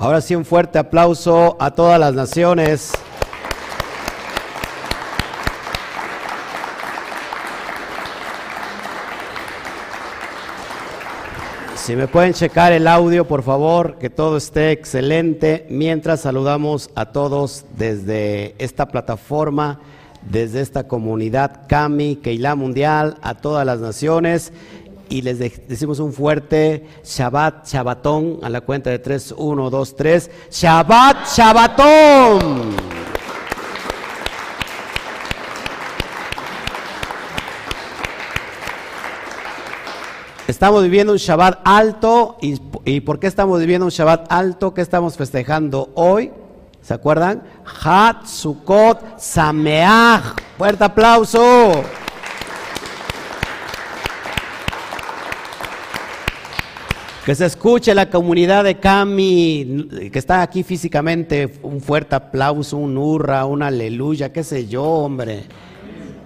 Ahora sí un fuerte aplauso a todas las naciones. Si me pueden checar el audio, por favor, que todo esté excelente, mientras saludamos a todos desde esta plataforma, desde esta comunidad CAMI, Keilah Mundial, a todas las naciones, y les decimos un fuerte Shabbat, Shabbatón, a la cuenta de 3, 1, 2, 3, Shabbat, Shabbatón. Estamos viviendo un Shabbat alto. ¿Y, por qué estamos viviendo un Shabbat alto? ¿Qué estamos festejando hoy? ¿Se acuerdan? Hat Sukkot Sameach. Fuerte aplauso. Que se escuche la comunidad de Cami, que está aquí físicamente, un fuerte aplauso, un hurra, un aleluya, qué sé yo, hombre.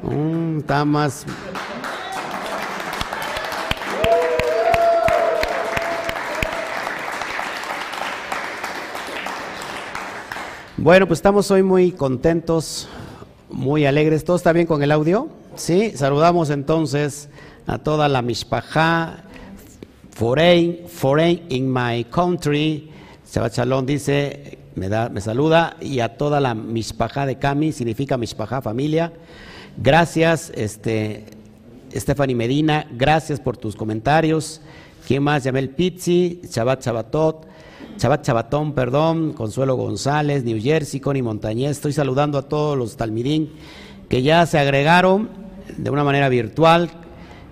Mm, está más... Bueno, pues estamos hoy muy contentos, muy alegres. ¿Todo está bien con el audio? Sí, saludamos entonces a toda la Mishpajá, foreign, foreign in my country. Shabbat Shalom dice, me, da, me saluda, y a toda la Mishpajá de Kami, significa Mishpajá, familia. Gracias, este, Stephanie Medina, gracias por tus comentarios. ¿Quién más? Yamel Pizzi, Shabbat Shabbatot. Chabat Chabatón, perdón, Consuelo González, New Jersey, Connie Montañez. Estoy saludando a todos los talmidín que ya se agregaron de una manera virtual.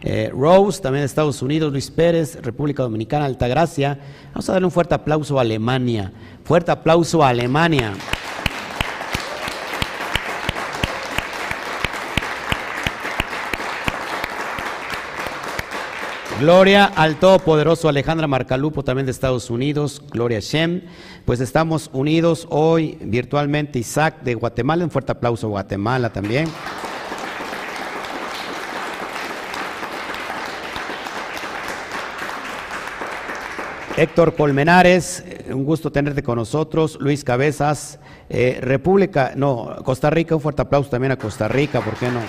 Eh, Rose, también de Estados Unidos, Luis Pérez, República Dominicana, Altagracia. Vamos a darle un fuerte aplauso a Alemania. Fuerte aplauso a Alemania. Gloria al Todopoderoso Alejandra Marcalupo, también de Estados Unidos. Gloria Shem. Pues estamos unidos hoy virtualmente. Isaac de Guatemala, un fuerte aplauso a Guatemala también. Héctor Colmenares, un gusto tenerte con nosotros. Luis Cabezas, eh, República, no, Costa Rica, un fuerte aplauso también a Costa Rica, ¿por qué no?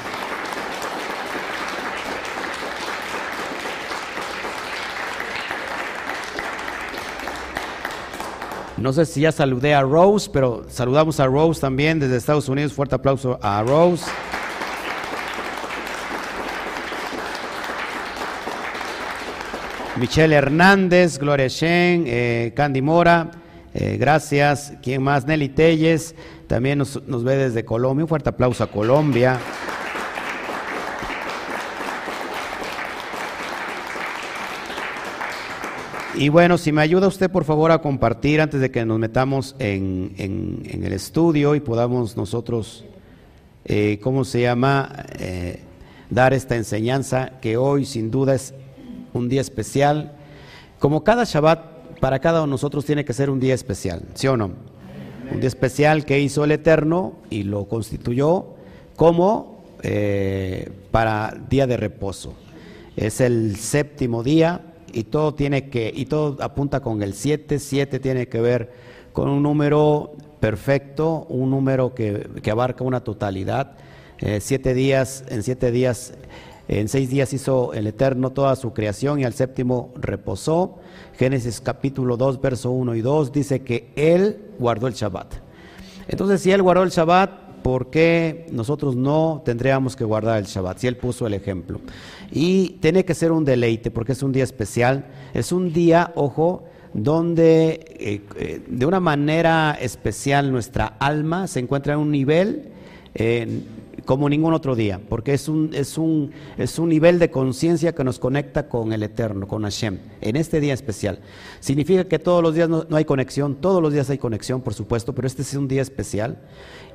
No sé si ya saludé a Rose, pero saludamos a Rose también desde Estados Unidos. Fuerte aplauso a Rose. Michelle Hernández, Gloria Shen, eh, Candy Mora, eh, gracias. ¿Quién más? Nelly Telles, también nos, ve desde Colombia. Un fuerte aplauso a Colombia. Y bueno, si me ayuda usted por favor a compartir antes de que nos metamos en, el estudio y podamos nosotros, eh, ¿cómo se llama?, dar esta enseñanza que hoy sin duda es un día especial. Como cada Shabbat, para cada uno de nosotros tiene que ser un día especial, ¿sí o no? Un día especial que hizo el Eterno y lo constituyó como eh, para día de reposo. Es el séptimo día y todo tiene que, y todo apunta con el 7, 7 tiene que ver con un número perfecto, un número que, abarca una totalidad. Eh, siete días, en siete días, en seis días hizo el Eterno toda su creación y al séptimo reposó. Génesis capítulo 2, verso 1 y 2 dice que Él guardó el Shabbat. Entonces, si Él guardó el Shabbat, ¿por qué nosotros no tendríamos que guardar el Shabbat? Si Él puso el ejemplo. Y tiene que ser un deleite porque es un día especial. Es un día, ojo, donde eh, eh, de una manera especial nuestra alma se encuentra en un nivel como ningún otro día, porque es un, es un, es un nivel de conciencia que nos conecta con el Eterno, con Hashem, en este día especial. Significa que todos los días no, hay conexión, todos los días hay conexión, por supuesto, pero este es un día especial.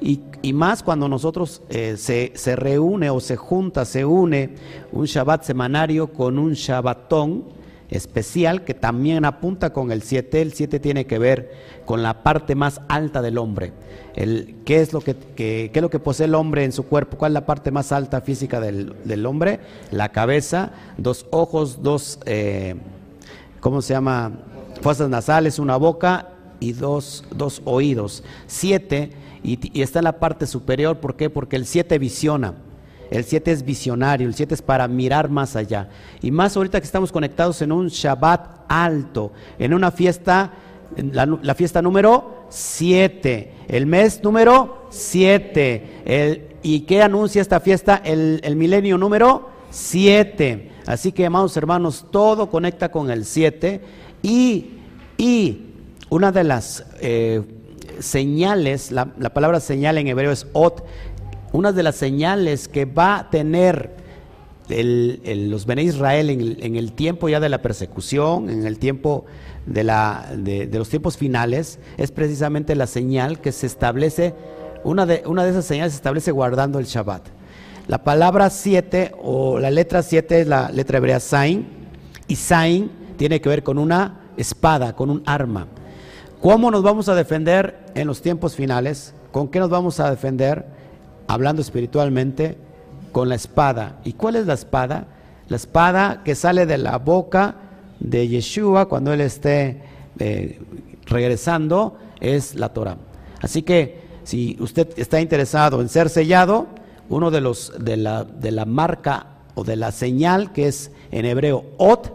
Y, y más cuando nosotros eh, se, se reúne o se junta, se une un Shabbat semanario con un Shabbatón, especial que también apunta con el 7. El 7 tiene que ver con la parte más alta del hombre. El, ¿qué, es lo que, qué es lo que posee el hombre en su cuerpo? ¿Cuál es la parte más alta física del, hombre? La cabeza, dos ojos, dos, eh, ¿cómo se llama? Fosas nasales, una boca y dos, dos oídos. Siete, y, está en la parte superior, ¿por qué? Porque el siete visiona. El siete es visionario, el siete es para mirar más allá. Y más ahorita que estamos conectados en un Shabbat alto, en una fiesta, la, fiesta número siete, el mes número siete. ¿Y qué anuncia esta fiesta? El, el milenio número siete. Así que, amados hermanos, todo conecta con el siete. Y, y una de las eh, señales, la, palabra señal en hebreo es ot, una de las señales que va a tener los Bene Israel en el, tiempo ya de la persecución, en el tiempo de, los tiempos finales, es precisamente la señal que se establece, una de, una de esas señales se establece guardando el Shabbat. La palabra siete o la letra siete es la letra hebrea Sain, y Sain tiene que ver con una espada, con un arma. ¿Cómo nos vamos a defender en los tiempos finales? ¿Con qué nos vamos a defender? Hablando espiritualmente, con la espada. ¿Y cuál es la espada? La espada que sale de la boca de Yeshua cuando Él esté eh, regresando es la Torah. Así que si usted está interesado en ser sellado, uno de los de la, de la marca o de la señal que es en hebreo ot,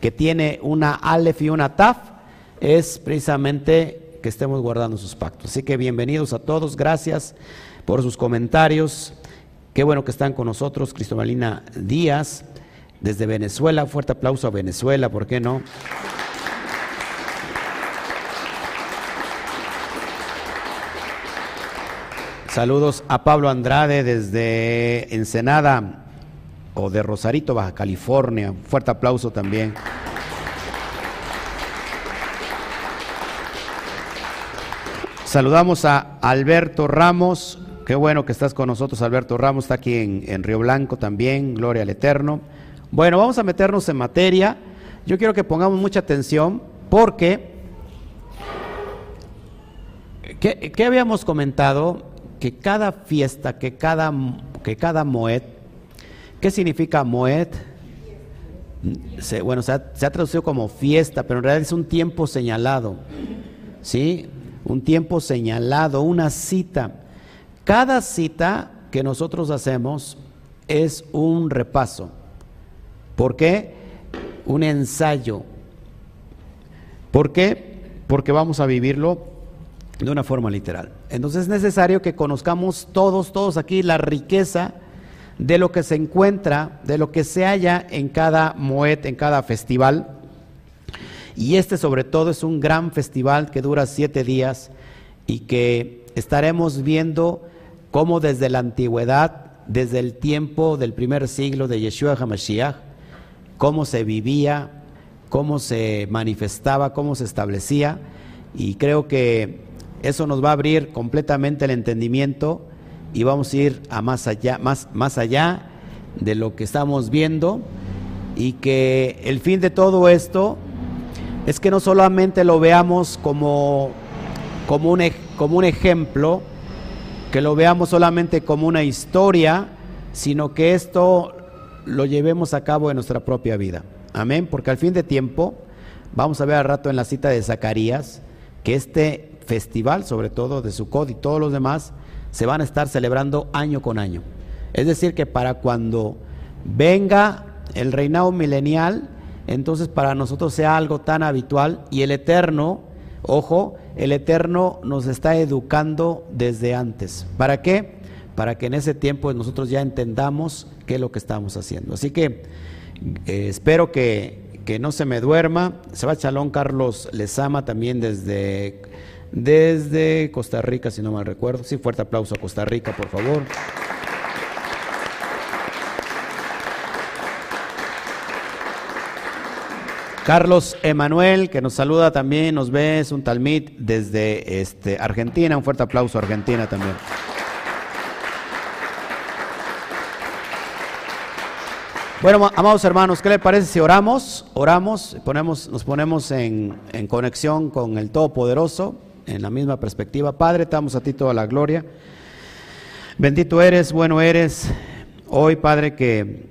que tiene una alef y una taf, es precisamente que estemos guardando sus pactos. Así que bienvenidos a todos, gracias por sus comentarios. Qué bueno que están con nosotros, Cristobalina Díaz, desde Venezuela. Fuerte aplauso a Venezuela, ¿por qué no? Saludos a Pablo Andrade desde Ensenada o de Rosarito, Baja California. Fuerte aplauso también. Saludamos a Alberto Ramos. Qué bueno que estás con nosotros, Alberto Ramos. Está aquí en, Río Blanco también. Gloria al Eterno. Bueno, vamos a meternos en materia. Yo quiero que pongamos mucha atención porque, ¿qué, habíamos comentado? Que cada fiesta, que cada, que cada moed, ¿qué significa moed? bueno, se ha, se ha traducido como fiesta, pero en realidad es un tiempo señalado. ¿Sí? un tiempo señalado, una cita. Cada cita que nosotros hacemos es un repaso. ¿Por qué? Un ensayo. ¿Por qué? Porque vamos a vivirlo de una forma literal. Entonces es necesario que conozcamos todos, todos aquí la riqueza de lo que se encuentra, de lo que se halla en cada moed, en cada festival y este sobre todo es un gran festival que dura siete días y que estaremos viendo cómo desde la antigüedad, desde el tiempo del primer siglo de Yeshua HaMashiach, cómo se vivía, cómo se manifestaba, cómo se establecía. Y creo que eso nos va a abrir completamente el entendimiento y vamos a ir a más allá, más, más allá de lo que estamos viendo y que el fin de todo esto es que no solamente lo veamos como, como, un, como un ejemplo, que lo veamos solamente como una historia, sino que esto lo llevemos a cabo en nuestra propia vida. Amén, porque al fin de tiempo, vamos a ver al rato en la cita de Zacarías, que este festival, sobre todo de Sukkot y todos los demás, se van a estar celebrando año con año. Es decir, que para cuando venga el reinado milenial, entonces para nosotros sea algo tan habitual y el Eterno, ojo, el Eterno nos está educando desde antes. ¿Para qué? Para que en ese tiempo nosotros ya entendamos qué es lo que estamos haciendo. Así que eh, espero que, que, no se me duerma. Se va Chalón Carlos Lezama también desde, desde Costa Rica, si no mal recuerdo. Sí, fuerte aplauso a Costa Rica, por favor. Carlos Emanuel, que nos saluda también, nos ve, es un talmid desde este, Argentina. Un fuerte aplauso a Argentina también. Bueno, amados hermanos, ¿qué le parece si oramos? Oramos, ponemos, nos ponemos en, en conexión con el Todopoderoso, en la misma perspectiva. Padre, te damos a ti toda la gloria. Bendito eres, bueno eres. Hoy, Padre, que,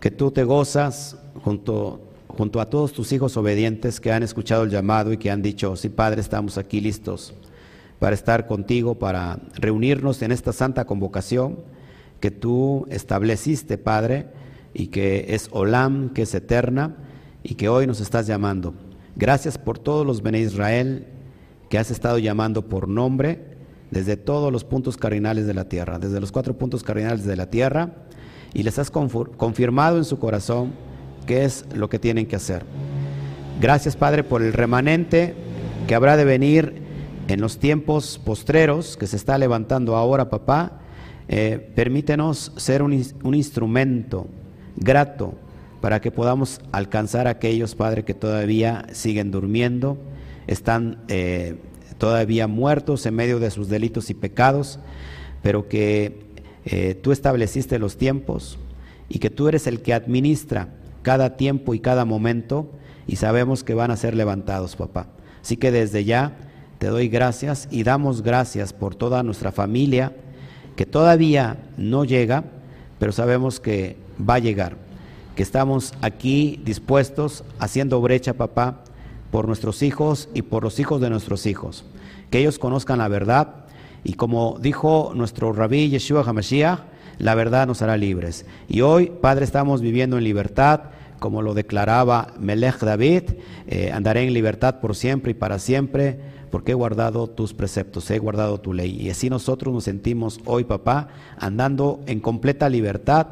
que tú te gozas junto junto a todos tus hijos obedientes que han escuchado el llamado y que han dicho, sí Padre, estamos aquí listos para estar contigo, para reunirnos en esta santa convocación que tú estableciste, Padre, y que es Olam, que es eterna, y que hoy nos estás llamando. Gracias por todos los Bene Israel que has estado llamando por nombre desde todos los puntos cardinales de la tierra, desde los cuatro puntos cardinales de la tierra, y les has confirmado en su corazón qué es lo que tienen que hacer. Gracias, Padre, por el remanente que habrá de venir en los tiempos postreros, que se está levantando ahora, papá. Eh, permítenos ser un, instrumento grato para que podamos alcanzar a aquellos, Padre, que todavía siguen durmiendo, están eh, todavía muertos en medio de sus delitos y pecados, pero que eh, tú estableciste los tiempos y que tú eres el que administra cada tiempo y cada momento y sabemos que van a ser levantados, papá. Así que desde ya te doy gracias y damos gracias por toda nuestra familia que todavía no llega, pero sabemos que va a llegar, que estamos aquí dispuestos haciendo brecha, papá, por nuestros hijos y por los hijos de nuestros hijos, que ellos conozcan la verdad y como dijo nuestro rabí Yeshua HaMashiach, la verdad nos hará libres. Y hoy, Padre, estamos viviendo en libertad, como lo declaraba Melech David, eh, andaré en libertad por siempre y para siempre, porque he guardado tus preceptos, he guardado tu ley. Y así nosotros nos sentimos hoy, papá, andando en completa libertad.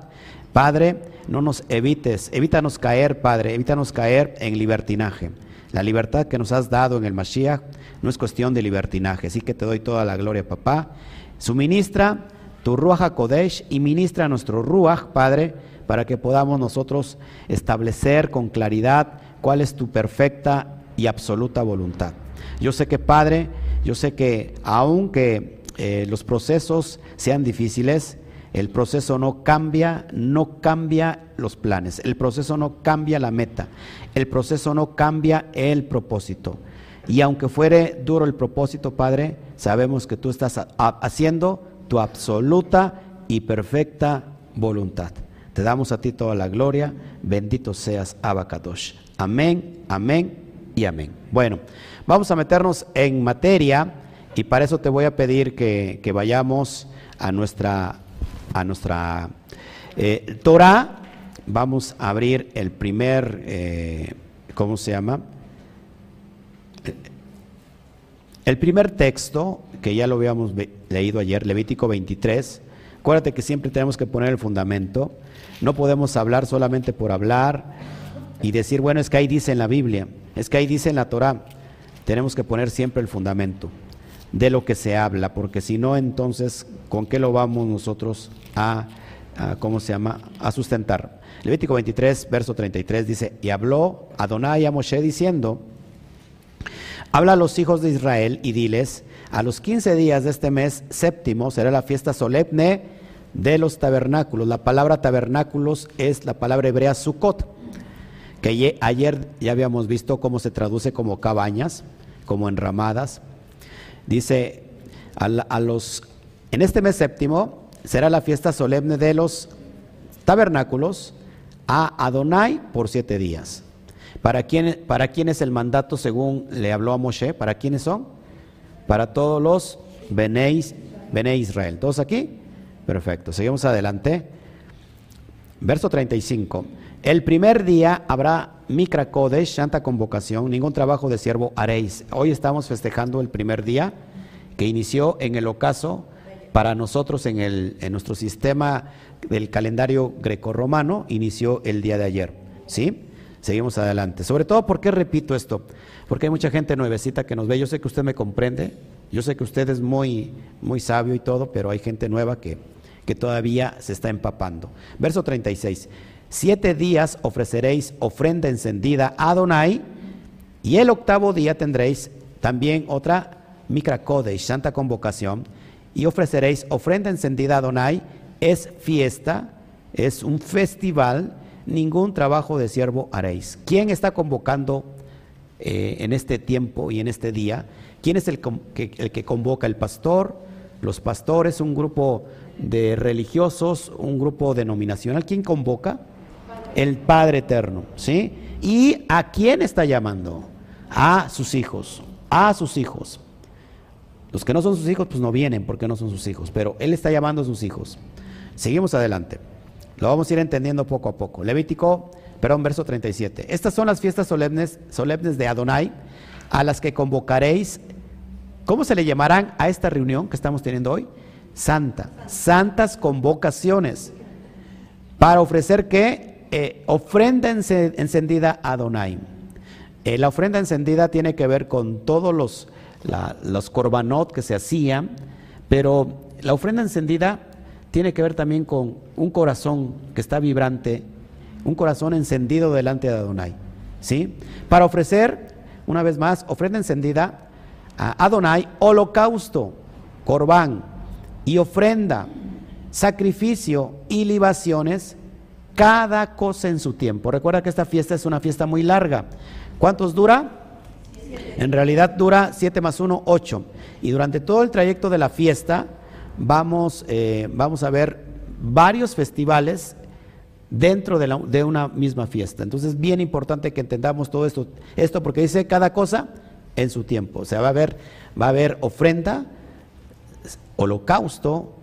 Padre, no nos evites, evítanos caer, Padre, evítanos caer en libertinaje. La libertad que nos has dado en el Mashiach no es cuestión de libertinaje, así que te doy toda la gloria, papá. Suministra tu Ruach Kodesh y ministra nuestro Ruach, Padre, para que podamos nosotros establecer con claridad cuál es tu perfecta y absoluta voluntad. Yo sé que, Padre, yo sé que aunque eh, los procesos sean difíciles, el proceso no cambia, no cambia los planes, el proceso no cambia la meta, el proceso no cambia el propósito. Y aunque fuere duro el propósito, Padre, sabemos que tú estás haciendo tu absoluta y perfecta voluntad. Te damos a ti toda la gloria. Bendito seas, Abacadosh. Amén, amén y amén. Bueno, vamos a meternos en materia y para eso te voy a pedir que, vayamos a nuestra, a nuestra eh, Torah. Vamos a abrir el primer, eh, ¿cómo se llama? El primer texto, que ya lo habíamos leído ayer, Levítico 23, acuérdate que siempre tenemos que poner el fundamento, no podemos hablar solamente por hablar y decir, bueno, es que ahí dice en la Biblia, es que ahí dice en la Torah, tenemos que poner siempre el fundamento de lo que se habla, porque si no, entonces, ¿con qué lo vamos nosotros a, ¿cómo se llama?, a sustentar. Levítico 23, verso 33 dice, y habló Adonai a Moshe diciendo, Habla a los hijos de Israel y diles, a los 15 días de este mes séptimo será la fiesta solemne de los tabernáculos. La palabra tabernáculos es la palabra hebrea Sukkot, que ayer ya habíamos visto cómo se traduce como cabañas, como enramadas. Dice, a, los, en este mes séptimo será la fiesta solemne de los tabernáculos a Adonai por siete días. ¿Para quién, ¿Para quién es el mandato según le habló a Moshe? ¿Para quiénes son? Para todos los Bené Israel. ¿Todos aquí? Perfecto. Seguimos adelante. Verso 35. El primer día habrá Mikra Kodesh, santa convocación, ningún trabajo de siervo haréis. Hoy estamos festejando el primer día que inició en el ocaso para nosotros en, el, en nuestro sistema del calendario grecorromano, inició el día de ayer. ¿Sí? Seguimos adelante. Sobre todo, ¿por qué repito esto? Porque hay mucha gente nuevecita que nos ve. Yo sé que usted me comprende. Yo sé que usted es muy, muy sabio y todo, pero hay gente nueva que, que todavía se está empapando. Verso 36. Siete días ofreceréis ofrenda encendida a Adonai, y el octavo día tendréis también otra y santa convocación, y ofreceréis ofrenda encendida a Adonai. Es fiesta, es un festival ningún trabajo de siervo haréis. ¿Quién está convocando eh, en este tiempo y en este día? ¿Quién es el el que convoca? ¿El pastor? ¿Los pastores? ¿Un grupo de religiosos? ¿Un grupo denominacional? ¿Quién convoca? El Padre eterno, ¿sí? ¿Y a quién está llamando? A sus hijos, a sus hijos. Los que no son sus hijos, pues no vienen porque no son sus hijos, pero Él está llamando a sus hijos. Seguimos adelante. Lo vamos a ir entendiendo poco a poco. Levítico, perdón, verso 37. Estas son las fiestas solemnes, solemnes de Adonai, a las que convocaréis. ¿Cómo se le llamarán a esta reunión que estamos teniendo hoy? Santa. Santas convocaciones. Para ofrecer que eh, ofrenda encendida a Adonai. Eh, la ofrenda encendida tiene que ver con todos los, los corbanot que se hacían, pero la ofrenda encendida tiene que ver también con un corazón que está vibrante, un corazón encendido delante de Adonai. ¿sí? Para ofrecer, una vez más, ofrenda encendida a Adonai, holocausto, corbán y ofrenda, sacrificio y libaciones, cada cosa en su tiempo. Recuerda que esta fiesta es una fiesta muy larga. ¿Cuántos dura? En realidad dura 7 más 1, 8. Y durante todo el trayecto de la fiesta, vamos, eh, vamos a ver varios festivales dentro de, de, una misma fiesta. Entonces es bien importante que entendamos todo esto, esto porque dice cada cosa en su tiempo. O sea, va a haber, va a haber ofrenda, holocausto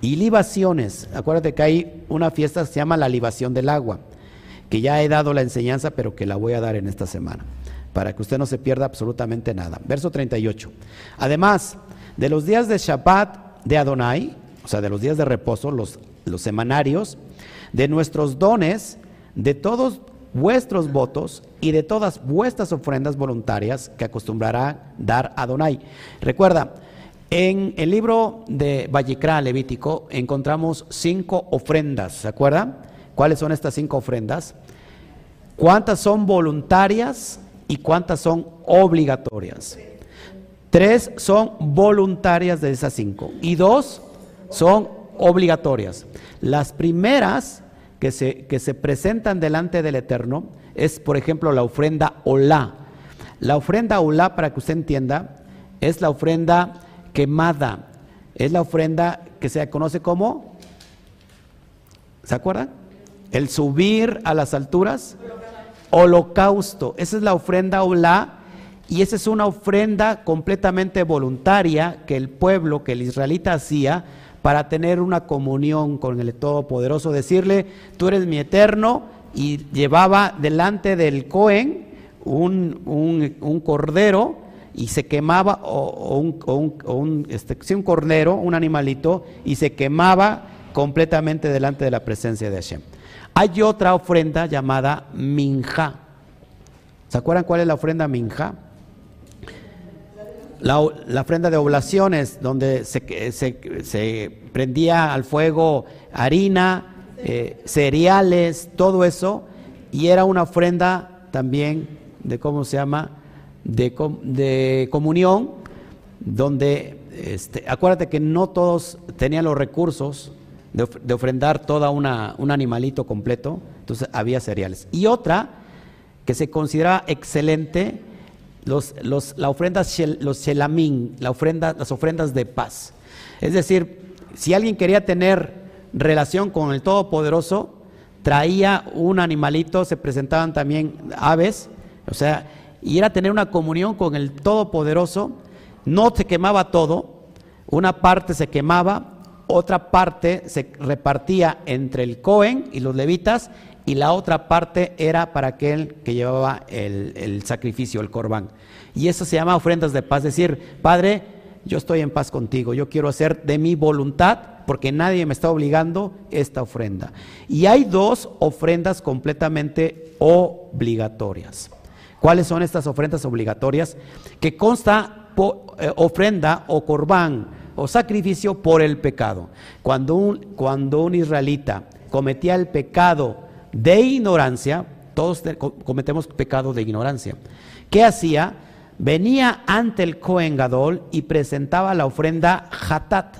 y libaciones. Acuérdate que hay una fiesta que se llama la libación del agua, que ya he dado la enseñanza, pero que la voy a dar en esta semana, para que usted no se pierda absolutamente nada. Verso 38. Además de los días de Shabbat de Adonai, o sea, de los días de reposo, los, los semanarios, de nuestros dones, de todos vuestros votos y de todas vuestras ofrendas voluntarias que acostumbrará dar Adonai. Recuerda, en el libro de Vallicra Levítico encontramos cinco ofrendas, ¿se acuerdan? ¿Cuáles son estas cinco ofrendas? ¿Cuántas son voluntarias y cuántas son obligatorias? Tres son voluntarias de esas cinco y dos son obligatorias. Las primeras que se, que se presentan delante del Eterno es, por ejemplo, la ofrenda Olá. La ofrenda Olá, para que usted entienda, es la ofrenda quemada. Es la ofrenda que se conoce como, ¿se acuerdan? El subir a las alturas. Holocausto. Esa es la ofrenda Olá y esa es una ofrenda completamente voluntaria que el pueblo, que el israelita hacía para tener una comunión con el Todopoderoso, decirle, tú eres mi eterno, y llevaba delante del Cohen un, un, cordero y se quemaba, o, un, un, este, sí, un cordero, un animalito, y se quemaba completamente delante de la presencia de Hashem. Hay otra ofrenda llamada minja. ¿Se acuerdan cuál es la ofrenda minja? la, ofrenda de oblaciones, donde se, se, prendía al fuego harina, eh, cereales, todo eso, y era una ofrenda también de, ¿cómo se llama?, de, de comunión, donde, este, acuérdate que no todos tenían los recursos de, de ofrendar toda una, un animalito completo, entonces había cereales. Y otra que se considera excelente, los, los, la ofrenda, los shelamín, la ofrenda, las ofrendas de paz. Es decir, si alguien quería tener relación con el Todopoderoso, traía un animalito, se presentaban también aves, o sea, y era tener una comunión con el Todopoderoso, no se quemaba todo, una parte se quemaba, otra parte se repartía entre el Cohen y los levitas, y la otra parte era para aquel que llevaba el, sacrificio, el corbán. Y eso se llama ofrendas de paz, decir, Padre, yo estoy en paz contigo, yo quiero hacer de mi voluntad, porque nadie me está obligando esta ofrenda. Y hay dos ofrendas completamente obligatorias. ¿Cuáles son estas ofrendas obligatorias? Que consta eh, ofrenda o corbán o sacrificio por el pecado. Cuando un, cuando un israelita cometía el pecado, de ignorancia, todos cometemos pecado de ignorancia. ¿Qué hacía? Venía ante el Cohen Gadol y presentaba la ofrenda Hatat.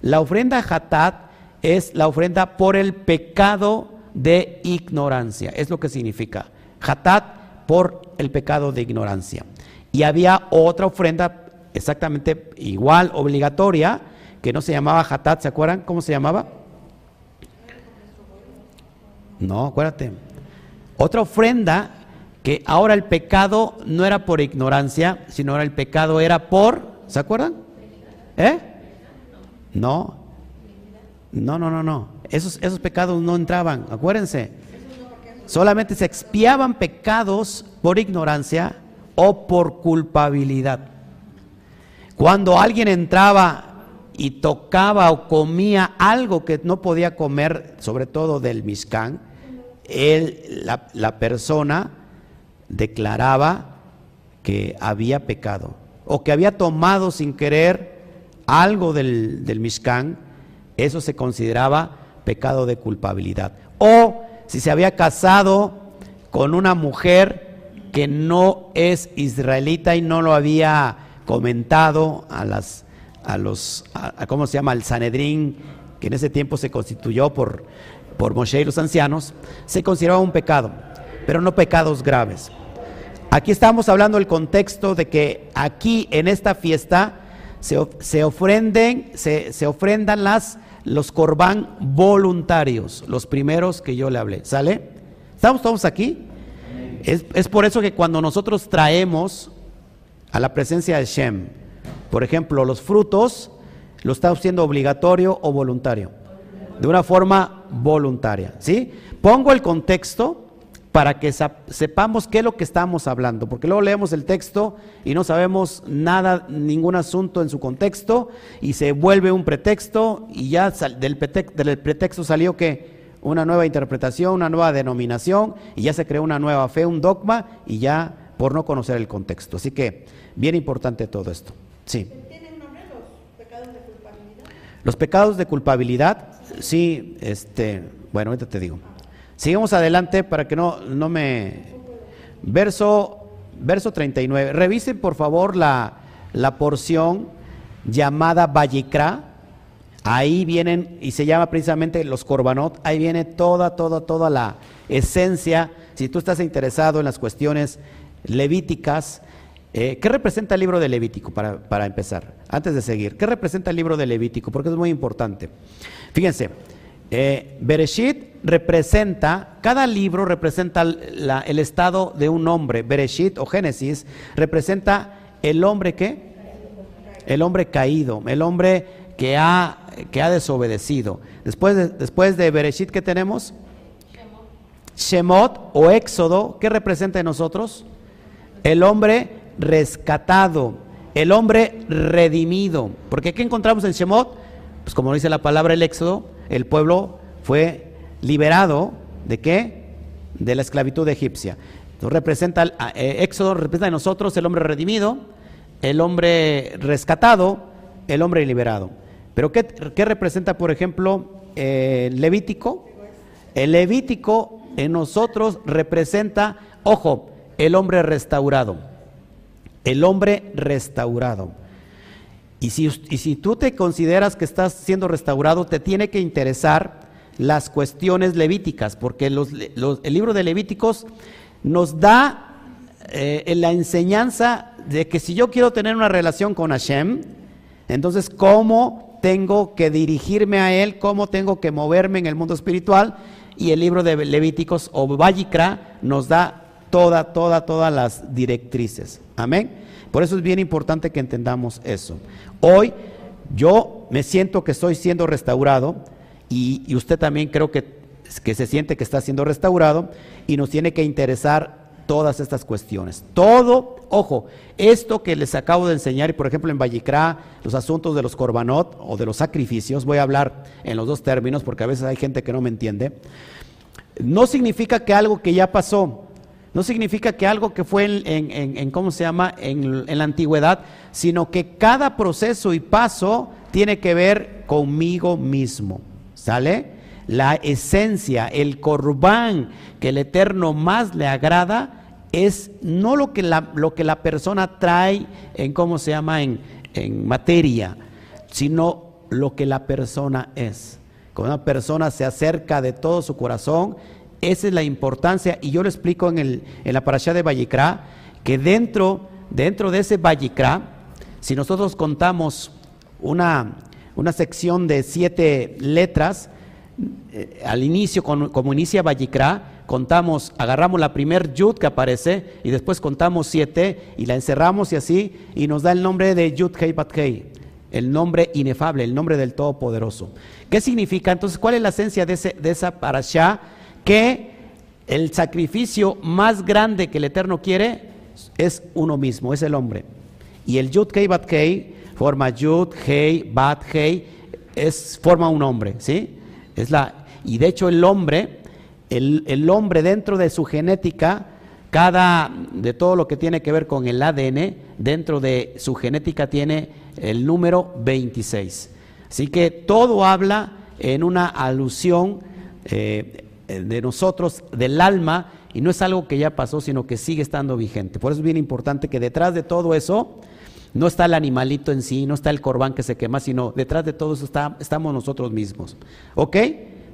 La ofrenda Hatat es la ofrenda por el pecado de ignorancia, es lo que significa. Hatat por el pecado de ignorancia. Y había otra ofrenda exactamente igual, obligatoria, que no se llamaba Hatat, ¿se acuerdan cómo se llamaba? No, acuérdate. Otra ofrenda que ahora el pecado no era por ignorancia, sino ahora el pecado era por, ¿se acuerdan? ¿Eh? No. No, no, no, no. Esos, esos pecados no entraban, acuérdense. Solamente se expiaban pecados por ignorancia o por culpabilidad. Cuando alguien entraba y tocaba o comía algo que no podía comer, sobre todo del Mishkan, él, la, persona declaraba que había pecado o que había tomado sin querer algo del, del Mishkan, eso se consideraba pecado de culpabilidad. O si se había casado con una mujer que no es israelita y no lo había comentado a las a los a, cómo se llama al Sanedrín que en ese tiempo se constituyó por por Moshe y los ancianos, se consideraba un pecado, pero no pecados graves. Aquí estamos hablando del contexto de que aquí en esta fiesta se, se ofrenden, se, se, ofrendan las, los corbán voluntarios, los primeros que yo le hablé. ¿Sale? ¿Estamos todos aquí? Es, es por eso que cuando nosotros traemos a la presencia de Shem, por ejemplo, los frutos, lo estamos haciendo obligatorio o voluntario de una forma voluntaria. ¿sí? Pongo el contexto para que sepamos qué es lo que estamos hablando, porque luego leemos el texto y no sabemos nada, ningún asunto en su contexto y se vuelve un pretexto y ya del, pretexto salió que una nueva interpretación, una nueva denominación y ya se creó una nueva fe, un dogma y ya por no conocer el contexto. Así que bien importante todo esto. Sí. ¿Tienen nombre los pecados de culpabilidad? Los pecados de culpabilidad sí, este, bueno, ahorita te digo. Sigamos adelante para que no, no me... Verso, verso 39. Revisen por favor la, la porción llamada Vallicra. Ahí vienen, y se llama precisamente los Corbanot, ahí viene toda, toda, toda la esencia. Si tú estás interesado en las cuestiones levíticas, eh, ¿qué representa el libro de Levítico para, para empezar? Antes de seguir, ¿qué representa el libro de Levítico? Porque es muy importante. Fíjense, eh, Bereshit representa, cada libro representa el estado de un hombre. Bereshit o Génesis representa el hombre que, el hombre caído, el hombre que ha, que ha desobedecido. Después de, después de Bereshit, ¿qué tenemos? Shemot o Éxodo, ¿qué representa en nosotros? El hombre rescatado, el hombre redimido. Porque ¿qué encontramos en Shemot? Pues como dice la palabra el Éxodo, el pueblo fue liberado de qué? De la esclavitud egipcia. Entonces representa, eh, Éxodo representa en nosotros el hombre redimido, el hombre rescatado, el hombre liberado. Pero ¿qué, representa, por ejemplo, eh, Levítico? El Levítico en nosotros representa, ojo, el hombre restaurado. El hombre restaurado. Y si, si tú te consideras que estás siendo restaurado, te tiene que interesar las cuestiones levíticas, porque el libro de Levíticos nos da eh, la enseñanza de que si yo quiero tener una relación con Hashem, entonces cómo tengo que dirigirme a Él, cómo tengo que moverme en el mundo espiritual, y el libro de Levíticos o Vallicra nos da toda, toda, todas las directrices. Amén. Por eso es bien importante que entendamos eso. Hoy yo me siento que estoy siendo restaurado y, usted también creo que, que se siente que está siendo restaurado y nos tiene que interesar todas estas cuestiones. Todo, ojo, esto que les acabo de enseñar, y por ejemplo en Vallicrá, los asuntos de los corbanot o de los sacrificios, voy a hablar en los dos términos porque a veces hay gente que no me entiende, no significa que algo que ya pasó, no significa que algo que fue en, ¿cómo se llama?, en, la antigüedad, sino que cada proceso y paso tiene que ver conmigo mismo. ¿Sale? La esencia, el corbán que el Eterno más le agrada es no lo que la, lo que la persona trae en, ¿cómo se llama?, en, en materia, sino lo que la persona es. Cuando una persona se acerca de todo su corazón, esa es la importancia, y yo lo explico en, el, en la parasha de Vallicrá, que dentro, dentro de ese Vallicrá, si nosotros contamos una, una sección de siete letras, eh, al inicio, como inicia Vallicra, contamos, agarramos la primer yud que aparece y después contamos siete y la encerramos y así, y nos da el nombre de Yud Hei Bat Hei, el nombre inefable, el nombre del Todopoderoso. ¿Qué significa? Entonces, ¿cuál es la esencia de, ese, de esa parasha? Que el sacrificio más grande que el Eterno quiere es uno mismo, es el hombre. Y el Yud Hei Bat Hei forma Yud Hei Bat Hei, es, forma un hombre, ¿sí? Es la, y de hecho el hombre, el, el hombre dentro de su genética, cada, de todo lo que tiene que ver con el ADN, dentro de su genética tiene el número 26. Así que todo habla en una alusión eh, de nosotros, del alma, y no es algo que ya pasó, sino que sigue estando vigente. Por eso es bien importante que detrás de todo eso no está el animalito en sí, no está el corbán que se quema, sino detrás de todo eso está, estamos nosotros mismos. ¿Ok?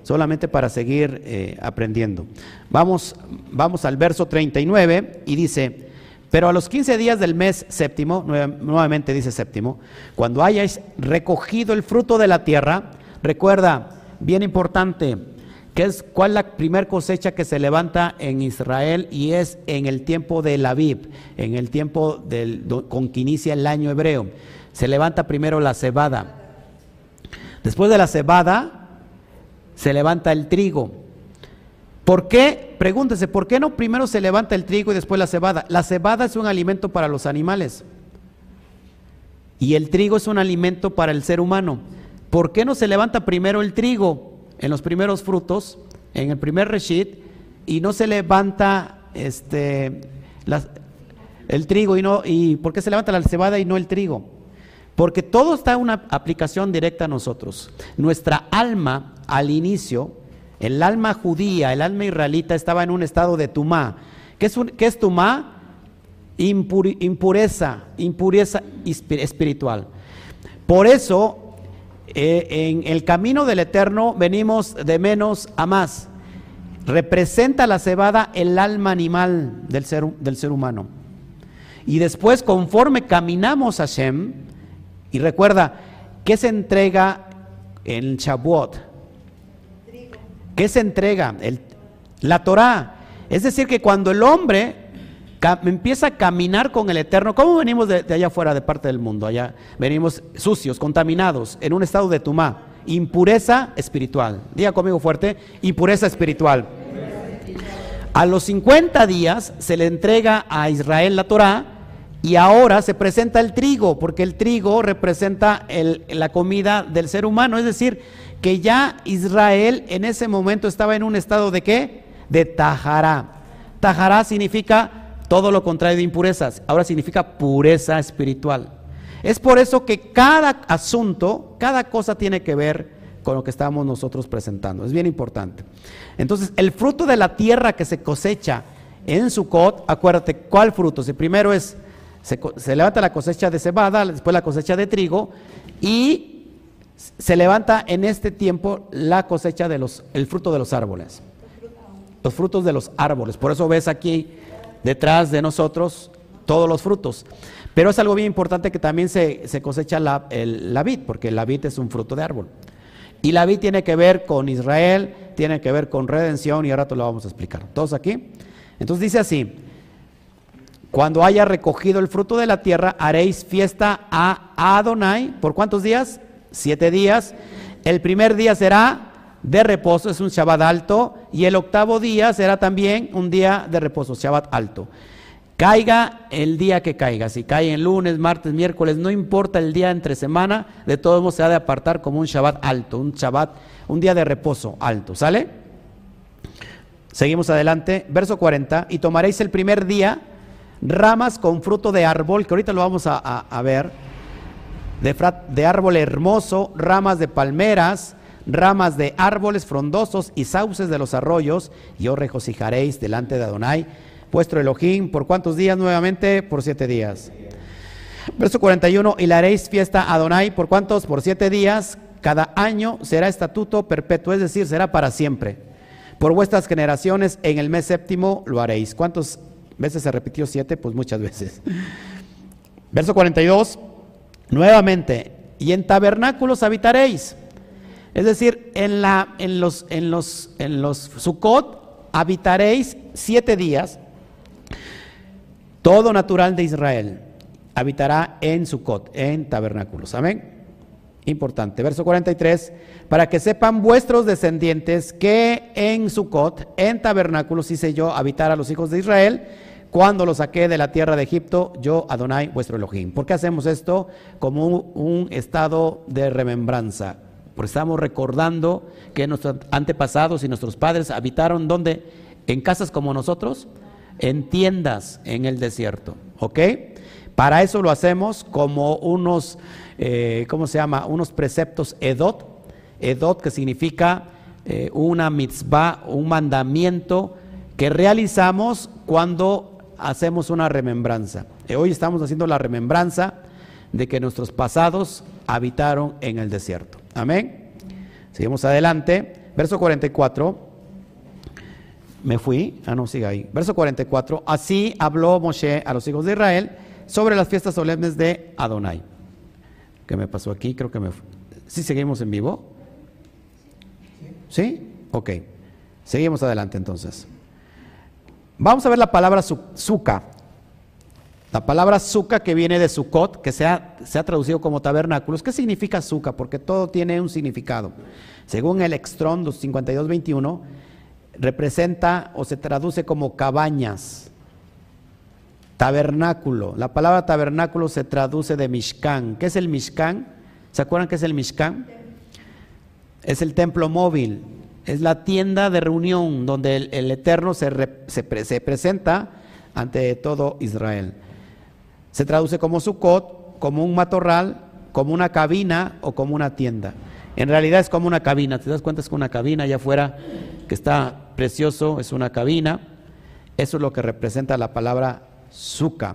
Solamente para seguir eh, aprendiendo. Vamos, vamos al verso 39 y dice, pero a los 15 días del mes séptimo, nuevamente dice séptimo, cuando hayáis recogido el fruto de la tierra, recuerda, bien importante, que es cuál es la primera cosecha que se levanta en Israel y es en el tiempo del Aviv, en el tiempo con que inicia el año hebreo. Se levanta primero la cebada. Después de la cebada se levanta el trigo. ¿Por qué? Pregúntese, ¿por qué no primero se levanta el trigo y después la cebada? La cebada es un alimento para los animales y el trigo es un alimento para el ser humano. ¿Por qué no se levanta primero el trigo en los primeros frutos, en el primer reshit, y no se levanta este, el trigo y no y por qué se levanta la cebada y no el trigo? Porque todo está en una aplicación directa a nosotros. Nuestra alma al inicio el alma judía, el alma israelita estaba en un estado de tumá. ¿Qué es, es tumá? impureza, impureza espiritual. Por eso, eh, en el camino del Eterno venimos de menos a más. Representa la cebada el alma animal del ser, humano. Y después, conforme caminamos a Shem, y recuerda, ¿qué se entrega en Shavuot? ¿Qué se entrega? El, la Torah. Es decir, que cuando el hombre empieza a caminar con el Eterno, ¿cómo venimos de, allá afuera, de parte del mundo? Allá venimos sucios, contaminados, en un estado de tumá, impureza espiritual. Diga conmigo fuerte, impureza espiritual. A los 50 días se le entrega a Israel la Torah y ahora se presenta el trigo, porque el trigo representa la comida del ser humano, es decir, que ya Israel en ese momento estaba en un estado de qué? De tajará. Tajará significa todo lo contrario de impurezas, ahora significa pureza espiritual. Es por eso que cada asunto, cada cosa tiene que ver con lo que estamos nosotros presentando. Es bien importante. Entonces, el fruto de la tierra que se cosecha en Sukkot, acuérdate, ¿cuál fruto? Si primero es, se, se levanta la cosecha de cebada, después la cosecha de trigo, y se levanta en este tiempo la cosecha de los, el fruto de los árboles. Los frutos de los árboles. Por eso ves aquí detrás de nosotros todos los frutos. Pero es algo bien importante que también se, cosecha la, la vid, porque la vid es un fruto de árbol. Y la vid tiene que ver con Israel, tiene que ver con redención, y ahora te lo vamos a explicar. ¿Todos aquí? Entonces dice así, cuando haya recogido el fruto de la tierra, haréis fiesta a Adonai, ¿por cuántos días? siete días. El primer día será de reposo, es un Shabbat alto, y el octavo día será también un día de reposo, Shabbat alto. Caiga el día que caiga, si cae en lunes, martes, miércoles, no importa el día entre semana, de todos modos se ha de apartar como un Shabbat alto, un Shabbat, un día de reposo alto, ¿sale? Seguimos adelante, verso 40, y tomaréis el primer día ramas con fruto de árbol, que ahorita lo vamos a ver, de, árbol hermoso, ramas de palmeras, ramas de árboles frondosos y sauces de los arroyos, y os regocijaréis delante de Adonai, vuestro Elohim, ¿por cuántos días nuevamente? Por siete días. Verso 41, y le haréis fiesta a Adonai, ¿por cuántos? Por siete días, cada año será estatuto perpetuo, es decir, será para siempre. Por vuestras generaciones, en el mes séptimo lo haréis. ¿Cuántas veces se repitió siete? Pues muchas veces. Verso 42, Nuevamente, y en tabernáculos habitaréis. Es decir, en, la, en los, en los, en los Sukkot habitaréis siete días. Todo natural de Israel habitará en Sukkot, en tabernáculos. Amén. Importante. Verso 43. Para que sepan vuestros descendientes que en Sukkot, en tabernáculos, hice yo habitar a los hijos de Israel cuando los saqué de la tierra de Egipto, yo Adonai vuestro Elohim. ¿Por qué hacemos esto? Como un, estado de remembranza. Porque estamos recordando que nuestros antepasados y nuestros padres habitaron donde? En casas como nosotros, en tiendas en el desierto. ¿Ok? Para eso lo hacemos como unos, eh, ¿cómo se llama? Unos preceptos edot. Edot que significa eh, una mitzvah, un mandamiento que realizamos cuando hacemos una remembranza. Eh, hoy estamos haciendo la remembranza de que nuestros pasados habitaron en el desierto. Amén. Seguimos adelante. Verso 44. Me fui. Ah, no, siga ahí. Verso 44. Así habló Moshe a los hijos de Israel sobre las fiestas solemnes de Adonai. ¿Qué me pasó aquí? Creo que me. ¿Sí seguimos en vivo? ¿Sí? Ok. Seguimos adelante entonces. Vamos a ver la palabra suka. La palabra suka que viene de Sukkot, que se ha, se ha, traducido como tabernáculos. ¿Qué significa suka? Porque todo tiene un significado. Según el Extron 5221, representa o se traduce como cabañas, tabernáculo. La palabra tabernáculo se traduce de Mishkan. ¿Qué es el Mishkan? ¿Se acuerdan qué es el Mishkan? Es el templo móvil es la tienda de reunión donde el, Eterno se, se, presenta ante todo Israel. Se traduce como Sukkot, como un matorral, como una cabina o como una tienda. En realidad es como una cabina, ¿te das cuenta? Es como una cabina allá afuera que está precioso, es una cabina. Eso es lo que representa la palabra suka,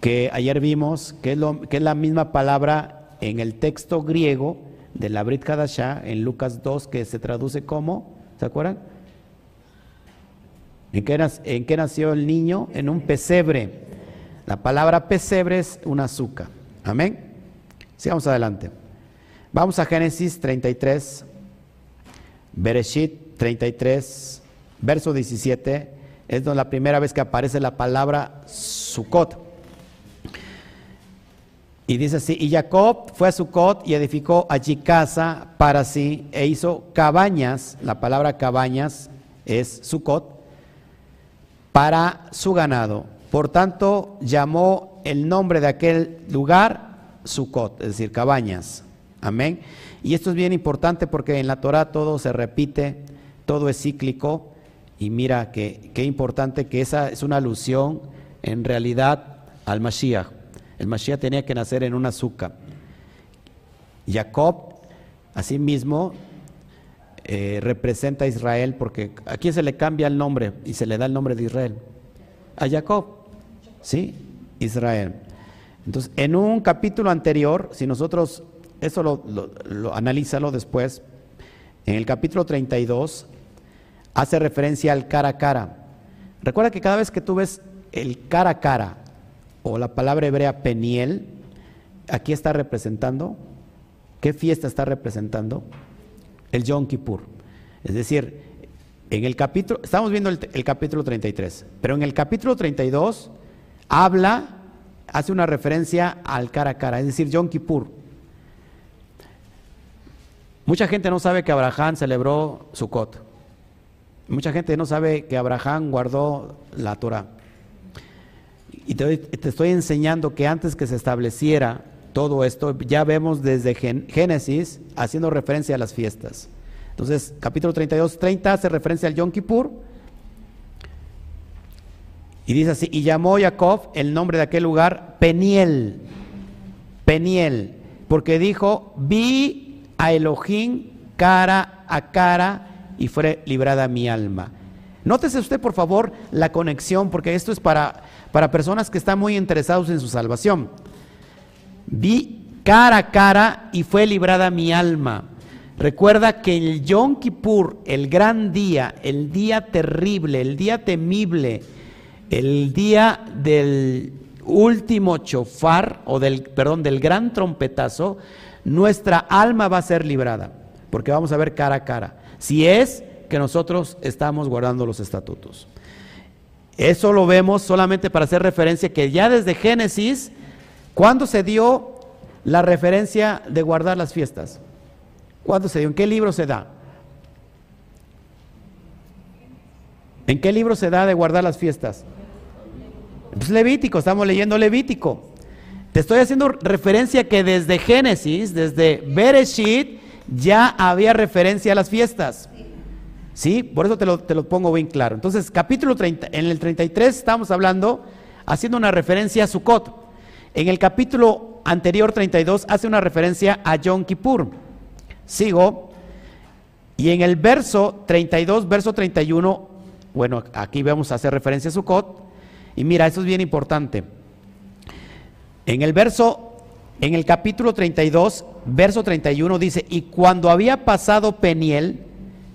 que ayer vimos que es, que la misma palabra en el texto griego de la Brit Kadashah en Lucas 2 que se traduce como, ¿se acuerdan? ¿En qué, nació el niño? En un pesebre. La palabra pesebre es un azúcar. Amén. Sigamos adelante. Vamos a Génesis 33, Bereshit 33, verso 17. Es la primera vez que aparece la palabra Sukkot. Y dice así, y Jacob fue a Sucot y edificó allí casa para sí e hizo cabañas, la palabra cabañas es Sucot, para su ganado. Por tanto, llamó el nombre de aquel lugar Sucot, es decir, cabañas. Amén. Y esto es bien importante porque en la Torah todo se repite, todo es cíclico. Y mira que qué importante que esa es una alusión en realidad al Mashiach. El Mashiach tenía que nacer en un azúcar. Jacob, asimismo, eh, representa a Israel porque aquí se le cambia el nombre y se le da el nombre de Israel. A Jacob, ¿sí? Israel. Entonces, en un capítulo anterior, si nosotros, eso lo, lo, analízalo después, en el capítulo 32 hace referencia al cara a cara. Recuerda que cada vez que tú ves el cara a cara o la palabra hebrea peniel, aquí está representando, ¿qué fiesta está representando? El Yom Kippur. Es decir, en el capítulo, estamos viendo el, el, capítulo 33, pero en el capítulo 32 habla, hace una referencia al cara a cara, es decir, Yom Kippur. Mucha gente no sabe que Abraham celebró Sukkot. Mucha gente no sabe que Abraham guardó la Torah. Y te, estoy enseñando que antes que se estableciera todo esto, ya vemos desde Génesis haciendo referencia a las fiestas. Entonces, capítulo 32, 30 hace referencia al Yom Kippur. Y dice así, y llamó Jacob el nombre de aquel lugar Peniel, Peniel, porque dijo, vi a Elohim cara a cara y fue librada mi alma. Nótese usted, por favor, la conexión, porque esto es para para personas que están muy interesados en su salvación. Vi cara a cara y fue librada mi alma. Recuerda que el Yom Kippur, el gran día, el día terrible, el día temible, el día del último chofar, o del, perdón, del gran trompetazo, nuestra alma va a ser librada, porque vamos a ver cara a cara, si es que nosotros estamos guardando los estatutos. Eso lo vemos solamente para hacer referencia que ya desde Génesis, ¿cuándo se dio la referencia de guardar las fiestas? ¿Cuándo se dio? ¿En qué libro se da? ¿En qué libro se da de guardar las fiestas? Pues Levítico, estamos leyendo Levítico. Te estoy haciendo referencia que desde Génesis, desde Bereshit, ya había referencia a las fiestas. ¿Sí? Por eso te lo, te pongo bien claro. Entonces, capítulo 30, en el 33 estamos hablando, haciendo una referencia a Sukkot. En el capítulo anterior, 32, hace una referencia a Yom Kippur. Sigo. Y en el verso 32, verso 31, bueno, aquí vamos a hacer referencia a Sukkot. Y mira, eso es bien importante. En el verso, en el capítulo 32, verso 31 dice, y cuando había pasado Peniel,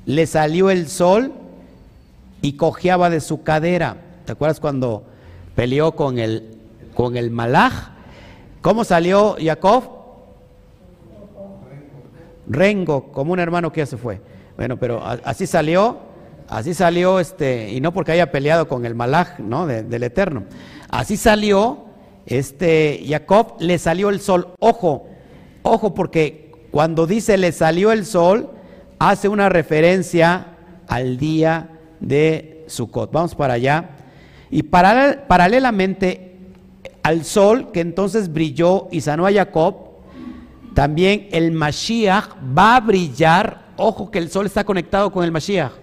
le salió el sol y cojeaba de su cadera. ¿Te acuerdas cuando peleó con el, con el Malaj? ¿Cómo salió Jacob? Rengo, como un hermano que ya se fue. Bueno, pero así salió, así salió este, y no porque haya peleado con el Malaj, ¿no? del Eterno. Así salió este Jacob le salió el sol. Ojo, ojo, porque cuando dice le salió el sol, hace una referencia al día de Sukkot. Vamos para allá. Y paralelamente al sol que entonces brilló y sanó a Jacob, también el Mashiach va a brillar. Ojo que el sol está conectado con el Mashiach.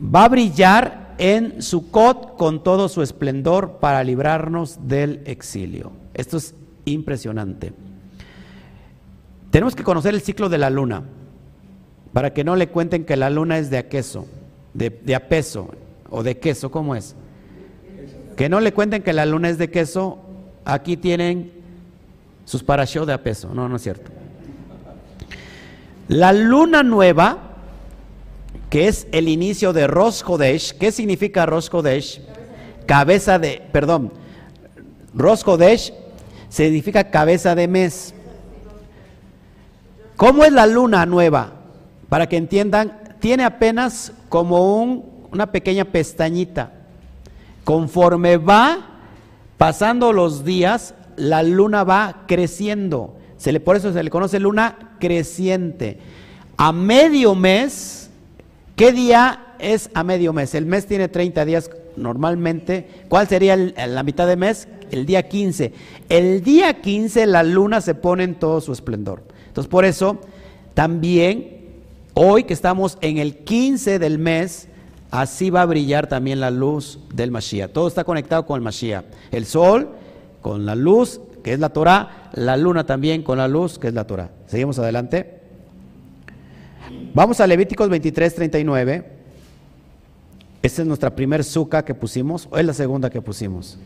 Va a brillar en Sucot con todo su esplendor para librarnos del exilio. Esto es impresionante. Tenemos que conocer el ciclo de la luna para que no le cuenten que la luna es de a queso, de, de a peso o de queso, ¿cómo es? Que no le cuenten que la luna es de queso, aquí tienen sus parashot de a peso, no, no es cierto. La luna nueva que es el inicio de Rosh Hodesh. ¿Qué significa Rosh Hodesh? Cabeza de, perdón, Rosh Hodesh significa cabeza de mes. ¿Cómo es la luna nueva? Para que entiendan, tiene apenas como un, una pequeña pestañita. Conforme va pasando los días, la luna va creciendo. Por eso se le conoce luna creciente. A medio mes, ¿Qué día es a medio mes? El mes tiene 30 días normalmente. ¿Cuál sería la mitad de mes? El día 15. El día 15 la luna se pone en todo su esplendor. Entonces por eso también hoy que estamos en el 15 del mes, así va a brillar también la luz del Mashiach. Todo está conectado con el Mashiach. El sol con la luz, que es la Torah, la luna también con la luz, que es la Torah. Seguimos adelante. Vamos a Levíticos 23, 39. Esta es nuestra primer suca que pusimos, o es la segunda que pusimos.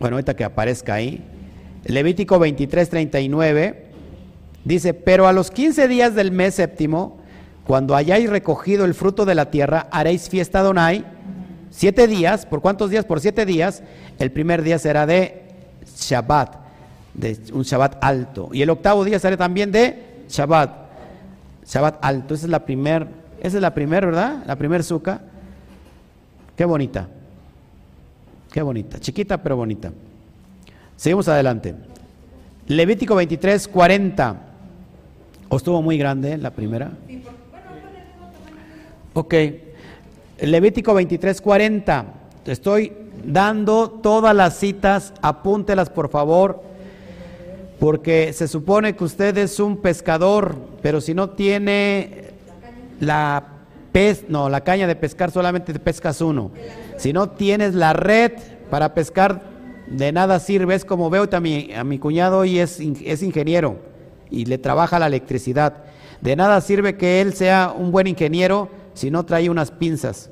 Bueno, ahorita que aparezca ahí. Levítico 23, 39 dice, pero a los 15 días del mes séptimo, cuando hayáis recogido el fruto de la tierra, haréis fiesta Donai, siete días, ¿por cuántos días? Por siete días. El primer día será de Shabbat, de un Shabbat alto. Y el octavo día será también de Shabbat, Shabbat alto, esa es la primer, esa es la primera, ¿verdad? La primer suca. Qué bonita. Qué bonita, chiquita pero bonita. Seguimos adelante. Levítico 23, 40. ¿O estuvo muy grande la primera? Ok. Levítico 23, 40. Te estoy dando todas las citas, apúntelas por favor porque se supone que usted es un pescador, pero si no tiene la pez, no, la caña de pescar solamente te pescas uno. Si no tienes la red para pescar, de nada sirve. Es como veo a mi, a mi cuñado y es, es ingeniero y le trabaja la electricidad. De nada sirve que él sea un buen ingeniero si no trae unas pinzas,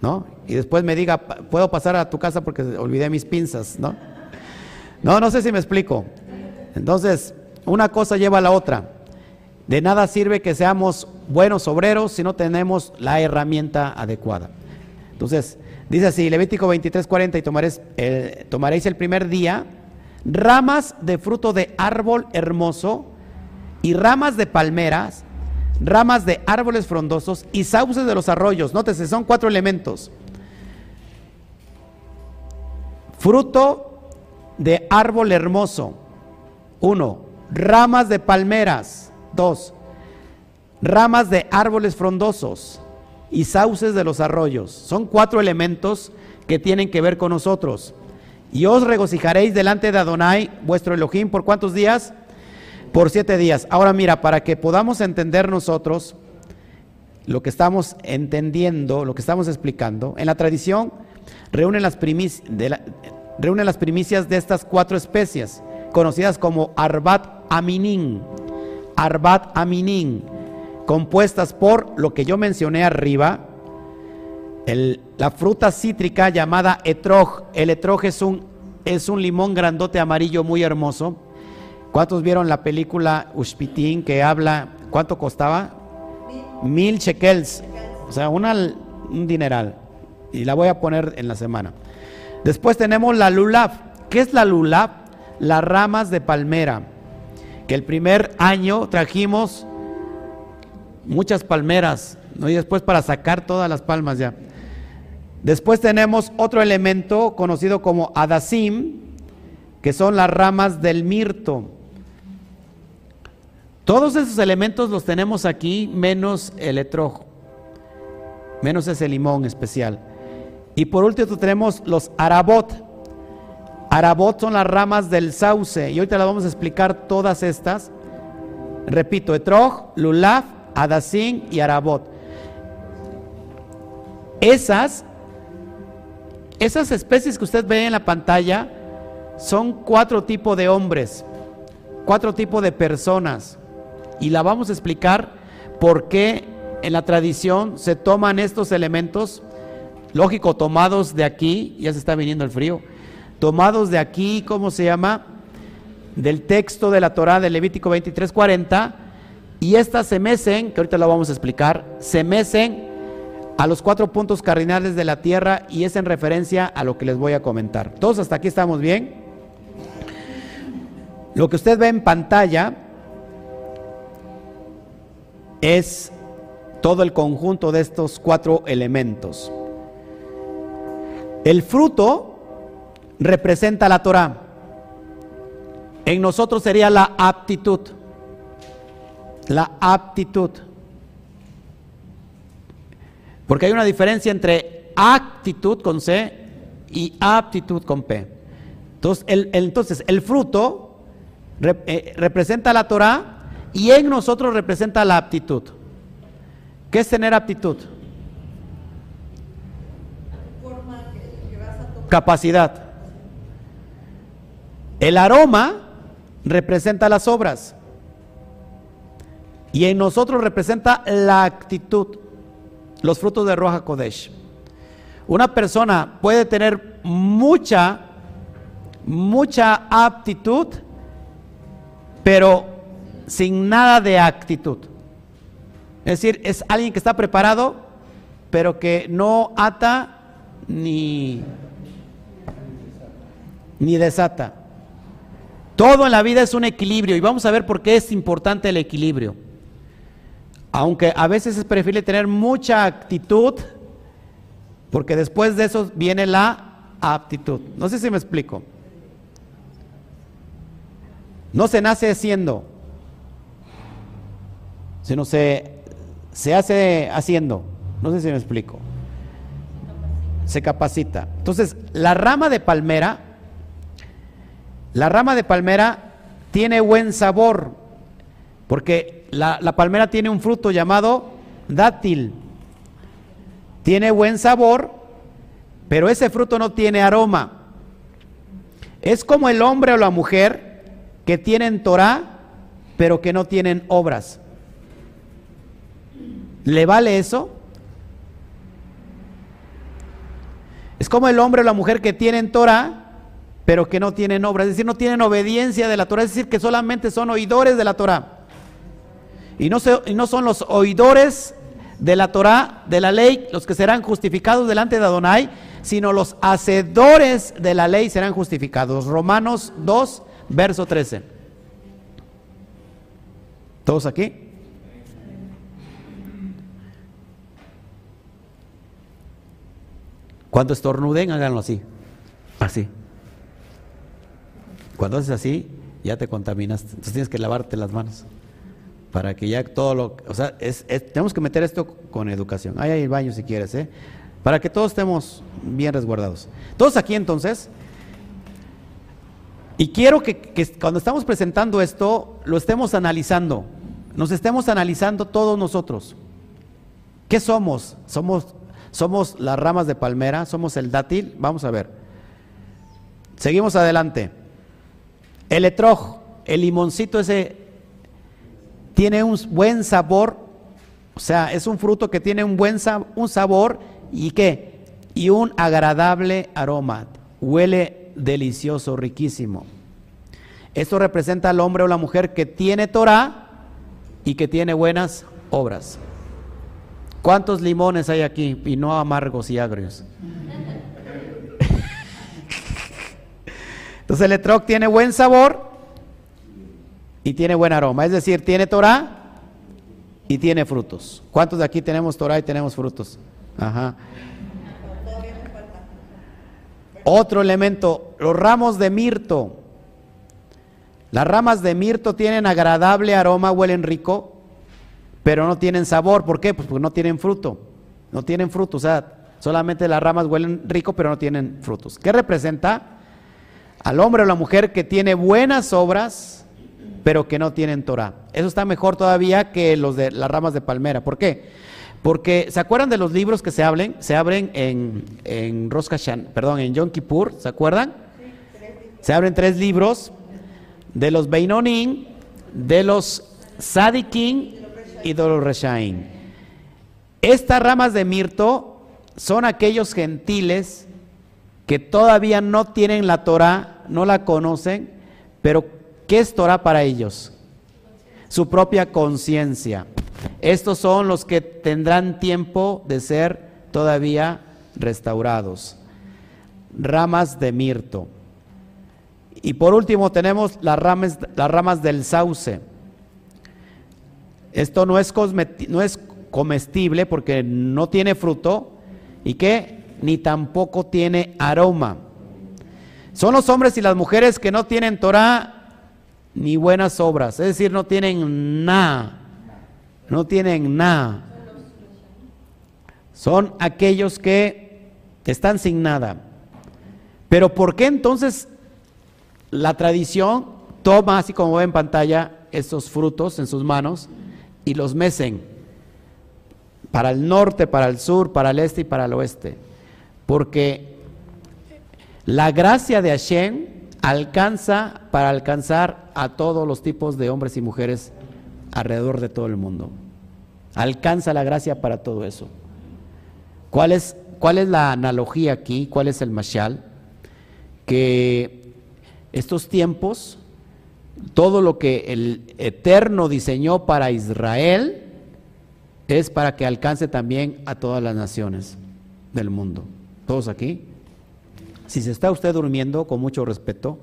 ¿no? Y después me diga, puedo pasar a tu casa porque olvidé mis pinzas, ¿no? No, no sé si me explico. Entonces, una cosa lleva a la otra. De nada sirve que seamos buenos obreros si no tenemos la herramienta adecuada. Entonces, dice así, Levítico 23, 40, y tomaréis el, tomaréis el primer día, ramas de fruto de árbol hermoso y ramas de palmeras, ramas de árboles frondosos y sauces de los arroyos. Nótese, son cuatro elementos. Fruto de árbol hermoso. Uno, ramas de palmeras. Dos, ramas de árboles frondosos y sauces de los arroyos. Son cuatro elementos que tienen que ver con nosotros. Y os regocijaréis delante de Adonai, vuestro Elohim, ¿por cuántos días? Por siete días. Ahora mira, para que podamos entender nosotros lo que estamos entendiendo, lo que estamos explicando, en la tradición reúnen las, reúnen las primicias de estas cuatro especies, conocidas como Arbat Aminin. Arbat Aminin, compuestas por lo que yo mencioné arriba, la fruta cítrica llamada etrog. El etrog es un, es un limón grandote amarillo muy hermoso. ¿Cuántos vieron la película Ushpitin que habla? ¿Cuánto costaba? Mil shekels. O sea, un dineral. Y la voy a poner en la semana. Después tenemos la lulav. ¿Qué es la lulav? Las ramas de palmera. Que el primer año trajimos muchas palmeras, ¿no? y después para sacar todas las palmas ya. Después tenemos otro elemento conocido como adasim, que son las ramas del mirto. Todos esos elementos los tenemos aquí, menos el etrojo, menos ese limón especial. Y por último tenemos los arabot. Arabot son las ramas del sauce, y ahorita las vamos a explicar todas estas. Repito, etrog, lulaf, adasim y arabot. Esas esas especies que usted ve en la pantalla son cuatro tipos de hombres, cuatro tipos de personas. Y la vamos a explicar por qué en la tradición se toman estos elementos, lógico, tomados de aquí, ya se está viniendo el frío, tomados de aquí, ¿cómo se llama? Del texto de la Torah de Levítico 23:40, y estas se mecen, que ahorita lo vamos a explicar, se mecen a los cuatro puntos cardinales de la Tierra y es en referencia a lo que les voy a comentar. Todos hasta aquí estamos bien. Lo que usted ve en pantalla es todo el conjunto de estos cuatro elementos. El fruto representa la Torah. En nosotros sería la aptitud. La aptitud. Porque hay una diferencia entre actitud con C y aptitud con P. Entonces el, entonces, el fruto eh, representa la Torah y en nosotros representa la aptitud. ¿Qué es tener aptitud? Capacidad. El aroma representa las obras y en nosotros representa la actitud los frutos de Roja Kodesh. Una persona puede tener mucha, mucha aptitud, pero sin nada de actitud. Es decir, es alguien que está preparado, pero que no ata ni, ni desata. Todo en la vida es un equilibrio y vamos a ver por qué es importante el equilibrio. Aunque a veces es preferible tener mucha actitud, porque después de eso viene la aptitud. No sé si me explico. No se nace siendo, sino se, se hace haciendo. No sé si me explico. Se capacita. Entonces, la rama de palmera, la rama de palmera tiene buen sabor, porque la, palmera tiene un fruto llamado dátil. Tiene buen sabor, pero ese fruto no tiene aroma. Es como el hombre o la mujer que tienen Torah, pero que no tienen obras. ¿Le vale eso? Es como el hombre o la mujer que tienen Torah, pero que no tienen obras, es decir, no tienen obediencia de la Torah, es decir, que solamente son oidores de la Torah. Y no, no son los oidores de la Torah, de la ley, los que serán justificados delante de Adonai, sino los hacedores de la ley serán justificados. Romanos 2, verso 13. ¿Todos aquí? Cuando estornuden, háganlo así. Así. Cuando haces así, ya te contaminas. Entonces tienes que lavarte las manos. Para que ya todo lo... O sea, tenemos que meter esto con educación. Ahí hay el baño si quieres, ¿eh? Para que todos estemos bien resguardados. Todos aquí entonces. Y quiero que, que cuando estamos presentando esto, lo estemos analizando. Nos estemos analizando todos nosotros. ¿Qué somos? ¿Somos somos las ramas de palmera, somos el dátil. Vamos a ver. Seguimos adelante. El etrog, el limoncito ese, tiene un buen sabor. O sea, es un fruto que tiene un buen un sabor y qué? Y un agradable aroma. Huele delicioso, riquísimo. Esto representa al hombre o la mujer que tiene Torah y que tiene buenas obras. ¿Cuántos limones hay aquí y no amargos y agrios? Entonces el etrog tiene buen sabor y tiene buen aroma, es decir, tiene Torah y tiene frutos. ¿Cuántos de aquí tenemos Torah y tenemos frutos? Ajá. Otro elemento, los ramos de mirto. Las ramas de mirto tienen agradable aroma, huelen rico pero no tienen sabor. ¿Por qué? Pues porque no tienen fruto. No tienen fruto, o sea, solamente las ramas huelen rico, pero no tienen frutos. ¿Qué representa? Al hombre o la mujer que tiene buenas obras, pero que no tienen Torah. Eso está mejor todavía que los de las ramas de palmera. ¿Por qué? Porque, ¿se acuerdan de los libros que se abren? Se abren en, en perdón, en Yom Kippur, ¿se acuerdan? Se abren tres libros de los Beinonim, de los Sadikin y Reshain. Estas ramas de mirto son aquellos gentiles que todavía no tienen la Torah, no la conocen, pero ¿qué es Torah para ellos? Su propia conciencia. Estos son los que tendrán tiempo de ser todavía restaurados. Ramas de mirto. Y por último tenemos las ramas, las ramas del sauce. Esto no es, no es comestible porque no tiene fruto y que ni tampoco tiene aroma. Son los hombres y las mujeres que no tienen Torah ni buenas obras, es decir, no tienen nada, no tienen nada. Son aquellos que están sin nada. Pero ¿por qué entonces la tradición toma, así como ve en pantalla, estos frutos en sus manos? y los mecen para el norte, para el sur, para el este y para el oeste. Porque la gracia de Hashem alcanza para alcanzar a todos los tipos de hombres y mujeres alrededor de todo el mundo. Alcanza la gracia para todo eso. ¿Cuál es, cuál es la analogía aquí? ¿Cuál es el mashal? Que estos tiempos todo lo que el Eterno diseñó para Israel es para que alcance también a todas las naciones del mundo. ¿Todos aquí? Si se está usted durmiendo, con mucho respeto,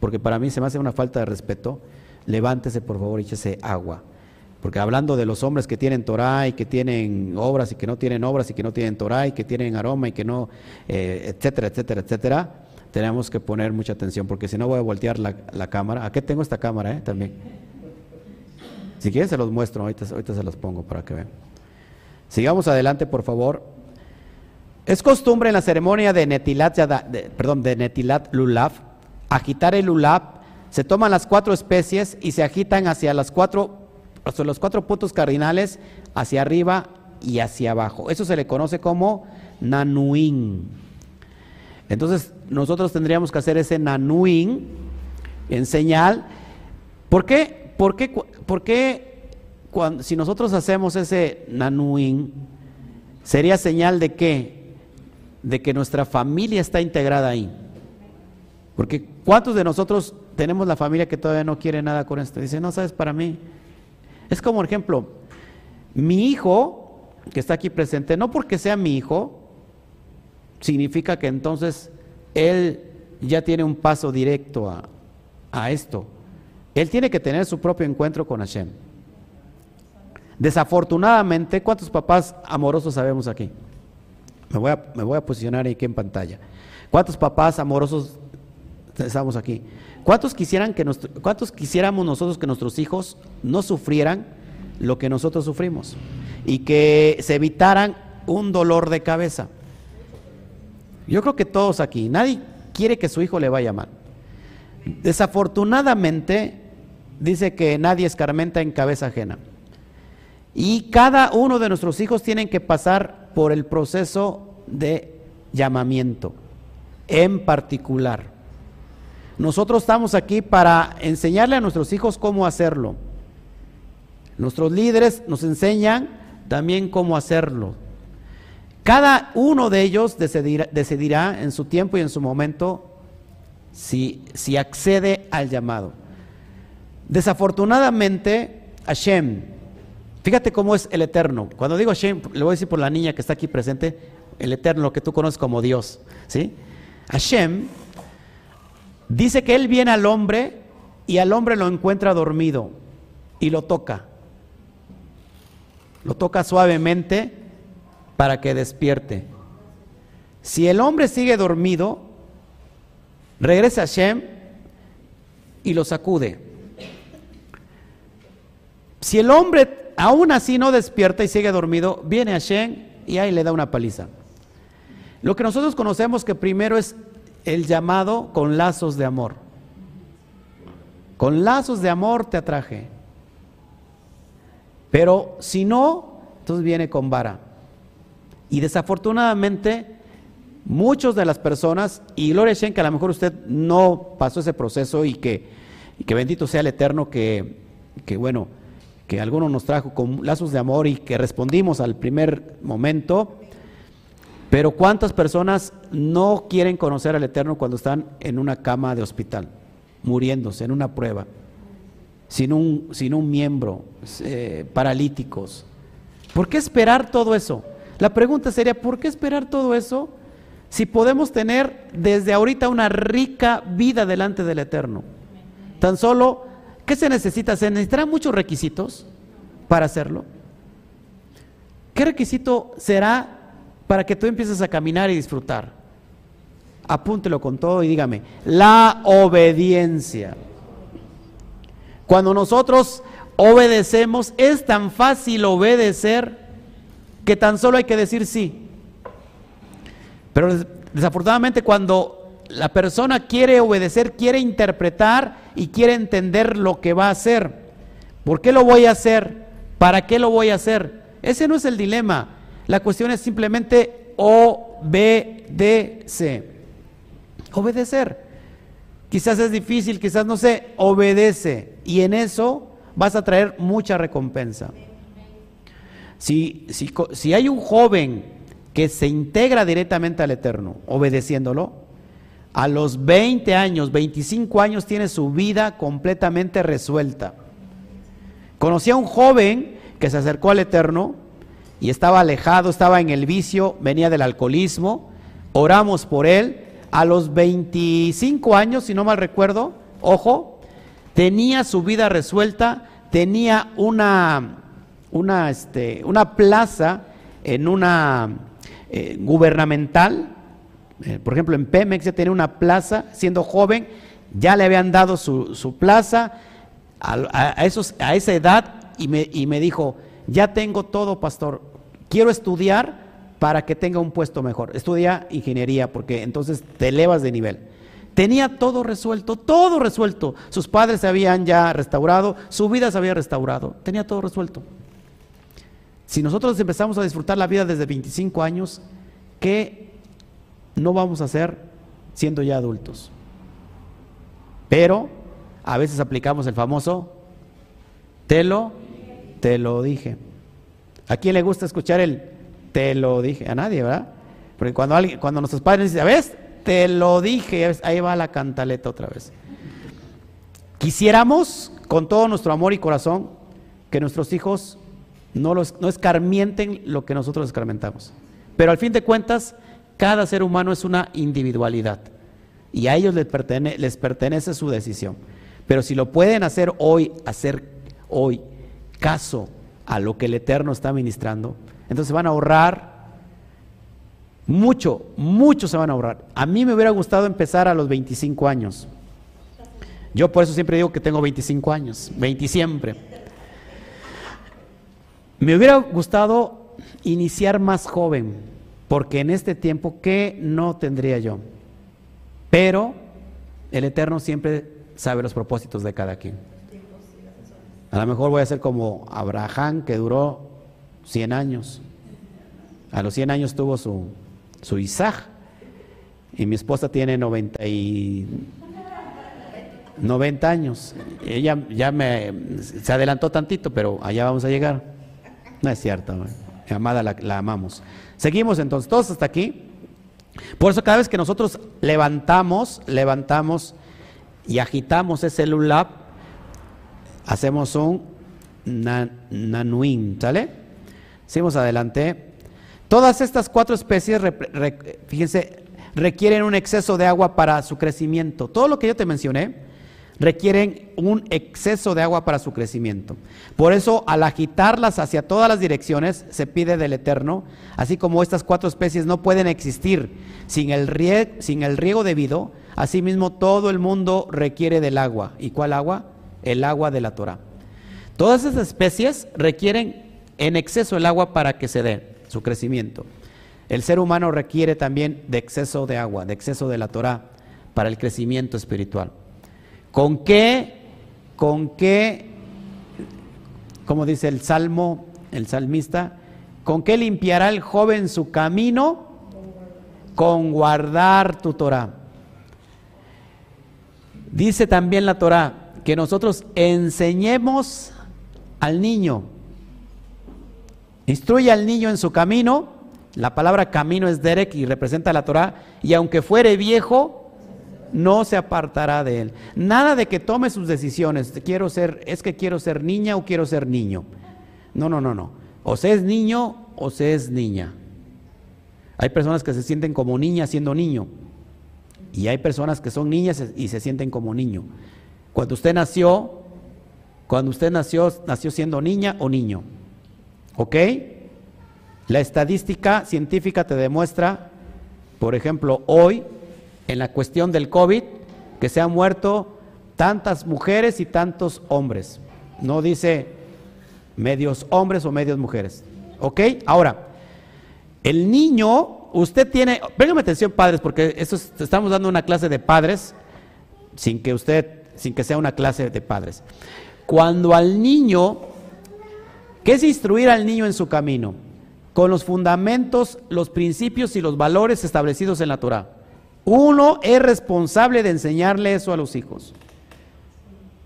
porque para mí se me hace una falta de respeto, levántese por favor échese agua. Porque hablando de los hombres que tienen Torah y que tienen obras y que no tienen obras y que no tienen Torah y que tienen aroma y que no, eh, etcétera, etcétera, etcétera, tenemos que poner mucha atención porque si no voy a voltear la, cámara. Aquí tengo esta cámara eh, también. Si quieren se los muestro, ahorita, ahorita se los pongo para que vean. Sigamos adelante, por favor. Es costumbre en la ceremonia de Netilat, perdón, de Netilat Lulav, agitar el Lulav. Se toman las cuatro especies y se agitan hacia, las cuatro, hacia los cuatro puntos cardinales, hacia arriba y hacia abajo. Eso se le conoce como Nanuín. Entonces nosotros tendríamos que hacer ese nanuin en señal. ¿Por qué? ¿Por qué, por qué si nosotros hacemos ese nanuin, sería señal de qué? De que nuestra familia está integrada ahí. Porque ¿cuántos de nosotros tenemos la familia que todavía no quiere nada con esto? Dice, no sabes, para mí. Es como, ejemplo, mi hijo, que está aquí presente, no porque sea mi hijo, significa que entonces él ya tiene un paso directo a, a esto. Él tiene que tener su propio encuentro con Hashem. Desafortunadamente, ¿cuántos papás amorosos sabemos aquí? Me voy a, posicionar aquí en pantalla. ¿Cuántos papás amorosos estamos aquí? ¿Cuántos, quisieran que ¿Cuántos quisiéramos nosotros que nuestros hijos no sufrieran lo que nosotros sufrimos? Y que se evitaran un dolor de cabeza. Yo creo que todos aquí, nadie quiere que su hijo le vaya mal. Desafortunadamente, dice que nadie escarmenta en cabeza ajena. Y cada uno de nuestros hijos tienen que pasar por el proceso de llamamiento, en particular. Nosotros estamos aquí para enseñarle a nuestros hijos cómo hacerlo. Nuestros líderes nos enseñan también cómo hacerlo. Cada uno de ellos decidirá, en su tiempo y en su momento si, si accede al llamado. Desafortunadamente, Hashem, fíjate cómo es el Eterno. Cuando digo Hashem, le voy a decir por la niña que está aquí presente, el Eterno, lo que tú conoces como Dios. ¿sí? Hashem dice que Él viene al hombre y al hombre lo encuentra dormido y lo toca. Lo toca suavemente para que despierte. Si el hombre sigue dormido, regresa a Shem y lo sacude. Si el hombre aún así no despierta y sigue dormido, viene a Shem y ahí le da una paliza. Lo que nosotros conocemos que primero es el llamado con lazos de amor. Con lazos de amor te atraje. Pero si no, entonces viene con vara. Y desafortunadamente, muchas de las personas, y gloria a que a lo mejor usted no pasó ese proceso y que, que bendito sea el Eterno que, que, bueno, que alguno nos trajo con lazos de amor y que respondimos al primer momento. Pero ¿cuántas personas no quieren conocer al Eterno cuando están en una cama de hospital, muriéndose, en una prueba, sin un, sin un miembro, eh, paralíticos? ¿Por qué esperar todo eso? La pregunta sería, ¿por qué esperar todo eso si podemos tener desde ahorita una rica vida delante del Eterno? Tan solo, ¿qué se necesita? ¿Se necesitarán muchos requisitos para hacerlo? ¿Qué requisito será para que tú empieces a caminar y disfrutar? Apúntelo con todo y dígame, la obediencia. Cuando nosotros obedecemos, es tan fácil obedecer que tan solo hay que decir sí. Pero desafortunadamente cuando la persona quiere obedecer, quiere interpretar y quiere entender lo que va a hacer. ¿Por qué lo voy a hacer? ¿Para qué lo voy a hacer? Ese no es el dilema. La cuestión es simplemente obedece. Obedecer. Quizás es difícil, quizás no sé, obedece. Y en eso vas a traer mucha recompensa. Si, si, hay un joven que se integra directamente al Eterno, obedeciéndolo, a los 20 años, 25 años tiene su vida completamente resuelta. Conocí a un joven que se acercó al Eterno y estaba alejado, estaba en el vicio, venía del alcoholismo, oramos por él. A los 25 años, si no mal recuerdo, ojo, tenía su vida resuelta, tenía una una, este, una plaza en una eh, gubernamental, eh, por ejemplo en Pemex ya tenía una plaza, siendo joven, ya le habían dado su, plaza a, esos, a esa edad y me, y me dijo, ya tengo todo, pastor, quiero estudiar para que tenga un puesto mejor. Estudia ingeniería porque entonces te elevas de nivel. Tenía todo resuelto, todo resuelto. Sus padres se habían ya restaurado, su vida se había restaurado, tenía todo resuelto. Si nosotros empezamos a disfrutar la vida desde 25 años, ¿qué no vamos a hacer siendo ya adultos? Pero a veces aplicamos el famoso te lo, te lo dije. ¿A quién le gusta escuchar el te lo dije? A nadie, ¿verdad? Porque cuando, alguien, cuando nuestros padres dicen, ¿ves? Te lo dije, ahí va la cantaleta otra vez. Quisiéramos, con todo nuestro amor y corazón, que nuestros hijos no, los, no escarmienten lo que nosotros escarmentamos. Pero al fin de cuentas, cada ser humano es una individualidad y a ellos les pertenece, su decisión. Pero si lo pueden hacer hoy, hacer hoy caso a lo que el Eterno está ministrando, entonces van a ahorrar mucho, mucho se van a ahorrar. A mí me hubiera gustado empezar a los 25 años. Yo por eso siempre digo que tengo 25 años, 20 siempre. Me hubiera gustado iniciar más joven, porque en este tiempo, ¿qué no tendría yo? Pero el Eterno siempre sabe los propósitos de cada quien. A lo mejor voy a ser como Abraham, que duró 100 años. A los 100 años tuvo su, su Isaac. Y mi esposa tiene 90, y 90 años. Ella ya me, se adelantó tantito, pero allá vamos a llegar. No es cierto, mi amada la, amamos. Seguimos entonces, todos hasta aquí. Por eso cada vez que nosotros levantamos, levantamos y agitamos ese lulab, hacemos un nanuín, ¿sale? Seguimos adelante. Todas estas cuatro especies, fíjense, requieren un exceso de agua para su crecimiento. Todo lo que yo te mencioné, requieren un exceso de agua para su crecimiento. Por eso, al agitarlas hacia todas las direcciones, se pide del Eterno, así como estas cuatro especies no pueden existir sin el, riego, sin el riego debido, asimismo todo el mundo requiere del agua. ¿Y cuál agua? El agua de la Torah. Todas esas especies requieren en exceso el agua para que se dé su crecimiento. El ser humano requiere también de exceso de agua, de exceso de la Torah para el crecimiento espiritual. ¿Con qué, con qué, como dice el salmo, el salmista, con qué limpiará el joven su camino? Con guardar tu Torah. Dice también la Torah que nosotros enseñemos al niño, instruye al niño en su camino, la palabra camino es Derek y representa la Torah, y aunque fuere viejo, no se apartará de él. Nada de que tome sus decisiones. Quiero ser, es que quiero ser niña o quiero ser niño. No, no, no, no. O se es niño o se es niña. Hay personas que se sienten como niña siendo niño. Y hay personas que son niñas y se sienten como niño. Cuando usted nació, cuando usted nació, nació siendo niña o niño. ¿Ok? La estadística científica te demuestra, por ejemplo, hoy en la cuestión del COVID, que se han muerto tantas mujeres y tantos hombres. No dice medios hombres o medios mujeres. ¿Ok? Ahora, el niño, usted tiene, Véngame atención padres, porque eso estamos dando una clase de padres sin que usted, sin que sea una clase de padres. Cuando al niño, ¿qué es instruir al niño en su camino? Con los fundamentos, los principios y los valores establecidos en la Torah. Uno es responsable de enseñarle eso a los hijos.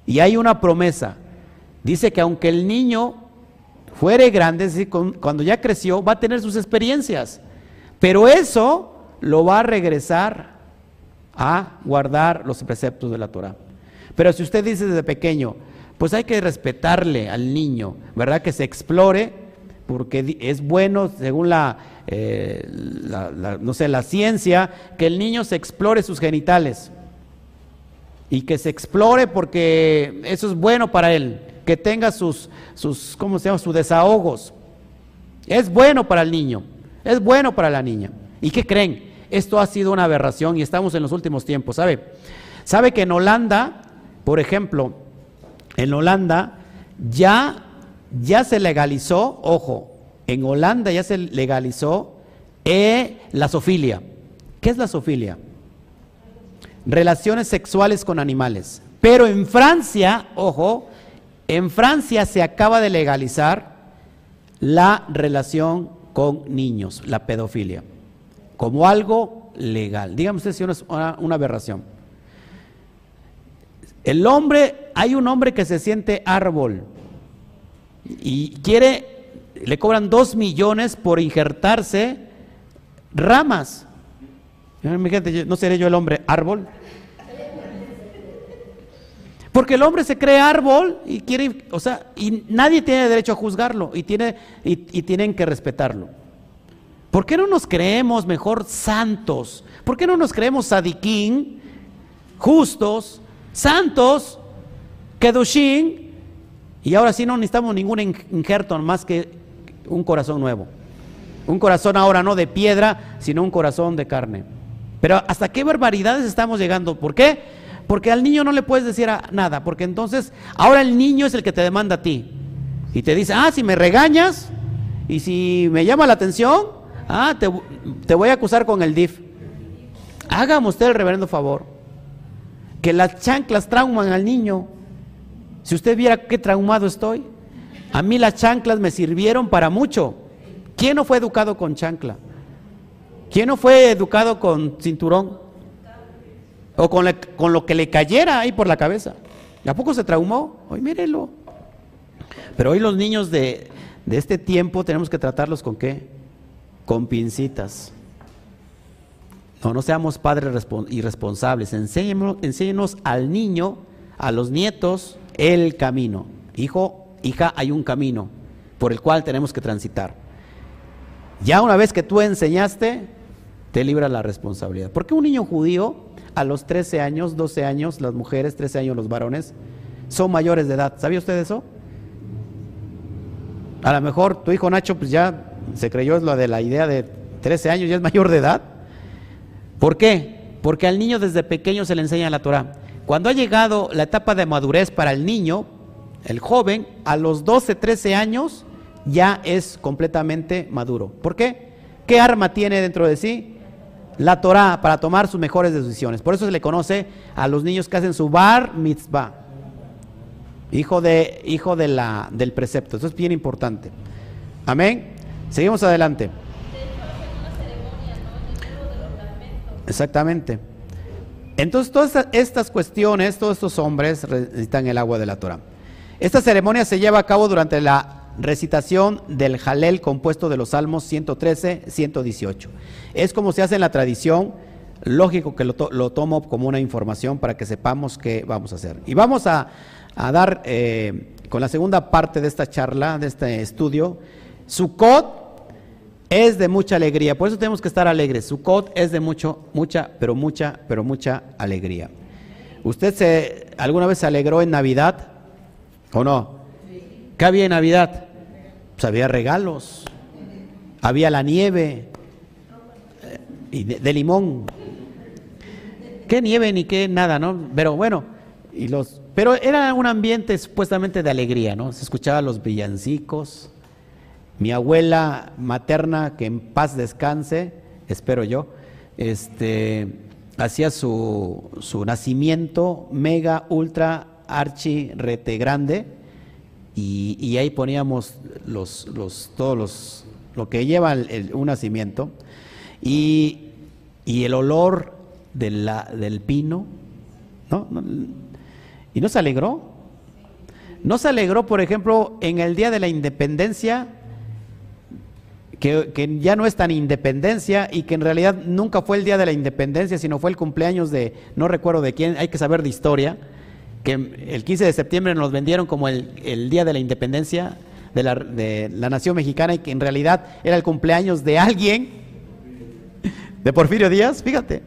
Y hay una promesa. Dice que aunque el niño fuere grande, es decir, cuando ya creció, va a tener sus experiencias. Pero eso lo va a regresar a guardar los preceptos de la Torah. Pero si usted dice desde pequeño, pues hay que respetarle al niño, ¿verdad? Que se explore, porque es bueno, según la, eh, no sé, la ciencia, que el niño se explore sus genitales. Y que se explore porque eso es bueno para él, que tenga sus, sus ¿cómo se llama? Sus desahogos. Es bueno para el niño, es bueno para la niña. ¿Y qué creen? Esto ha sido una aberración y estamos en los últimos tiempos, ¿sabe? ¿Sabe que en Holanda, por ejemplo, en Holanda ya, ya se legalizó, ojo, en Holanda ya se legalizó eh, la sofilia. ¿Qué es la sofilia? Relaciones sexuales con animales. Pero en Francia, ojo, en Francia se acaba de legalizar la relación con niños, la pedofilia, como algo legal. Dígame usted si es una aberración. El hombre, hay un hombre que se siente árbol y quiere le cobran dos millones por injertarse ramas. ¿no seré yo el hombre árbol? Porque el hombre se cree árbol y quiere, o sea, y nadie tiene derecho a juzgarlo y, tiene, y, tienen que respetarlo. ¿Por qué no nos creemos mejor santos? ¿Por qué no nos creemos sadiquín, justos, santos, kedushin? Y ahora sí no necesitamos ningún injerto más que un corazón nuevo. Un corazón ahora no de piedra, sino un corazón de carne. Pero hasta qué barbaridades estamos llegando. ¿Por qué? Porque al niño no le puedes decir nada, porque entonces ahora el niño es el que te demanda a ti. Y te dice, ah, si me regañas y si me llama la atención, ah, te, te voy a acusar con el DIF. Hágame usted el reverendo favor. Que las chanclas trauman al niño. Si usted viera qué traumado estoy. A mí las chanclas me sirvieron para mucho. ¿Quién no fue educado con chancla? ¿Quién no fue educado con cinturón? O con, con lo que le cayera ahí por la cabeza. ¿A poco se traumó? Hoy mírelo. Pero hoy los niños de, este tiempo tenemos que tratarlos con qué? Con pincitas. No, no seamos padres irresponsables. Enséñenos, enséñenos al niño, a los nietos, el camino. Hijo, hija, hay un camino por el cual tenemos que transitar. Ya una vez que tú enseñaste, te libra la responsabilidad. Porque un niño judío a los 13 años, 12 años, las mujeres, 13 años los varones, son mayores de edad? ¿Sabía usted eso? A lo mejor tu hijo Nacho pues ya se creyó lo de la idea de 13 años, ya es mayor de edad. ¿Por qué? Porque al niño desde pequeño se le enseña la Torah. Cuando ha llegado la etapa de madurez para el niño, el joven, a los 12, 13 años, ya es completamente maduro. ¿Por qué? ¿Qué arma tiene dentro de sí? La Torah para tomar sus mejores decisiones. Por eso se le conoce a los niños que hacen su bar mitzvah. Hijo, de, hijo de la, del precepto. Eso es bien importante. Amén. Seguimos adelante. Exactamente. Entonces, todas estas cuestiones, todos estos hombres necesitan el agua de la Torah. Esta ceremonia se lleva a cabo durante la recitación del Jalel compuesto de los Salmos 113, 118. Es como se hace en la tradición, lógico que lo, tomo como una información para que sepamos qué vamos a hacer. Y vamos a, dar eh, con la segunda parte de esta charla, de este estudio, Sukkot es de mucha alegría, por eso tenemos que estar alegres. Sukkot es de mucho, mucha, pero mucha, pero mucha alegría. ¿Usted se, alguna vez se alegró en Navidad o no? ¿Qué había en Navidad? Pues había regalos, había la nieve eh, y de, limón. ¿Qué nieve ni qué nada, no? Pero bueno, y los, pero era un ambiente supuestamente de alegría, ¿no? Se escuchaban los villancicos. Mi abuela materna, que en paz descanse, espero yo, este, hacía su, su nacimiento mega, ultra, archi, rete grande y, ahí poníamos los, todos los, lo que lleva un nacimiento y, el olor del pino, ¿no? Y no se alegró. No se alegró, por ejemplo, en el día de la independencia, que, que, ya no es tan independencia y que en realidad nunca fue el día de la independencia, sino fue el cumpleaños de, no recuerdo de quién, hay que saber de historia, que el 15 de septiembre nos vendieron como el, día de la independencia de la, de la, nación mexicana y que en realidad era el cumpleaños de alguien, de Porfirio Díaz, fíjate.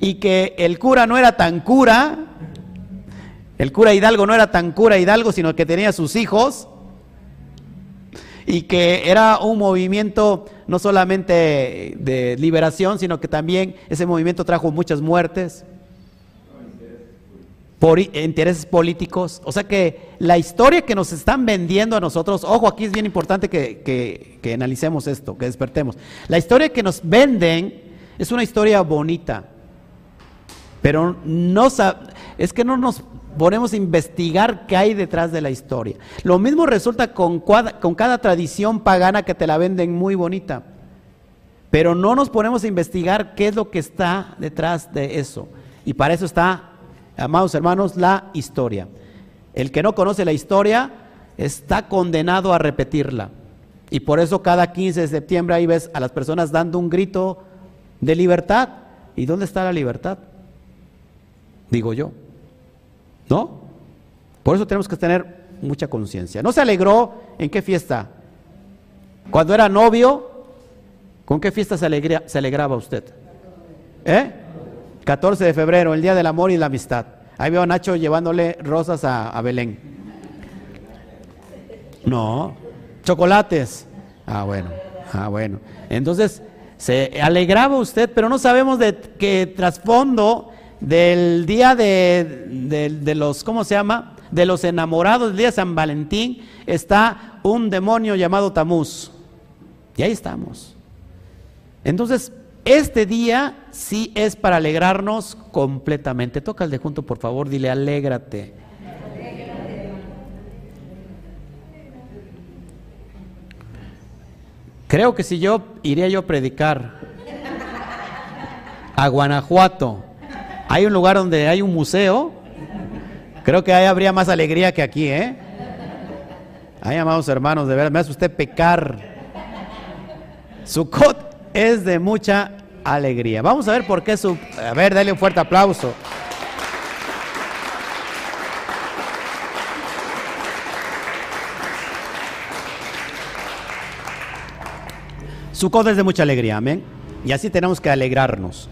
Y que el cura no era tan cura, el cura Hidalgo no era tan cura Hidalgo, sino que tenía sus hijos. Y que era un movimiento no solamente de liberación, sino que también ese movimiento trajo muchas muertes por intereses políticos. O sea que la historia que nos están vendiendo a nosotros, ojo, aquí es bien importante que, que, analicemos esto, que despertemos. La historia que nos venden es una historia bonita, pero no es que no nos ponemos a investigar qué hay detrás de la historia. Lo mismo resulta con, con cada tradición pagana que te la venden muy bonita, pero no nos ponemos a investigar qué es lo que está detrás de eso. Y para eso está amados hermanos, la historia. El que no conoce la historia está condenado a repetirla. Y por eso cada 15 de septiembre ahí ves a las personas dando un grito de libertad. ¿Y dónde está la libertad? Digo yo. ¿No? Por eso tenemos que tener mucha conciencia. ¿No se alegró en qué fiesta? Cuando era novio ¿Con qué fiesta se, alegraba usted? ¿Eh? 14 de febrero, el Día del Amor y la Amistad. Ahí veo a Nacho llevándole rosas a, Belén. No, chocolates. Ah, bueno, ah, bueno. Entonces, se alegraba usted, pero no sabemos de qué trasfondo del día de, de, los, ¿cómo se llama? De los enamorados, el día de San Valentín, está un demonio llamado Tamuz. Y ahí estamos. Entonces, este día sí es para alegrarnos completamente. Toca el de junto, por favor, dile, alégrate. Creo que si yo iría yo a predicar a Guanajuato, hay un lugar donde hay un museo, creo que ahí habría más alegría que aquí, ¿eh? Ay, amados hermanos, de verdad, me hace usted pecar. Sukkot es de mucha alegría. Vamos a ver por qué su... A ver, dale un fuerte aplauso. Sukkot es de mucha alegría, amén. Y así tenemos que alegrarnos.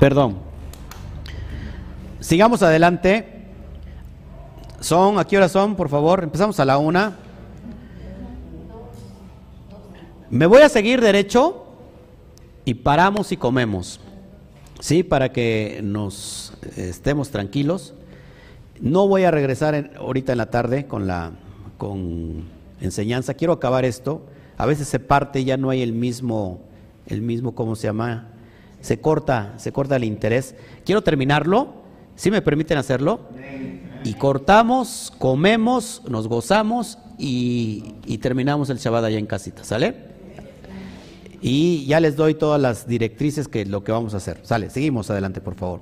Perdón. Sigamos adelante. Son, ¿a qué hora son, por favor? Empezamos a la una. Me voy a seguir derecho y paramos y comemos. Sí, para que nos estemos tranquilos. No voy a regresar ahorita en la tarde con la con enseñanza. Quiero acabar esto a veces se parte ya no hay el mismo, el mismo, ¿cómo se llama? Se corta, se corta el interés. Quiero terminarlo, si me permiten hacerlo. Y cortamos, comemos, nos gozamos y, y terminamos el Shabbat allá en casita, ¿sale? Y ya les doy todas las directrices que lo que vamos a hacer. Sale, seguimos adelante, por favor.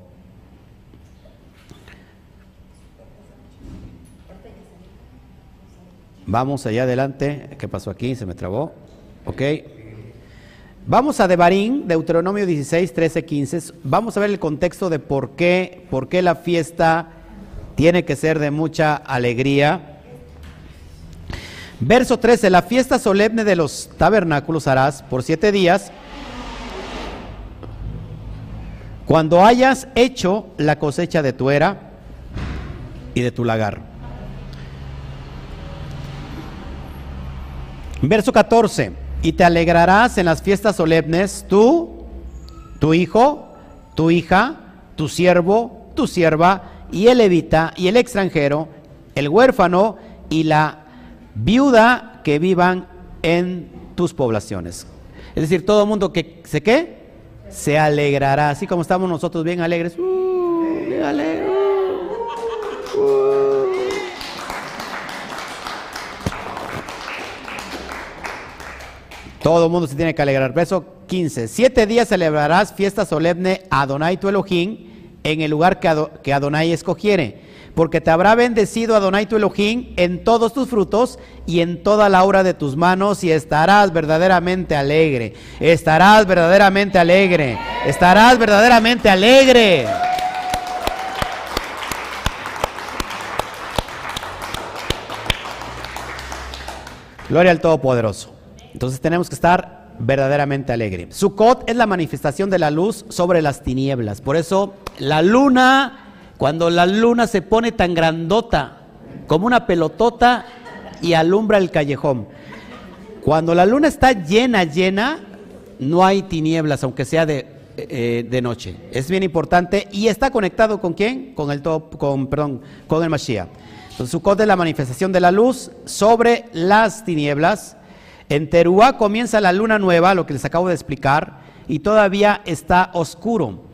Vamos allá adelante. ¿Qué pasó aquí? Se me trabó. Ok. Vamos a Devarim, Deuteronomio 16, 13, 15. Vamos a ver el contexto de por qué, por qué la fiesta tiene que ser de mucha alegría. Verso 13, la fiesta solemne de los tabernáculos harás por siete días cuando hayas hecho la cosecha de tu era y de tu lagar. Verso 14. Y te alegrarás en las fiestas solemnes tú, tu hijo, tu hija, tu siervo, tu sierva, y el levita, y el extranjero, el huérfano y la viuda que vivan en tus poblaciones. Es decir, todo mundo que se qué, se alegrará, así como estamos nosotros bien alegres. Uh, bien. Uh, uh. Todo el mundo se tiene que alegrar. Verso 15. Siete días celebrarás fiesta solemne a Adonai tu Elohim en el lugar que, Adonai escogiere. Porque te habrá bendecido Adonai tu Elohim en todos tus frutos y en toda la obra de tus manos y estarás verdaderamente alegre. Estarás verdaderamente alegre. Estarás verdaderamente alegre. Gloria al Todopoderoso. Entonces tenemos que estar verdaderamente alegres. Sukkot es la manifestación de la luz sobre las tinieblas. Por eso la luna, cuando la luna se pone tan grandota como una pelotota y alumbra el callejón. Cuando la luna está llena, llena, no hay tinieblas, aunque sea de, eh, de noche. Es bien importante y está conectado con quién? Con el top, con, perdón, con el Mashiach. Entonces, Sukkot es la manifestación de la luz sobre las tinieblas. En Teruá comienza la luna nueva, lo que les acabo de explicar, y todavía está oscuro.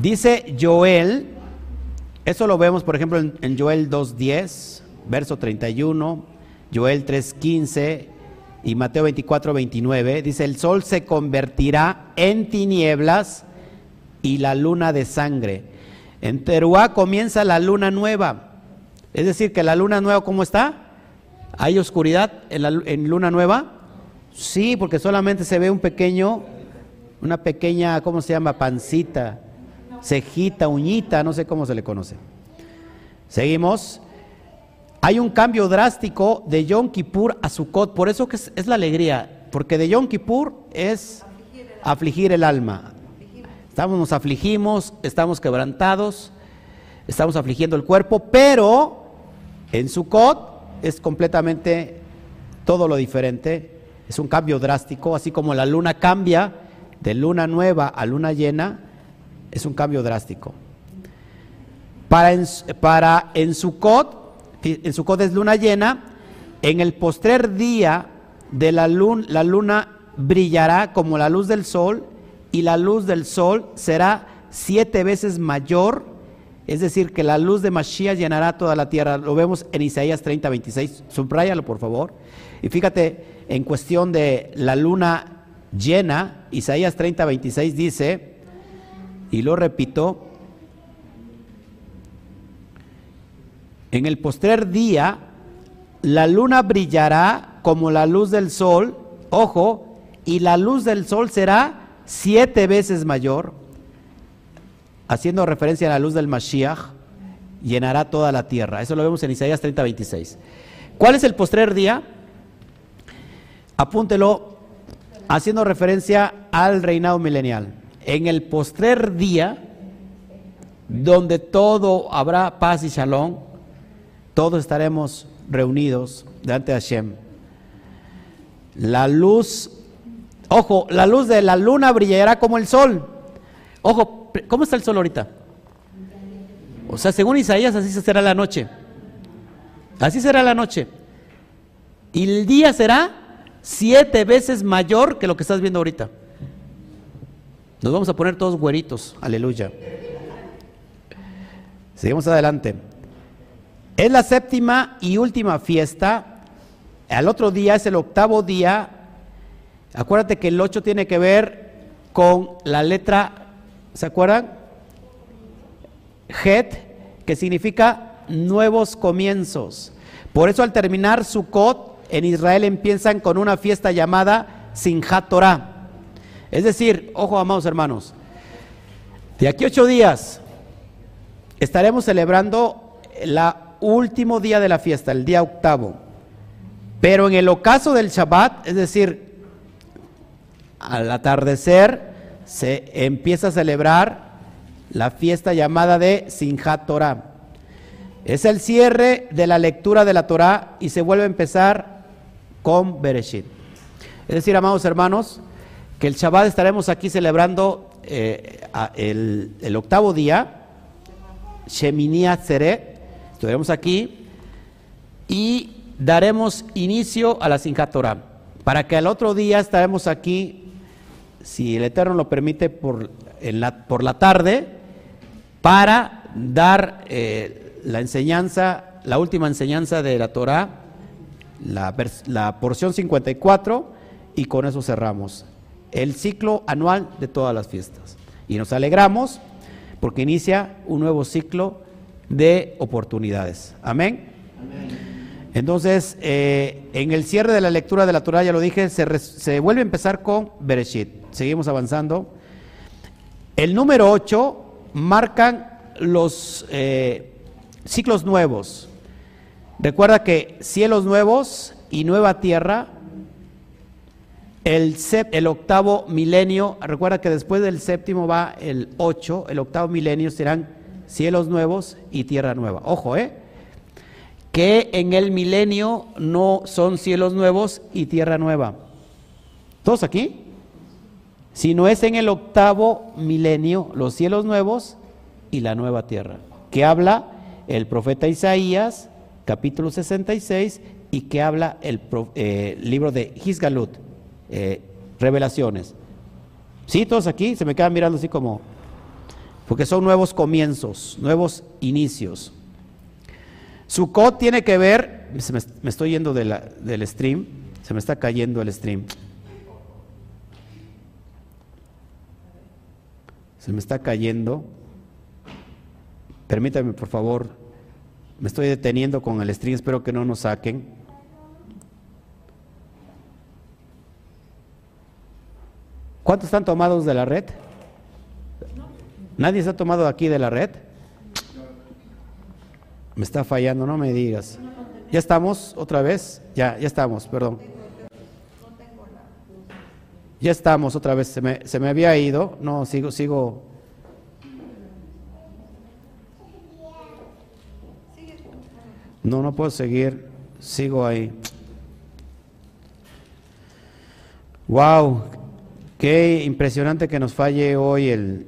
Dice Joel, eso lo vemos por ejemplo en, Joel 2.10, verso 31, Joel 3.15 y Mateo 24, 29. Dice, el sol se convertirá en tinieblas y la luna de sangre. En Teruá comienza la luna nueva. Es decir, que la luna nueva, ¿cómo está? ¿Hay oscuridad en, luna nueva? Sí, porque solamente se ve un pequeño, una pequeña, ¿cómo se llama? Pancita, cejita, uñita, no sé cómo se le conoce. Seguimos. Hay un cambio drástico de Yom Kippur a Sukkot, por eso que es, la alegría. porque de Yom Kippur es afligir el alma. Estamos, nos afligimos, estamos quebrantados, estamos afligiendo el cuerpo, pero en Sukkot es completamente todo lo diferente, es un cambio drástico, así como la luna cambia de luna nueva a luna llena, es un cambio drástico. Para en, para en Sukkot, en Sukkot es luna llena, en el postrer día de la luna, la luna brillará como la luz del sol y la luz del sol será siete veces mayor, es decir, que la luz de Mashiach llenará toda la tierra. Lo vemos en Isaías 30, 26. Subrayalo, por favor. Y fíjate, en cuestión de la luna llena, Isaías 30, 26 dice, y lo repito, en el postrer día, la luna brillará como la luz del sol, ojo, y la luz del sol será siete veces mayor, haciendo referencia a la luz del Mashiach, llenará toda la tierra. Eso lo vemos en Isaías 30, 26. ¿Cuál es el postrer día? Apúntelo haciendo referencia al reinado milenial. En el postrer día, donde todo habrá paz y shalom, todos estaremos reunidos delante de Hashem. La luz Ojo, la luz de la luna brillará como el sol. Ojo, ¿cómo está el sol ahorita? O sea, según Isaías, así será la noche. Así será la noche. Y el día será siete veces mayor que lo que estás viendo ahorita. Nos vamos a poner todos güeritos. Aleluya. Seguimos adelante. Es la séptima y última fiesta. Al otro día es el octavo día Acuérdate que el 8 tiene que ver con la letra, ¿se acuerdan? Het, que significa nuevos comienzos. Por eso al terminar Sukkot, en Israel empiezan con una fiesta llamada Sinjat Torah. Es decir, ojo amados hermanos, de aquí ocho días estaremos celebrando el último día de la fiesta, el día octavo. Pero en el ocaso del Shabbat, es decir, al atardecer se empieza a celebrar la fiesta llamada de Sinjat Torah. Es el cierre de la lectura de la Torah y se vuelve a empezar con Bereshit. Es decir, amados hermanos, que el Shabbat estaremos aquí celebrando eh, el, octavo día, Shemini Atzeret, estaremos aquí y daremos inicio a la Sinjat Torah. Para que al otro día estaremos aquí si el Eterno lo permite, por, la, tarde para dar eh, la enseñanza, la última enseñanza de la Torah, la, la porción 54, y con eso cerramos el ciclo anual de todas las fiestas. Y nos alegramos porque inicia un nuevo ciclo de oportunidades. Amén. Entonces, eh, en el cierre de la lectura de la Torah, ya lo dije, se, se vuelve a empezar con Bereshit. Seguimos avanzando. El número 8 marcan los eh, ciclos nuevos. Recuerda que cielos nuevos y nueva tierra. El, octavo milenio, recuerda que después del séptimo va el 8, el octavo milenio serán cielos nuevos y tierra nueva. Ojo, ¿eh? Que en el milenio no son cielos nuevos y tierra nueva. ¿Todos aquí? sino es en el octavo milenio, los cielos nuevos y la nueva tierra, que habla el profeta Isaías, capítulo 66, y que habla el eh, libro de Gisgalut, eh, Revelaciones. ¿Sí? Todos aquí se me quedan mirando así como, porque son nuevos comienzos, nuevos inicios. Sukkot tiene que ver, me, estoy yendo del stream, se me está cayendo el stream. Se me está cayendo. Permítame, por favor. Me estoy deteniendo con el string, espero que no nos saquen. ¿Cuántos están tomados de la red? ¿Nadie está tomado aquí de la red? Me está fallando, no me digas. ¿Ya estamos otra vez? Ya, ya estamos, perdón. Ya estamos otra vez, se me, se me había ido. No, sigo, sigo. No, no puedo seguir. Sigo ahí. Wow, qué impresionante que nos falle hoy el,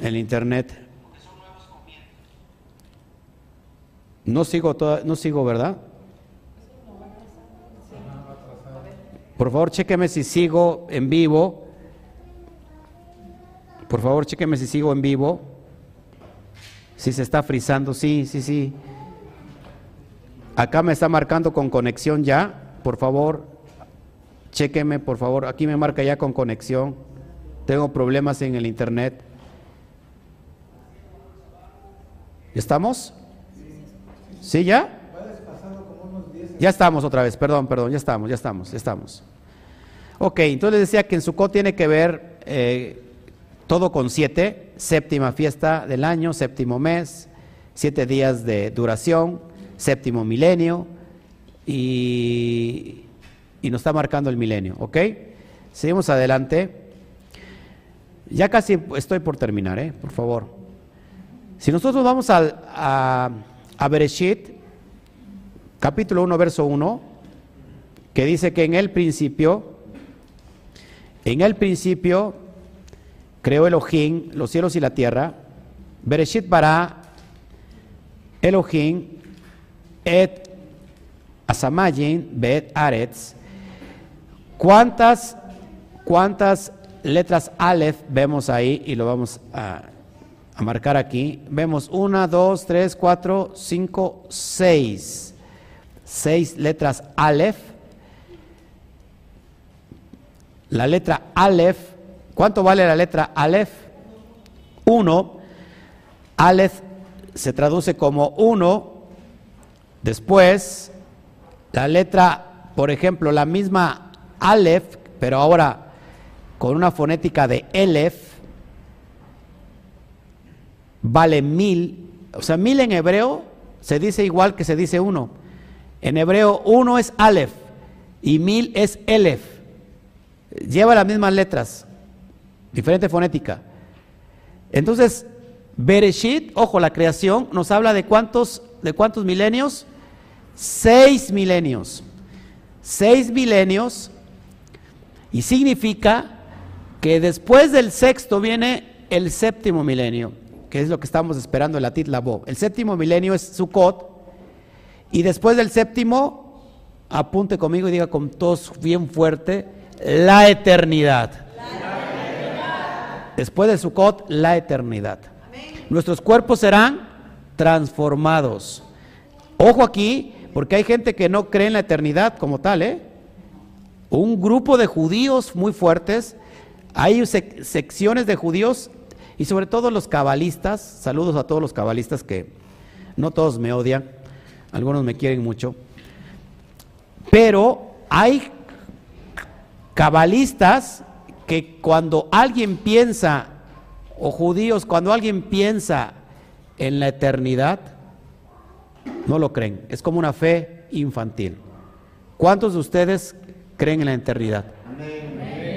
el internet. No sigo, toda, no sigo, ¿verdad? Por favor, chéqueme si sigo en vivo. Por favor, chéqueme si sigo en vivo. Si se está frizando, sí, sí, sí. Acá me está marcando con conexión ya. Por favor, chéqueme, por favor. Aquí me marca ya con conexión. Tengo problemas en el internet. ¿Estamos? ¿Sí ya? Ya estamos otra vez, perdón, perdón, ya estamos, ya estamos, ya estamos. Ok, entonces decía que en Sukkot tiene que ver eh, todo con siete, séptima fiesta del año, séptimo mes, siete días de duración, séptimo milenio y, y nos está marcando el milenio, ¿ok? Seguimos adelante. Ya casi estoy por terminar, ¿eh? Por favor. Si nosotros vamos al, a a Bereshit, capítulo 1, verso 1, que dice que en el principio, en el principio creó Elohim los cielos y la tierra. Bereshit para Elohim et Asamayin bet Aretz. ¿Cuántas, ¿Cuántas letras Aleph vemos ahí? Y lo vamos a marcar aquí, vemos una, dos, tres, cuatro, cinco, seis. Seis letras Aleph. La letra Aleph, ¿cuánto vale la letra Aleph? Uno. Aleph se traduce como uno. Después, la letra, por ejemplo, la misma Aleph, pero ahora con una fonética de Elef, vale mil. O sea, mil en hebreo se dice igual que se dice uno. En hebreo uno es Aleph y mil es Elef. Lleva las mismas letras, diferente fonética. Entonces, Bereshit, ojo, la creación nos habla de cuántos, de cuántos milenios? Seis milenios. Seis milenios y significa que después del sexto viene el séptimo milenio que es lo que estamos esperando en la Titlabo. El séptimo milenio es Sukkot, y después del séptimo, apunte conmigo y diga con todos bien fuerte, la eternidad. Después de Sukkot, la eternidad. Nuestros cuerpos serán transformados. Ojo aquí, porque hay gente que no cree en la eternidad como tal, ¿eh? Un grupo de judíos muy fuertes, hay secciones de judíos y sobre todo los cabalistas, saludos a todos los cabalistas que no todos me odian, algunos me quieren mucho, pero hay cabalistas que cuando alguien piensa, o judíos, cuando alguien piensa en la eternidad, no lo creen, es como una fe infantil. ¿Cuántos de ustedes creen en la eternidad?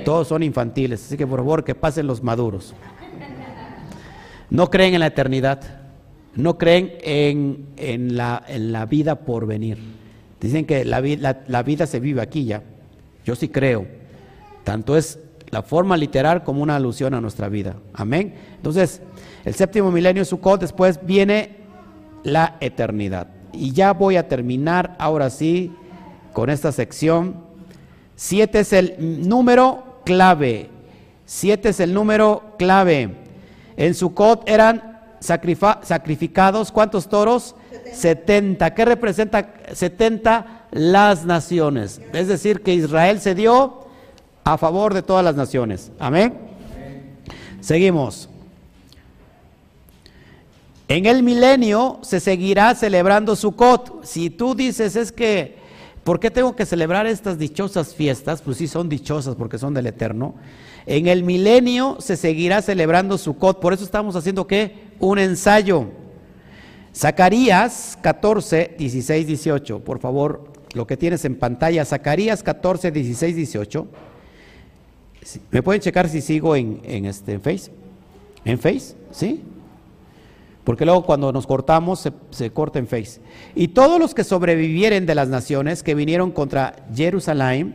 Todos son infantiles, así que por favor que pasen los maduros. No creen en la eternidad, no creen en, la, en la, vida por venir. Dicen que la, la, vida se vive aquí ya. Yo sí creo. Tanto es la forma literal como una alusión a nuestra vida. Amén. Entonces, el séptimo milenio Sukkot, después viene la eternidad. Y ya voy a terminar ahora sí con esta sección. Siete es el número clave. Siete es el número clave. En Sucot eran sacrificados, ¿cuántos toros? 70. ¿Qué representa 70? Las naciones. Es decir, que Israel se dio a favor de todas las naciones. Amén. Seguimos. En el milenio se seguirá celebrando Sukkot. Si tú dices es que, ¿por qué tengo que celebrar estas dichosas fiestas? Pues sí son dichosas porque son del Eterno. En el milenio se seguirá celebrando Sukkot, por eso estamos haciendo qué? Un ensayo. Zacarías 14, 16, 18. Por favor, lo que tienes en pantalla, Zacarías 14, 16, 18. ¿Me pueden checar si sigo en, en este, en Face? ¿En Face? ¿Sí? Porque luego cuando nos cortamos se, se, corta en Face. Y todos los que sobrevivieren de las naciones que vinieron contra Jerusalén,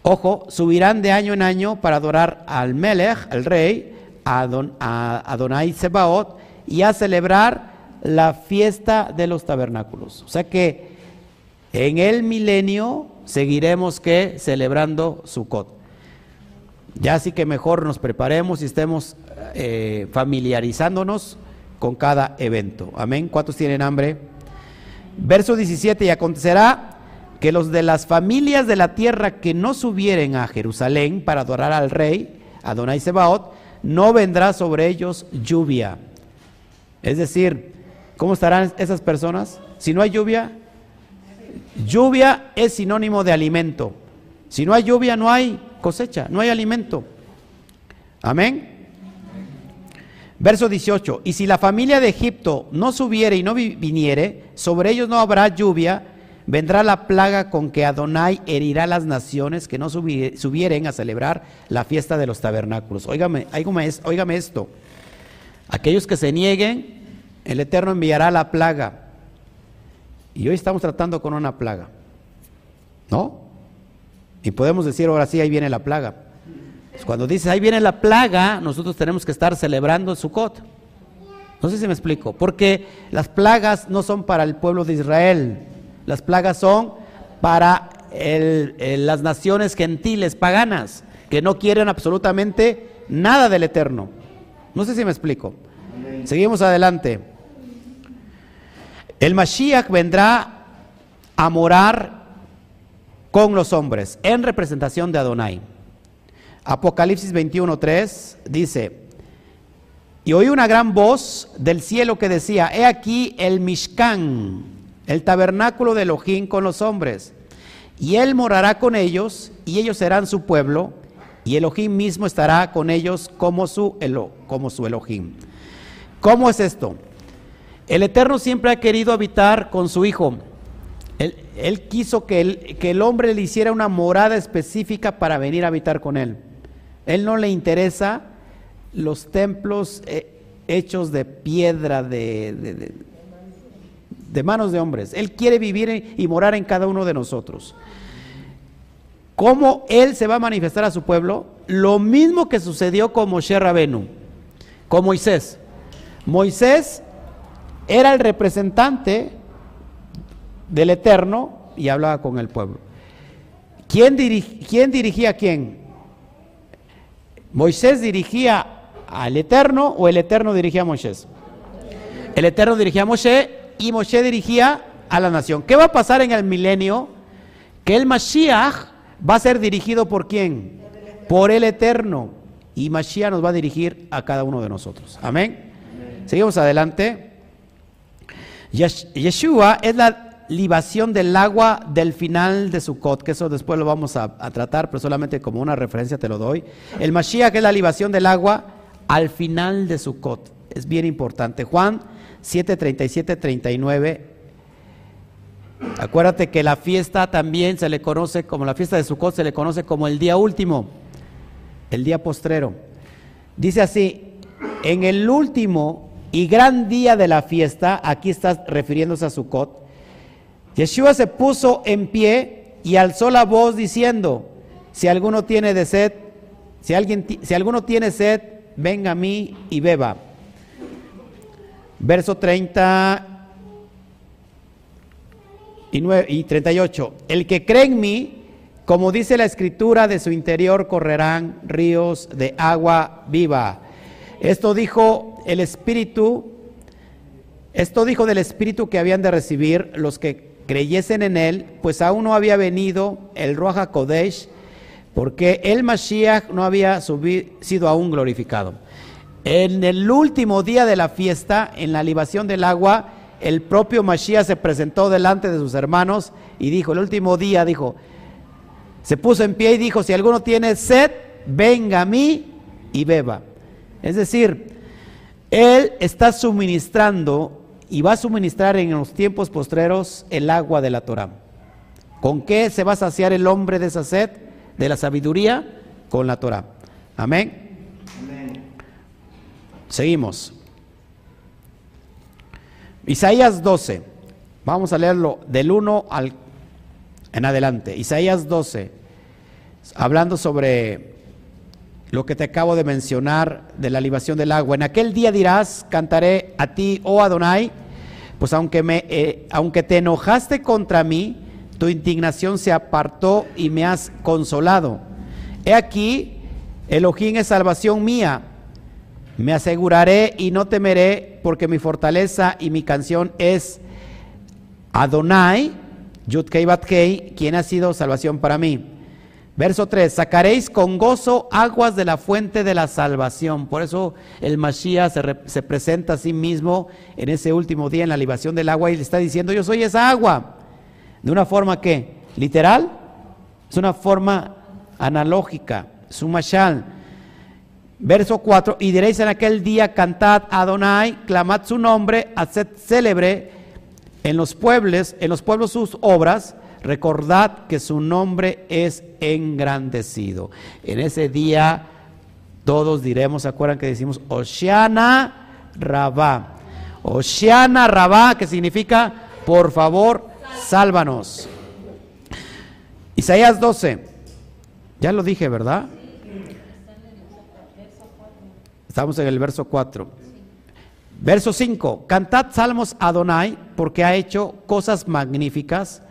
ojo, subirán de año en año para adorar al Melech, al rey, a, Adon, a Adonai Sebaot, y a celebrar la fiesta de los tabernáculos. O sea que en el milenio seguiremos que celebrando Sukkot. Ya así que mejor nos preparemos y estemos eh, familiarizándonos con cada evento. Amén. ¿Cuántos tienen hambre? Verso 17, y acontecerá que los de las familias de la tierra que no subieren a Jerusalén para adorar al rey, Adonai Sebaot, no vendrá sobre ellos lluvia. Es decir, ¿cómo estarán esas personas? Si no hay lluvia, lluvia es sinónimo de alimento. Si no hay lluvia, no hay cosecha, no hay alimento. Amén. Verso 18, y si la familia de Egipto no subiere y no viniere, sobre ellos no habrá lluvia, vendrá la plaga con que Adonai herirá las naciones que no subieren a celebrar la fiesta de los tabernáculos. Óigame, esto, aquellos que se nieguen, el Eterno enviará la plaga. Y hoy estamos tratando con una plaga, ¿no? Y podemos decir, ahora sí, ahí viene la plaga. Cuando dices, ahí viene la plaga, nosotros tenemos que estar celebrando el Sukkot. No sé si me explico, porque las plagas no son para el pueblo de Israel, las plagas son para las naciones gentiles, paganas, que no quieren absolutamente nada del Eterno. No sé si me explico. Seguimos adelante. El Mashiach vendrá a morar con los hombres en representación de Adonai. Apocalipsis 21:3 dice, y oí una gran voz del cielo que decía, he aquí el Mishkan, el tabernáculo de Elohim con los hombres, y él morará con ellos, y ellos serán su pueblo, y Elohim mismo estará con ellos como su, como su Elohim. ¿Cómo es esto? El Eterno siempre ha querido habitar con su Hijo. Él, él quiso que el, que el hombre le hiciera una morada específica para venir a habitar con él. Él no le interesa los templos eh, hechos de piedra, de, de, manos de hombres. Él quiere vivir y morar en cada uno de nosotros. ¿Cómo Él se va a manifestar a su pueblo? Lo mismo que sucedió con Moshe Rabenu, con Moisés. Moisés era el representante del Eterno y hablaba con el pueblo. ¿Quién, ¿quién dirigía a quién? ¿Moisés dirigía al Eterno o el Eterno dirigía a Moisés? El Eterno dirigía a Moisés y Moisés dirigía a la nación. ¿Qué va a pasar en el milenio? Que el Mashiach va a ser dirigido por quién? Por el Eterno. Y Mashiach nos va a dirigir a cada uno de nosotros. Amén. Seguimos adelante. Yeshua es la libación del agua del final de Sukkot, que eso después lo vamos a, tratar, pero solamente como una referencia te lo doy. El Mashiach es la libación del agua al final de Sukkot. Es bien importante. Juan 7, 37, 39. Acuérdate que la fiesta también se le conoce como la fiesta de Sukkot, se le conoce como el día último, el día postrero. Dice así, en el último y gran día de la fiesta, aquí está refiriéndose a Sukkot, Yeshua se puso en pie y alzó la voz diciendo, si alguno tiene de sed, si, alguien, si alguno tiene sed, venga a mí y beba. Verso 30 y, 9, y 38. El que cree en mí, como dice la escritura, de su interior correrán ríos de agua viva. Esto dijo el Espíritu, esto dijo del Espíritu que habían de recibir los que creyesen en él, pues aún no había venido el Ruach Kodesh, porque el Mashiach no había sido aún glorificado. En el último día de la fiesta, en la libación del agua, el propio Mashiach se presentó delante de sus hermanos y dijo, el último día dijo, se puso en pie y dijo, si alguno tiene sed, venga a mí y beba. Es decir, Él está suministrando y va a suministrar en los tiempos postreros el agua de la Torah. ¿Con qué se va a saciar el hombre de esa sed? De la sabiduría, con la Torah. Amén. Seguimos. Isaías 12. Vamos a leerlo del 1 al en adelante. Isaías 12. Hablando sobre lo que te acabo de mencionar de la libación del agua. En aquel día dirás, cantaré a ti, oh Adonai, pues aunque, me, eh, aunque te enojaste contra mí, tu indignación se apartó y me has consolado. He aquí, Elohim es salvación mía. Me aseguraré y no temeré, porque mi fortaleza y mi canción es Adonai, Yudkei Batkei, quien ha sido salvación para mí. Verso 3, sacaréis con gozo aguas de la fuente de la salvación. Por eso el Mashiach se, se, presenta a sí mismo en ese último día en la libación del agua y le está diciendo, yo soy esa agua. De una forma que, literal, es una forma analógica, es un mashal. Verso 4, y diréis en aquel día, cantad Adonai, clamad su nombre, haced célebre en los pueblos, en los pueblos sus obras, recordad que su nombre es engrandecido. En ese día todos diremos, ¿se acuerdan que decimos Oshiana Rabá? Oshiana Rabá, que significa, por favor, sálvanos. Isaías 12, ya lo dije, ¿verdad? Estamos en el verso 4. Verso 5, cantad salmos a Adonai porque ha hecho cosas magníficas.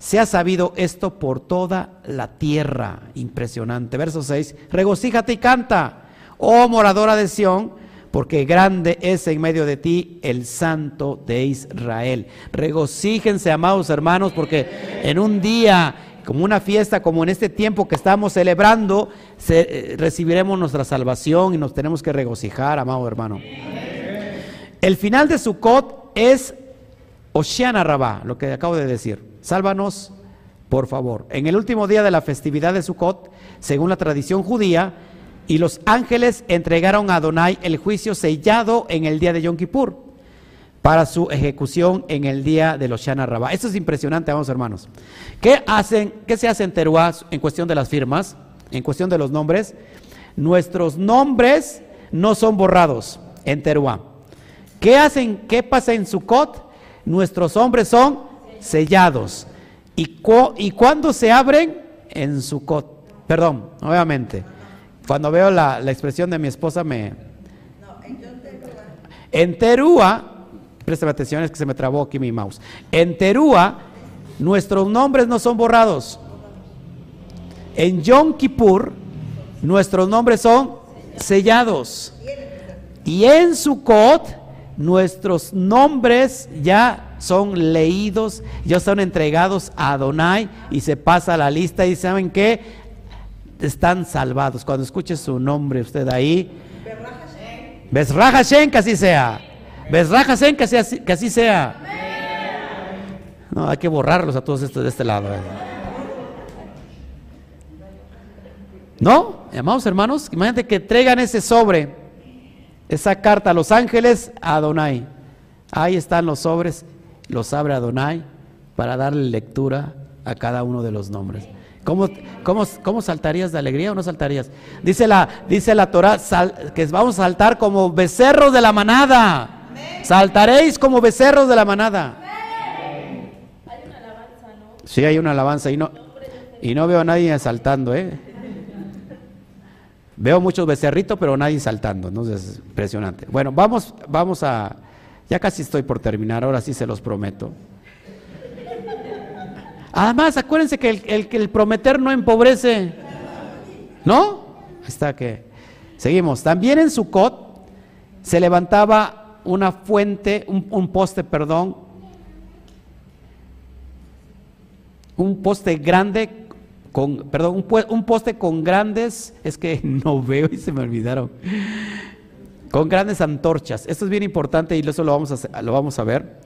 Se ha sabido esto por toda la tierra. Impresionante. Verso 6, regocíjate y canta, oh moradora de Sión, porque grande es en medio de ti el Santo de Israel. Regocíjense, amados hermanos, porque en un día como una fiesta, como en este tiempo que estamos celebrando, se, eh, recibiremos nuestra salvación y nos tenemos que regocijar, amado hermano. El final de Sukkot es Oshiana Rabá, lo que acabo de decir. Sálvanos, por favor. En el último día de la festividad de Sukkot, según la tradición judía, y los ángeles entregaron a Adonai el juicio sellado en el día de Yom Kippur para su ejecución en el día de los Shana Rabá. Esto es impresionante, vamos hermanos. ¿Qué hacen, qué se hace en Teruá en cuestión de las firmas, en cuestión de los nombres? Nuestros nombres no son borrados en Teruá. ¿Qué hacen? ¿Qué pasa en Sukkot? Nuestros hombres son sellados. ¿Y, y cuándo se abren? En Sukkot. Perdón, obviamente. Cuando veo la, expresión de mi esposa me... en Terúa, préstame atención, es que se me trabó aquí mi mouse. En Terúa, nuestros nombres no son borrados. En Yom Kippur, nuestros nombres son sellados. Y en Sukkot, nuestros nombres ya son leídos, ya son entregados a Adonai y se pasa la lista y saben que están salvados. Cuando escuche su nombre usted ahí, Hashem, que así sea. Hashem, que así, que así sea. No, hay que borrarlos a todos estos de este lado. Eh. ¿No? Amados hermanos, imagínate que traigan ese sobre, esa carta a los ángeles a Adonai. Ahí están los sobres, los abre Adonai para darle lectura a cada uno de los nombres. ¿Cómo, cómo, saltarías de alegría o no saltarías? Dice la, dice la Torah que vamos a saltar como becerros de la manada. Saltaréis como becerros de la manada. Hay una alabanza, ¿no? Sí, hay una alabanza y no, y no veo a nadie saltando, ¿eh? Veo muchos becerritos, pero nadie saltando, ¿no? Es impresionante. Bueno, vamos, vamos a... Ya casi estoy por terminar, ahora sí se los prometo. Además, acuérdense que el, el prometer no empobrece. ¿No? Está que. Seguimos. También en Sucot se levantaba una fuente, un, poste, perdón, un poste grande con, perdón, un, poste con grandes, es que no veo y se me olvidaron, con grandes antorchas. Esto es bien importante y eso lo vamos a, lo vamos a ver.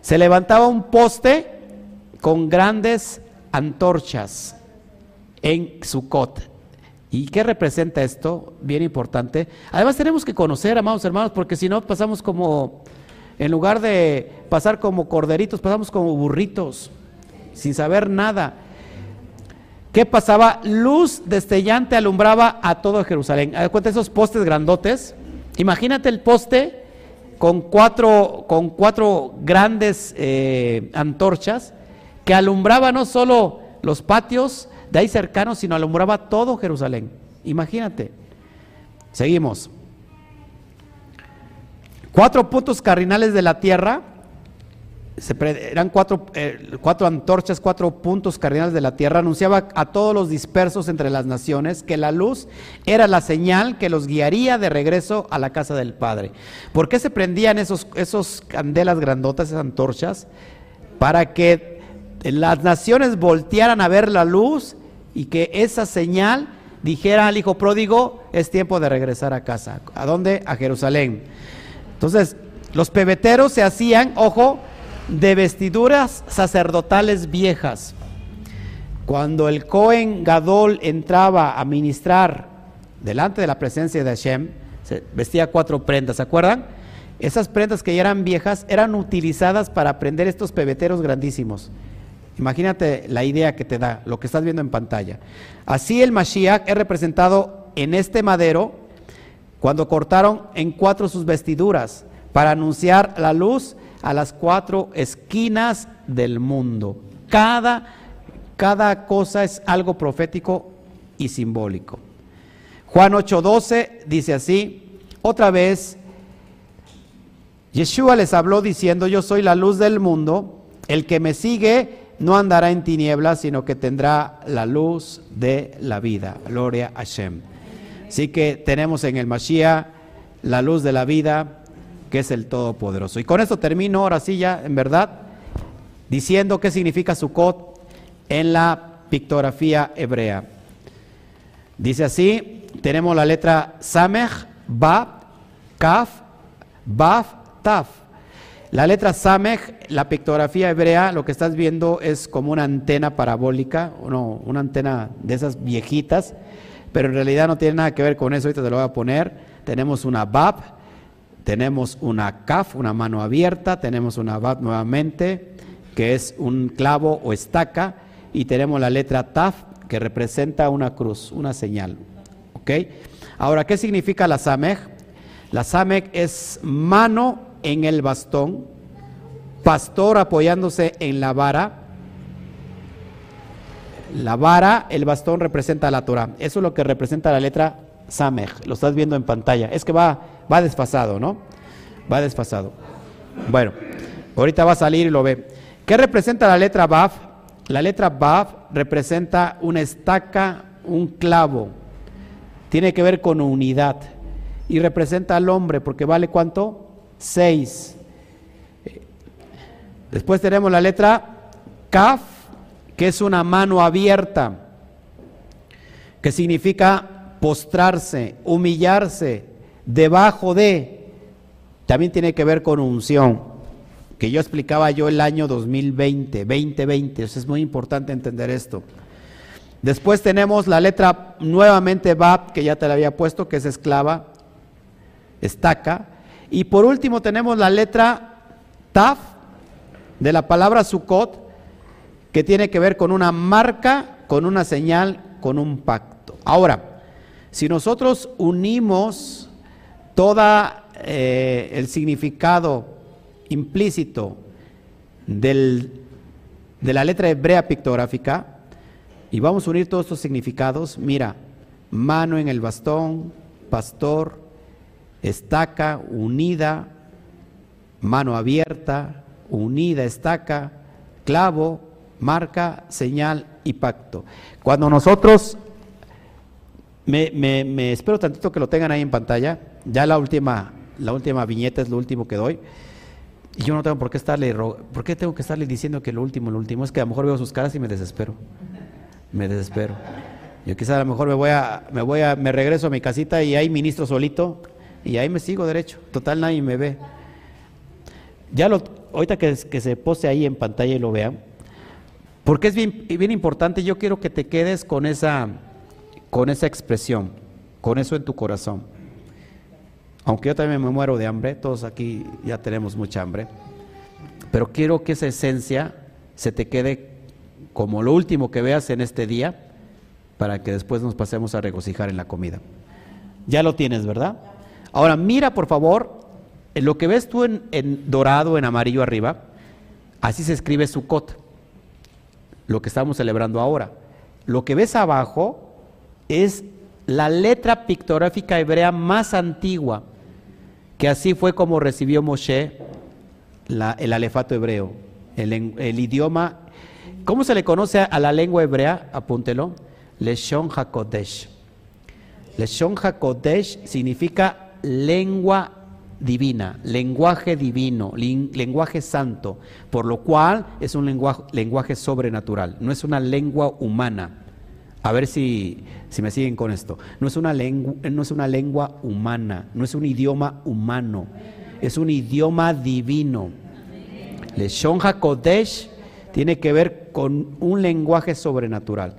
Se levantaba un poste con grandes antorchas en Sukkot. ¿Y qué representa esto? Bien importante. Además tenemos que conocer, amados hermanos, porque si no pasamos como, en lugar de pasar como corderitos, pasamos como burritos, sin saber nada. ¿Qué pasaba? Luz destellante alumbraba a todo Jerusalén. ¿Te cuenta esos postes grandotes? Imagínate el poste con cuatro, con cuatro grandes eh, antorchas que alumbraba no solo los patios de ahí cercanos, sino alumbraba todo Jerusalén. Imagínate. Seguimos. Cuatro puntos cardinales de la tierra eran cuatro, eh, cuatro antorchas, cuatro puntos cardinales de la tierra, anunciaba a todos los dispersos entre las naciones que la luz era la señal que los guiaría de regreso a la casa del Padre. ¿Por qué se prendían esos, esos candelas grandotas, esas antorchas? Para que las naciones voltearan a ver la luz y que esa señal dijera al hijo pródigo, es tiempo de regresar a casa. ¿A dónde? A Jerusalén. Entonces, los pebeteros se hacían, ojo, de vestiduras sacerdotales viejas. Cuando el Cohen Gadol entraba a ministrar delante de la presencia de Hashem, se vestía cuatro prendas, ¿se acuerdan? Esas prendas que ya eran viejas eran utilizadas para prender estos pebeteros grandísimos. Imagínate la idea que te da, lo que estás viendo en pantalla. Así el Mashiach es representado en este madero cuando cortaron en cuatro sus vestiduras para anunciar la luz a las cuatro esquinas del mundo. Cada, cada cosa es algo profético y simbólico. Juan 8:12 dice así, otra vez, Yeshua les habló diciendo, yo soy la luz del mundo, el que me sigue no andará en tinieblas, sino que tendrá la luz de la vida. Gloria a Hashem. Así que tenemos en el Mashiach la luz de la vida, que es el Todopoderoso. Y con esto termino, ahora sí ya, en verdad, diciendo qué significa Sukkot en la pictografía hebrea. Dice así, tenemos la letra Samech, Bab, Kaf, Baf, Taf. La letra Samech, la pictografía hebrea, lo que estás viendo es como una antena parabólica, no, una antena de esas viejitas, pero en realidad no tiene nada que ver con eso, ahorita te lo voy a poner. Tenemos una Bab, tenemos una kaf, una mano abierta, tenemos una bat nuevamente, que es un clavo o estaca, y tenemos la letra taf, que representa una cruz, una señal. ¿Ok? Ahora, ¿qué significa la samej? La samej es mano en el bastón, pastor apoyándose en la vara. La vara, el bastón representa la Torah. Eso es lo que representa la letra samej. Lo estás viendo en pantalla. Es que va va desfasado, ¿no? Va desfasado. Bueno, ahorita va a salir y lo ve. ¿Qué representa la letra Baf? La letra Baf representa una estaca, un clavo. Tiene que ver con unidad. Y representa al hombre, porque vale cuánto? Seis. Después tenemos la letra Kaf, que es una mano abierta, que significa postrarse, humillarse, debajo de, también tiene que ver con unción, que yo explicaba yo el año 2020, 2020, eso es muy importante entender esto. Después tenemos la letra nuevamente Bab, que ya te la había puesto, que es esclava, estaca. Y por último tenemos la letra Taf, de la palabra Sukkot, que tiene que ver con una marca, con una señal, con un pacto. Ahora, si nosotros unimos todo eh, el significado implícito de la letra hebrea pictográfica y vamos a unir todos estos significados. Mira, mano en el bastón, pastor, estaca, unida, mano abierta, unida, estaca, clavo, marca, señal y pacto. Cuando nosotros, me, me espero tantito que lo tengan ahí en pantalla, ya la última, la última viñeta es lo último que doy. Y yo no tengo por qué estarle, ¿por qué tengo que estarle diciendo que lo último, lo último? Es que a lo mejor veo sus caras y me desespero. Me desespero. Yo quizá a lo mejor me voy a, me voy a, me regreso a mi casita y hay ministro solito y ahí me sigo derecho. Total nadie me ve. Ya lo, ahorita que, que se pose ahí en pantalla y lo vean, porque es bien, bien importante, yo quiero que te quedes con esa, con esa expresión, con eso en tu corazón. Aunque yo también me muero de hambre, todos aquí ya tenemos mucha hambre, pero quiero que esa esencia se te quede como lo último que veas en este día, para que después nos pasemos a regocijar en la comida. Ya lo tienes, ¿verdad? Ahora mira por favor, lo que ves tú en, dorado, en amarillo arriba, así se escribe Sukkot, lo que estamos celebrando ahora. Lo que ves abajo es la letra pictográfica hebrea más antigua, que así fue como recibió Moshe el alefato hebreo, el, idioma. ¿Cómo se le conoce a la lengua hebrea? Apúntelo. Leshon HaKodesh. Leshon HaKodesh significa lengua divina, lenguaje divino, lenguaje santo, por lo cual es un lenguaje, lenguaje sobrenatural, no es una lengua humana. A ver si, si me siguen con esto. No es, una lengua, no es una lengua humana, no es un idioma humano, es un idioma divino. Leshon HaKodesh tiene que ver con un lenguaje sobrenatural.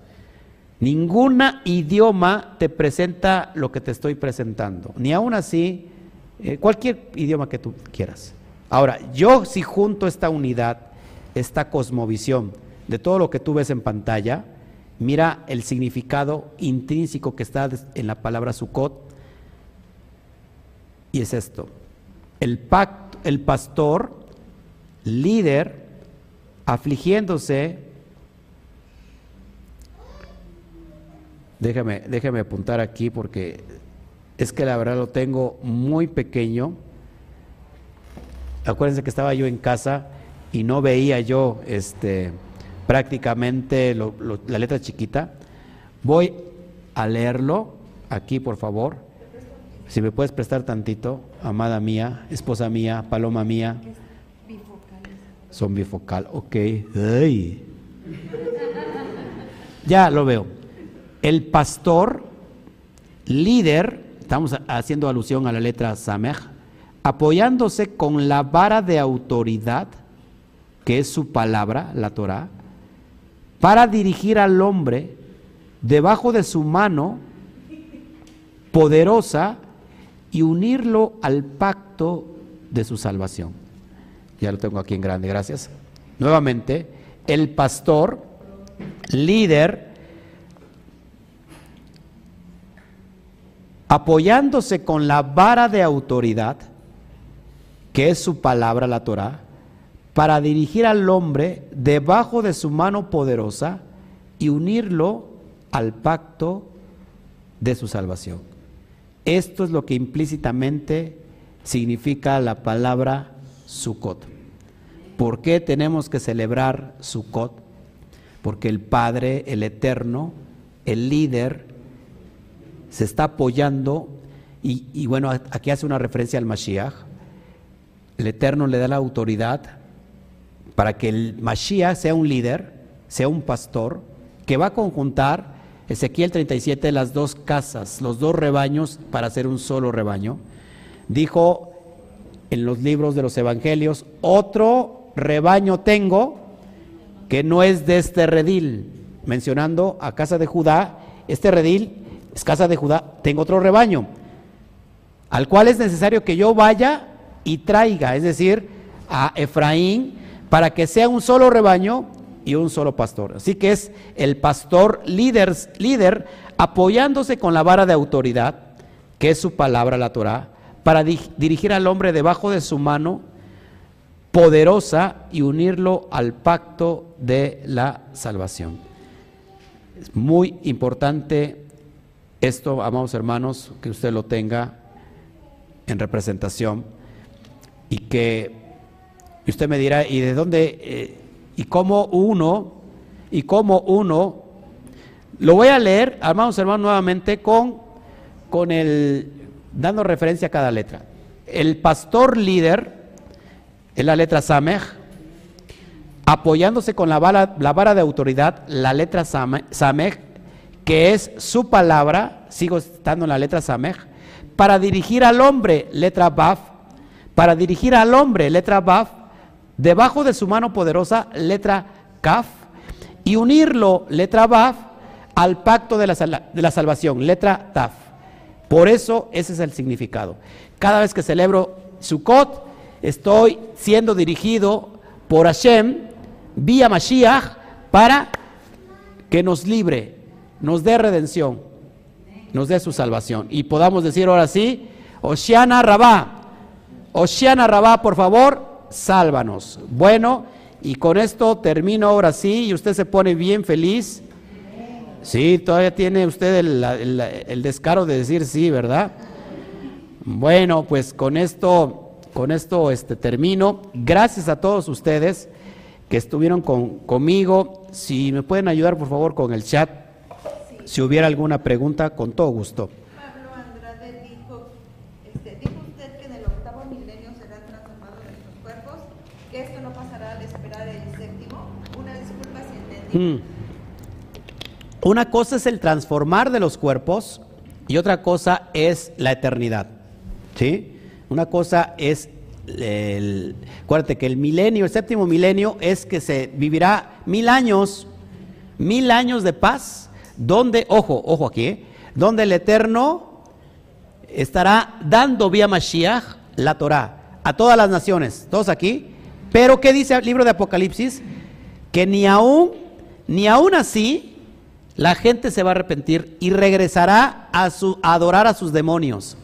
Ninguna idioma te presenta lo que te estoy presentando, ni aún así, eh, cualquier idioma que tú quieras. Ahora, yo si junto esta unidad, esta cosmovisión de todo lo que tú ves en pantalla, Mira el significado intrínseco que está en la palabra Sukkot. Y es esto. El, pacto, el pastor, líder, afligiéndose. Déjame, déjame apuntar aquí porque es que la verdad lo tengo muy pequeño. Acuérdense que estaba yo en casa y no veía yo este prácticamente la letra chiquita. Voy a leerlo aquí, por favor. Si me puedes prestar tantito, amada mía, esposa mía, paloma mía. Son bifocal, ok. Ya lo veo. El pastor, líder, estamos haciendo alusión a la letra Samech, apoyándose con la vara de autoridad, que es su palabra, la Torah, para dirigir al hombre debajo de su mano poderosa y unirlo al pacto de su salvación. Ya lo tengo aquí en grande, gracias. Nuevamente, el pastor, líder, apoyándose con la vara de autoridad, que es su palabra, la Torah, para dirigir al hombre debajo de su mano poderosa y unirlo al pacto de su salvación. Esto es lo que implícitamente significa la palabra Sukkot. ¿Por qué tenemos que celebrar Sukkot? Porque el Padre, el Eterno, el líder, se está apoyando y, bueno, aquí hace una referencia al Mashiach. El Eterno le da la autoridad para que el Mashiach sea un líder, sea un pastor, que va a conjuntar Ezequiel 37 las dos casas, los dos rebaños para hacer un solo rebaño. Dijo en los libros de los evangelios, otro rebaño tengo que no es de este redil, mencionando a casa de Judá, este redil es casa de Judá, tengo otro rebaño, al cual es necesario que yo vaya y traiga, es decir, a Efraín, para que sea un solo rebaño y un solo pastor. Así que es el pastor líder, líder apoyándose con la vara de autoridad, que es su palabra, la Torah, para dirigir al hombre debajo de su mano poderosa y unirlo al pacto de la salvación. Es muy importante esto, amados hermanos, que usted lo tenga en representación y que y usted me dirá, ¿y de dónde? Eh, ¿Y cómo uno? ¿Y cómo uno? Lo voy a leer, hermanos, hermanos, nuevamente con, con el, dando referencia a cada letra. El pastor líder, es la letra Samech, apoyándose con la vara, la vara de autoridad, la letra Samech, que es su palabra, sigo estando en la letra Samech, para dirigir al hombre, letra Baf, para dirigir al hombre, letra Baf, debajo de su mano poderosa, letra Kaf, y unirlo, letra Baf, al pacto de la, de la salvación, letra Taf. Por eso ese es el significado. Cada vez que celebro Sukkot, estoy siendo dirigido por Hashem vía Mashiach para que nos libre, nos dé redención, nos dé su salvación. Y podamos decir ahora sí, Oshiana Rabá, Oshiana Rabá, por favor, sálvanos. Bueno, y con esto termino ahora sí, y usted se pone bien feliz. Sí, todavía tiene usted el, descaro de decir sí, ¿verdad? Bueno, pues con esto, con esto este, termino. Gracias a todos ustedes que estuvieron con, conmigo. Si me pueden ayudar, por favor, con el chat. Si hubiera alguna pregunta, con todo gusto. Pablo Andrade dijo, este, dijo usted que en el octavo milenio será transformado nuestros cuerpos, que esto no pasará al esperar el séptimo. Una disculpa si entendí. Mm. Una cosa es el transformar de los cuerpos y otra cosa es la eternidad. ¿Sí? Una cosa es el, acuérdate que el milenio, el séptimo milenio es que se vivirá mil años, mil años de paz, donde, ojo, ojo aquí, ¿eh? donde el Eterno estará dando vía Mashiach la Torah a todas las naciones, todos aquí. Pero ¿qué dice el libro de Apocalipsis? Que ni aún, ni aún así, la gente se va a arrepentir y regresará a, su, adorar a sus demonios.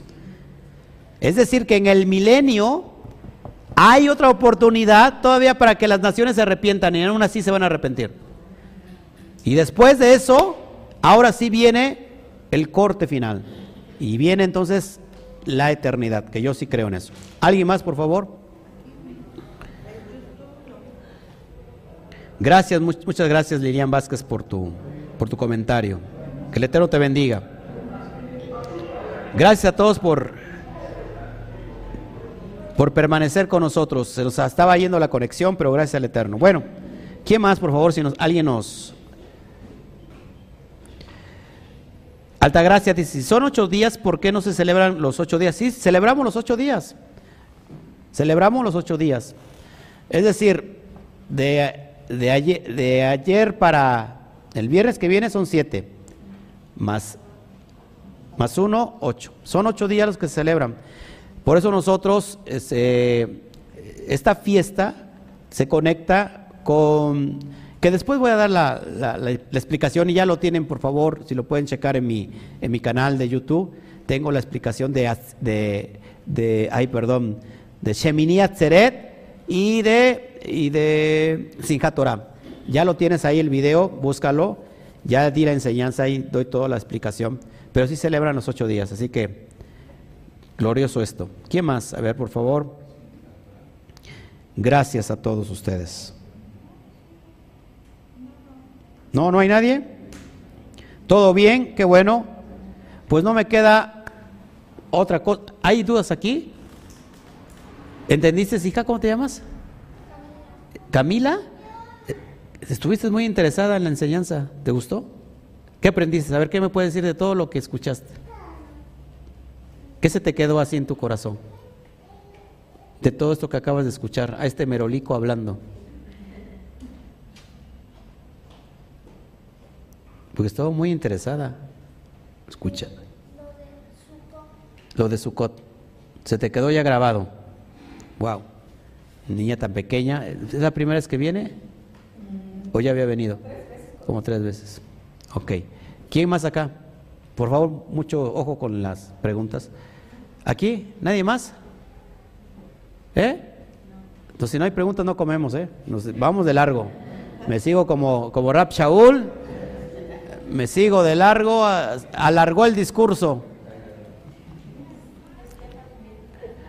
Es decir, que en el milenio hay otra oportunidad todavía para que las naciones se arrepientan y aún así se van a arrepentir. Y después de eso, ahora sí viene el corte final. Y viene entonces la eternidad, que yo sí creo en eso. ¿Alguien más, por favor? Gracias, muchas gracias Lilian Vázquez por tu, por tu comentario. Que el Eterno te bendiga. Gracias a todos por, por permanecer con nosotros. Se nos estaba yendo la conexión, pero gracias al Eterno. Bueno, ¿quién más, por favor, si nos, alguien nos... Altagracia dice, si son ocho días, ¿por qué no se celebran los ocho días? Sí, celebramos los ocho días. Celebramos los ocho días. Es decir, de, de, ayer, de ayer para el viernes que viene son siete, más, más uno, ocho. Son ocho días los que se celebran. Por eso nosotros, este, esta fiesta se conecta con, que después voy a dar la, la, explicación y ya lo tienen, por favor, si lo pueden checar en mi, en mi canal de YouTube, tengo la explicación de, de, de ay, perdón, de Shemini y de, y de Sinjat Torah. Ya lo tienes ahí el video, búscalo, ya di la enseñanza y doy toda la explicación, pero sí celebran los ocho días, así que Glorioso esto. ¿Quién más? A ver, por favor. Gracias a todos ustedes. ¿No? ¿No hay nadie? ¿Todo bien? Qué bueno. Pues no me queda otra cosa. ¿Hay dudas aquí? ¿Entendiste, hija? ¿Cómo te llamas? Camila. Estuviste muy interesada en la enseñanza. ¿Te gustó? ¿Qué aprendiste? A ver, ¿qué me puedes decir de todo lo que escuchaste? ¿Qué se te quedó así en tu corazón? De todo esto que acabas de escuchar, a este merolico hablando. Porque estaba muy interesada. Escucha. Lo de Sucot. Se te quedó ya grabado. Wow. Niña tan pequeña. ¿Es la primera vez que viene? ¿O ya había venido? Como tres veces. Ok. ¿Quién más acá? Por favor, mucho ojo con las preguntas. ¿Aquí? ¿Nadie más? ¿Eh? Entonces, si no hay preguntas, no comemos, ¿eh? Nos vamos de largo. Me sigo como, como Rap Shaul. Me sigo de largo. Alargó el discurso.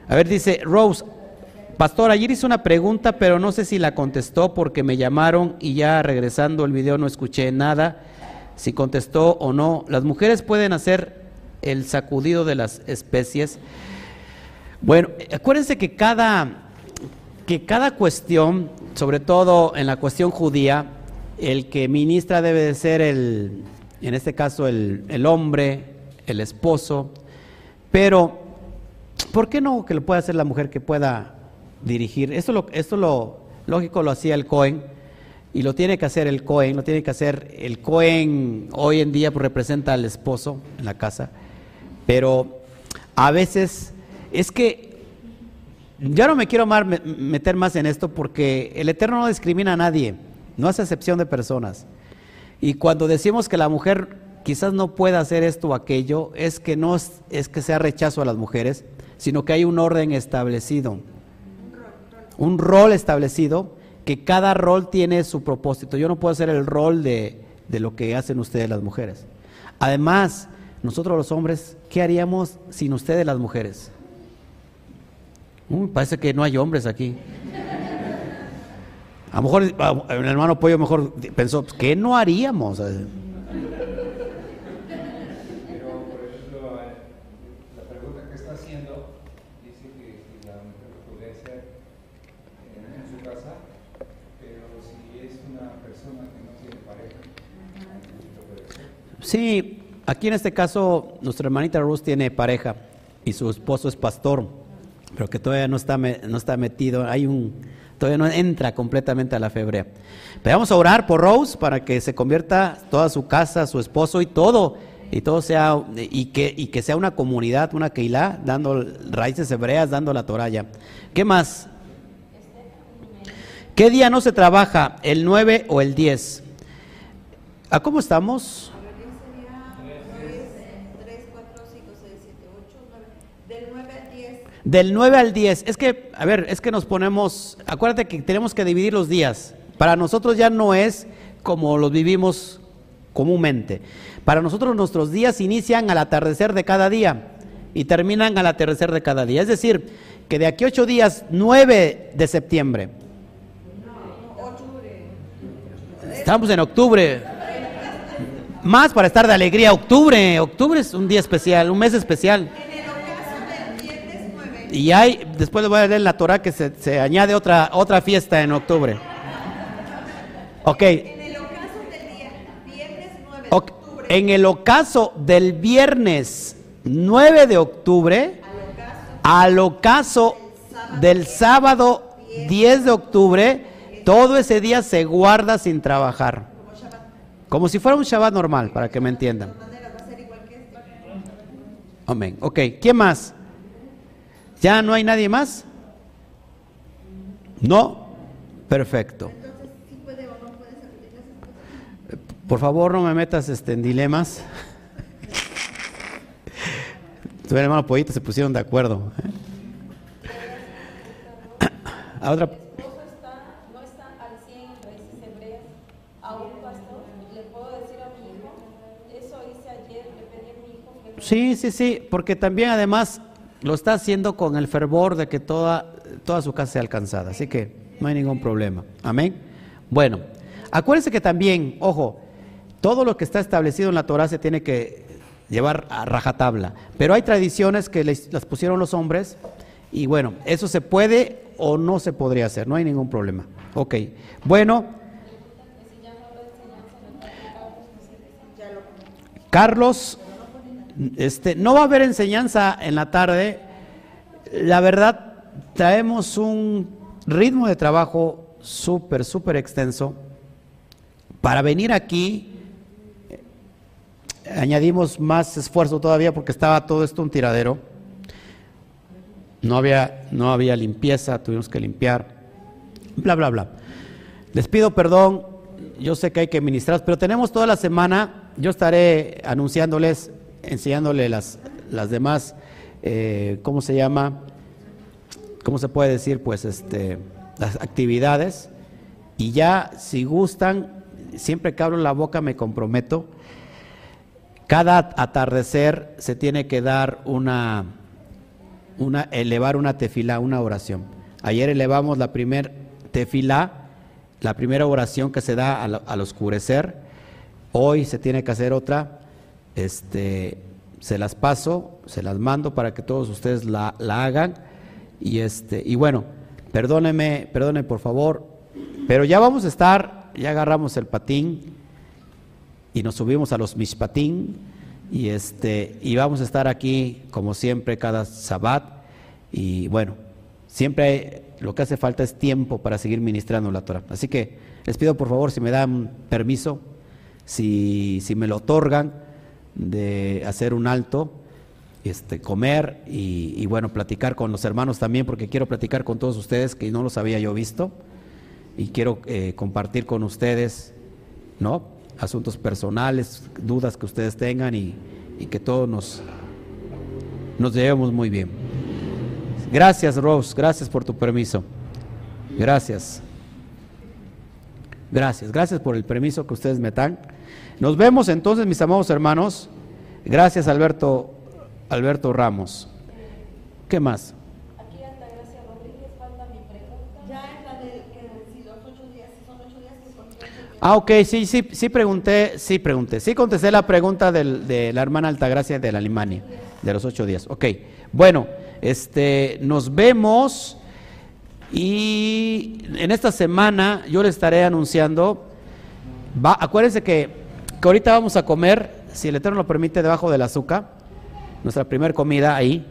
A ver, dice Rose. Pastor, ayer hice una pregunta, pero no sé si la contestó porque me llamaron y ya regresando el video no escuché nada. Si contestó o no. Las mujeres pueden hacer el sacudido de las especies. Bueno, acuérdense que cada, que cada cuestión, sobre todo en la cuestión judía, el que ministra debe de ser el, en este caso, el, el hombre, el esposo, pero ¿por qué no que lo pueda hacer la mujer que pueda dirigir? Esto lo, esto lo lógico lo hacía el Cohen y lo tiene que hacer el Cohen, lo tiene que hacer el Cohen hoy en día pues, representa al esposo en la casa. Pero a veces es que ya no me quiero meter más en esto porque el Eterno no discrimina a nadie, no hace excepción de personas. Y cuando decimos que la mujer quizás no pueda hacer esto o aquello, es que no es, es que sea rechazo a las mujeres, sino que hay un orden establecido, un rol establecido, que cada rol tiene su propósito. Yo no puedo hacer el rol de, de lo que hacen ustedes las mujeres. Además, nosotros los hombres, ¿qué haríamos sin ustedes las mujeres? Parece que no hay hombres aquí. A lo mejor el hermano Pollo mejor pensó, pues, ¿qué no haríamos? Pero, por ejemplo, la pregunta que está haciendo dice que si la mujer lo puede hacer en, en su casa, pero si es una persona que no tiene pareja, ¿lo puede hacer? Sí, aquí en este caso nuestra hermanita Ruth tiene pareja y su esposo es pastor, pero que todavía no está, no está metido, hay un, todavía no entra completamente a la febre. Pero vamos a orar por Rose para que se convierta toda su casa, su esposo y todo, y todo sea, y que, y que sea una comunidad, una Keilah, dando raíces hebreas, dando la toraya. ¿Qué más? ¿Qué día no se trabaja? ¿El 9 o el 10? ¿A cómo estamos? 3, 4, 5, 6, 7, 8, 9. Del 9 al 10. Del 9 al 10. Es que, a ver, es que nos ponemos, acuérdate que tenemos que dividir los días. Para nosotros ya no es como los vivimos comúnmente. Para nosotros nuestros días inician al atardecer de cada día y terminan al atardecer de cada día. Es decir, que de aquí ocho días, 9 de septiembre. Estamos en octubre. Más para estar de alegría. Octubre. Octubre es un día especial, un mes especial. En el ocaso del viernes 9. Y hay, después les voy a leer la Torah que se, se añade otra, otra fiesta en octubre. Ok, En el ocaso del día viernes 9 de octubre. en el ocaso del viernes 9 de octubre, al ocaso del sábado 10 de octubre, todo ese día se guarda sin trabajar. Como si fuera un Shabbat normal, para que me entiendan. Amén. Ok, ¿quién más? ¿Ya no hay nadie más? ¿No? Perfecto. Por favor, no me metas este, en dilemas. Tu hermano Pollito se pusieron de acuerdo. ¿eh? A otra. esposo está, no está al 100 en raíces hebreas, a un pastor, le puedo decir a mi hijo, eso hice ayer, le pedí a mi hijo que Sí, sí, sí, porque también además lo está haciendo con el fervor de que toda, toda su casa sea alcanzada, así que no hay ningún problema. Amén. Bueno, acuérdense que también, ojo, todo lo que está establecido en la Torah se tiene que llevar a rajatabla, pero hay tradiciones que les- las pusieron los hombres y bueno, eso se puede o no se podría hacer, no hay ningún problema. Ok, bueno. Carlos, este, no va a haber enseñanza en la tarde. La verdad, traemos un ritmo de trabajo súper, súper extenso. Para venir aquí, eh, añadimos más esfuerzo todavía porque estaba todo esto un tiradero. No había, no había limpieza, tuvimos que limpiar, bla, bla, bla. Les pido perdón, yo sé que hay que ministrar, pero tenemos toda la semana, yo estaré anunciándoles, enseñándoles las, las demás, eh, ¿cómo se llama? ¿Cómo se puede decir? Pues este, las actividades. Y ya, si gustan, siempre que abro la boca me comprometo, cada atardecer se tiene que dar una, una elevar una tefilá, una oración. Ayer elevamos la primer tefilá, la primera oración que se da al, al oscurecer. Hoy se tiene que hacer otra. Este, se las paso, se las mando para que todos ustedes la, la hagan. Y este, y bueno, perdónenme, perdónenme por favor, pero ya vamos a estar, ya agarramos el patín y nos subimos a los mishpatín y este y vamos a estar aquí como siempre cada sabbat y bueno siempre hay- lo que hace falta es tiempo para seguir ministrando la Torah así que les pido por favor si me dan permiso si, si me lo otorgan de hacer un alto este comer y, bueno platicar con los hermanos también porque quiero platicar con todos ustedes que no los había yo visto y quiero eh, compartir con ustedes ¿no? asuntos personales, dudas que ustedes tengan y, y que todos nos, nos llevemos muy bien. Gracias, Rose, gracias por tu permiso. Gracias. Gracias, gracias por el permiso que ustedes me dan. Nos vemos entonces, mis amados hermanos. Gracias, Alberto, Alberto Ramos. ¿Qué más? Aquí Altagracia Rodríguez falta mi pregunta. Ya es la de que si los ocho días, si son ocho días que continúan el Ah, ok, sí, sí, sí pregunté, sí pregunté. Sí contesté la pregunta del- de la hermana Altagracia de la Alemania, de los ocho días. Ok, bueno, este, nos vemos y en esta semana yo le estaré anunciando, va, acuérdense que, que ahorita vamos a comer, si el Eterno lo permite, debajo del azúcar, nuestra primera comida ahí.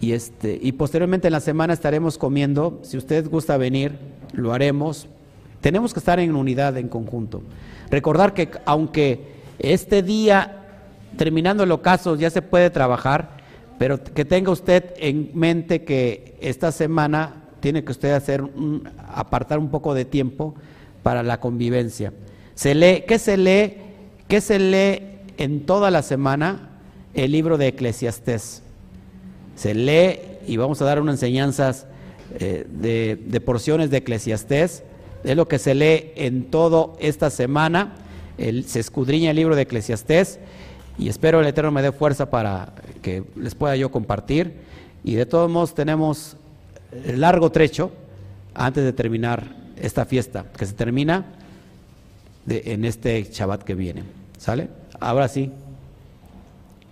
Y, este, y posteriormente en la semana estaremos comiendo. Si usted gusta venir, lo haremos. Tenemos que estar en unidad, en conjunto. Recordar que aunque este día, terminando el ocaso, ya se puede trabajar, pero que tenga usted en mente que esta semana tiene que usted hacer un- apartar un poco de tiempo para la convivencia. Se lee, ¿qué se lee? ¿Qué se lee en toda la semana? El libro de Eclesiastés se lee y vamos a dar unas enseñanzas eh, de, porciones de Eclesiastés. Es lo que se lee en toda esta semana. El- se escudriña el libro de Eclesiastés y espero el Eterno me dé fuerza para que les pueda yo compartir. Y de todos modos tenemos el largo trecho antes de terminar esta fiesta, que se termina en este Shabbat que viene. ¿Sale? Ahora sí.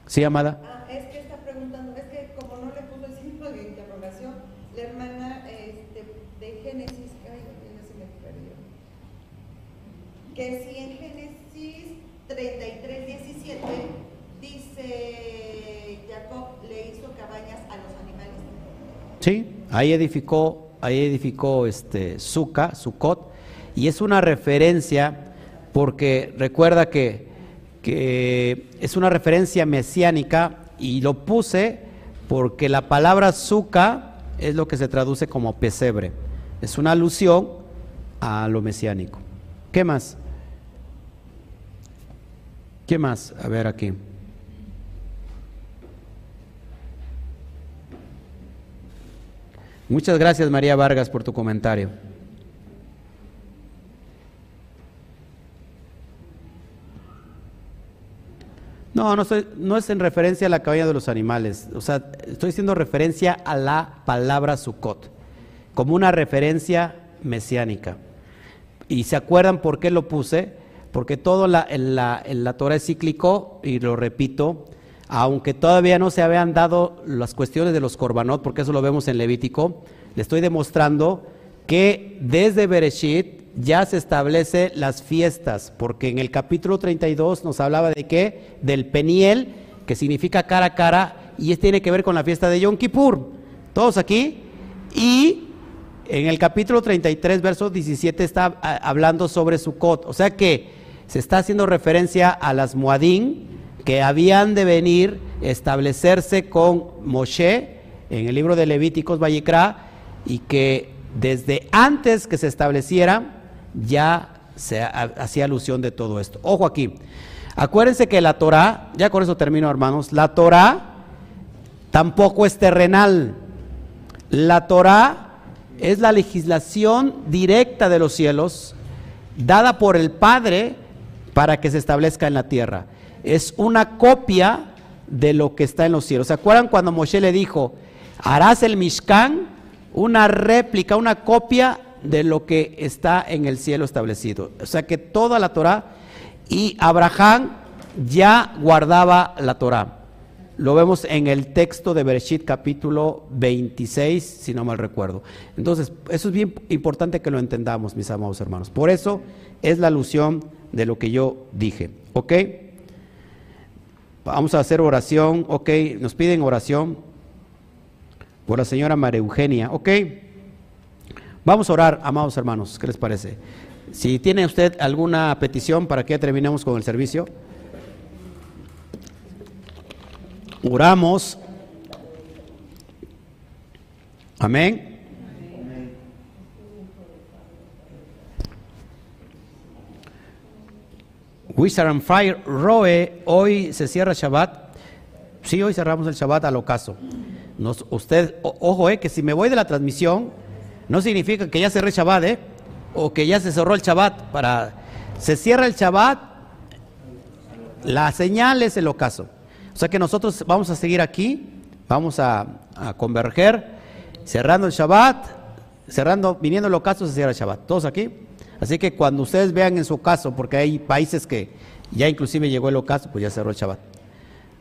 ¿Sí, amada? Ah, es que está preguntando, es que como no le puso el signo de interrogación, la hermana este, de Génesis, ay, ya se me perdió. Que si en Génesis 33, 17 dice Jacob le hizo cabañas a los animales. Sí, ahí edificó, ahí edificó este Suca, Sucot, y es una referencia porque recuerda que, que es una referencia mesiánica y lo puse porque la palabra Suca es lo que se traduce como pesebre. Es una alusión a lo mesiánico. ¿Qué más? ¿Qué más? A ver aquí. Muchas gracias María Vargas por tu comentario. No, no, no es en referencia a la cabaña de los animales. O sea, estoy haciendo referencia a la palabra Sukkot, como una referencia mesiánica. Y se acuerdan por qué lo puse, porque todo la, la, la Torah es cíclico, y lo repito, aunque todavía no se habían dado las cuestiones de los korbanot, porque eso lo vemos en Levítico, le estoy demostrando que desde Bereshit ya se establece las fiestas, porque en el capítulo 32 nos hablaba de qué? Del Peniel, que significa cara a cara, y es, tiene que ver con la fiesta de Yom Kippur. ¿Todos aquí? Y en el capítulo 33, verso 17, está ah, hablando sobre Sukkot. O sea que se está haciendo referencia a las Moadín que habían de venir, establecerse con Moshe en el libro de Levíticos, Vallecra, y que desde antes que se estableciera ya se ha- hacía alusión de todo esto. Ojo aquí. Acuérdense que la Torah, ya con eso termino hermanos, la Torah tampoco es terrenal. La Torah es la legislación directa de los cielos dada por el Padre para que se establezca en la tierra. Es una copia de lo que está en los cielos. ¿Se acuerdan cuando Moshe le dijo, harás el Mishkan? Una réplica, una copia de lo que está en el cielo establecido. O sea que toda la Torah y Abraham ya guardaba la Torah. Lo vemos en el texto de Bereshit capítulo 26, si no mal recuerdo. Entonces, eso es bien importante que lo entendamos, mis amados hermanos. Por eso es la alusión de lo que yo dije. ¿Ok? Vamos a hacer oración. ¿Ok? Nos piden oración por la señora María Eugenia. ¿Ok? Vamos a orar, amados hermanos. ¿Qué les parece? Si tiene usted alguna petición para que terminemos con el servicio. Oramos. Amén. Wizard and Fire, Roe, hoy se cierra Shabbat. Sí, hoy cerramos el Shabbat al ocaso. Nos, usted, ojo, eh, que si me voy de la transmisión, no significa que ya cerré Shabbat, eh, o que ya se cerró el Shabbat. Para, se cierra el Shabbat, la señal es el ocaso. O sea que nosotros vamos a seguir aquí, vamos a, converger, cerrando el Shabbat, cerrando, viniendo el ocaso, se cierra el Shabbat. Todos aquí. Así que cuando ustedes vean en su caso, porque hay países que ya inclusive llegó el ocaso, pues ya cerró el Shabbat.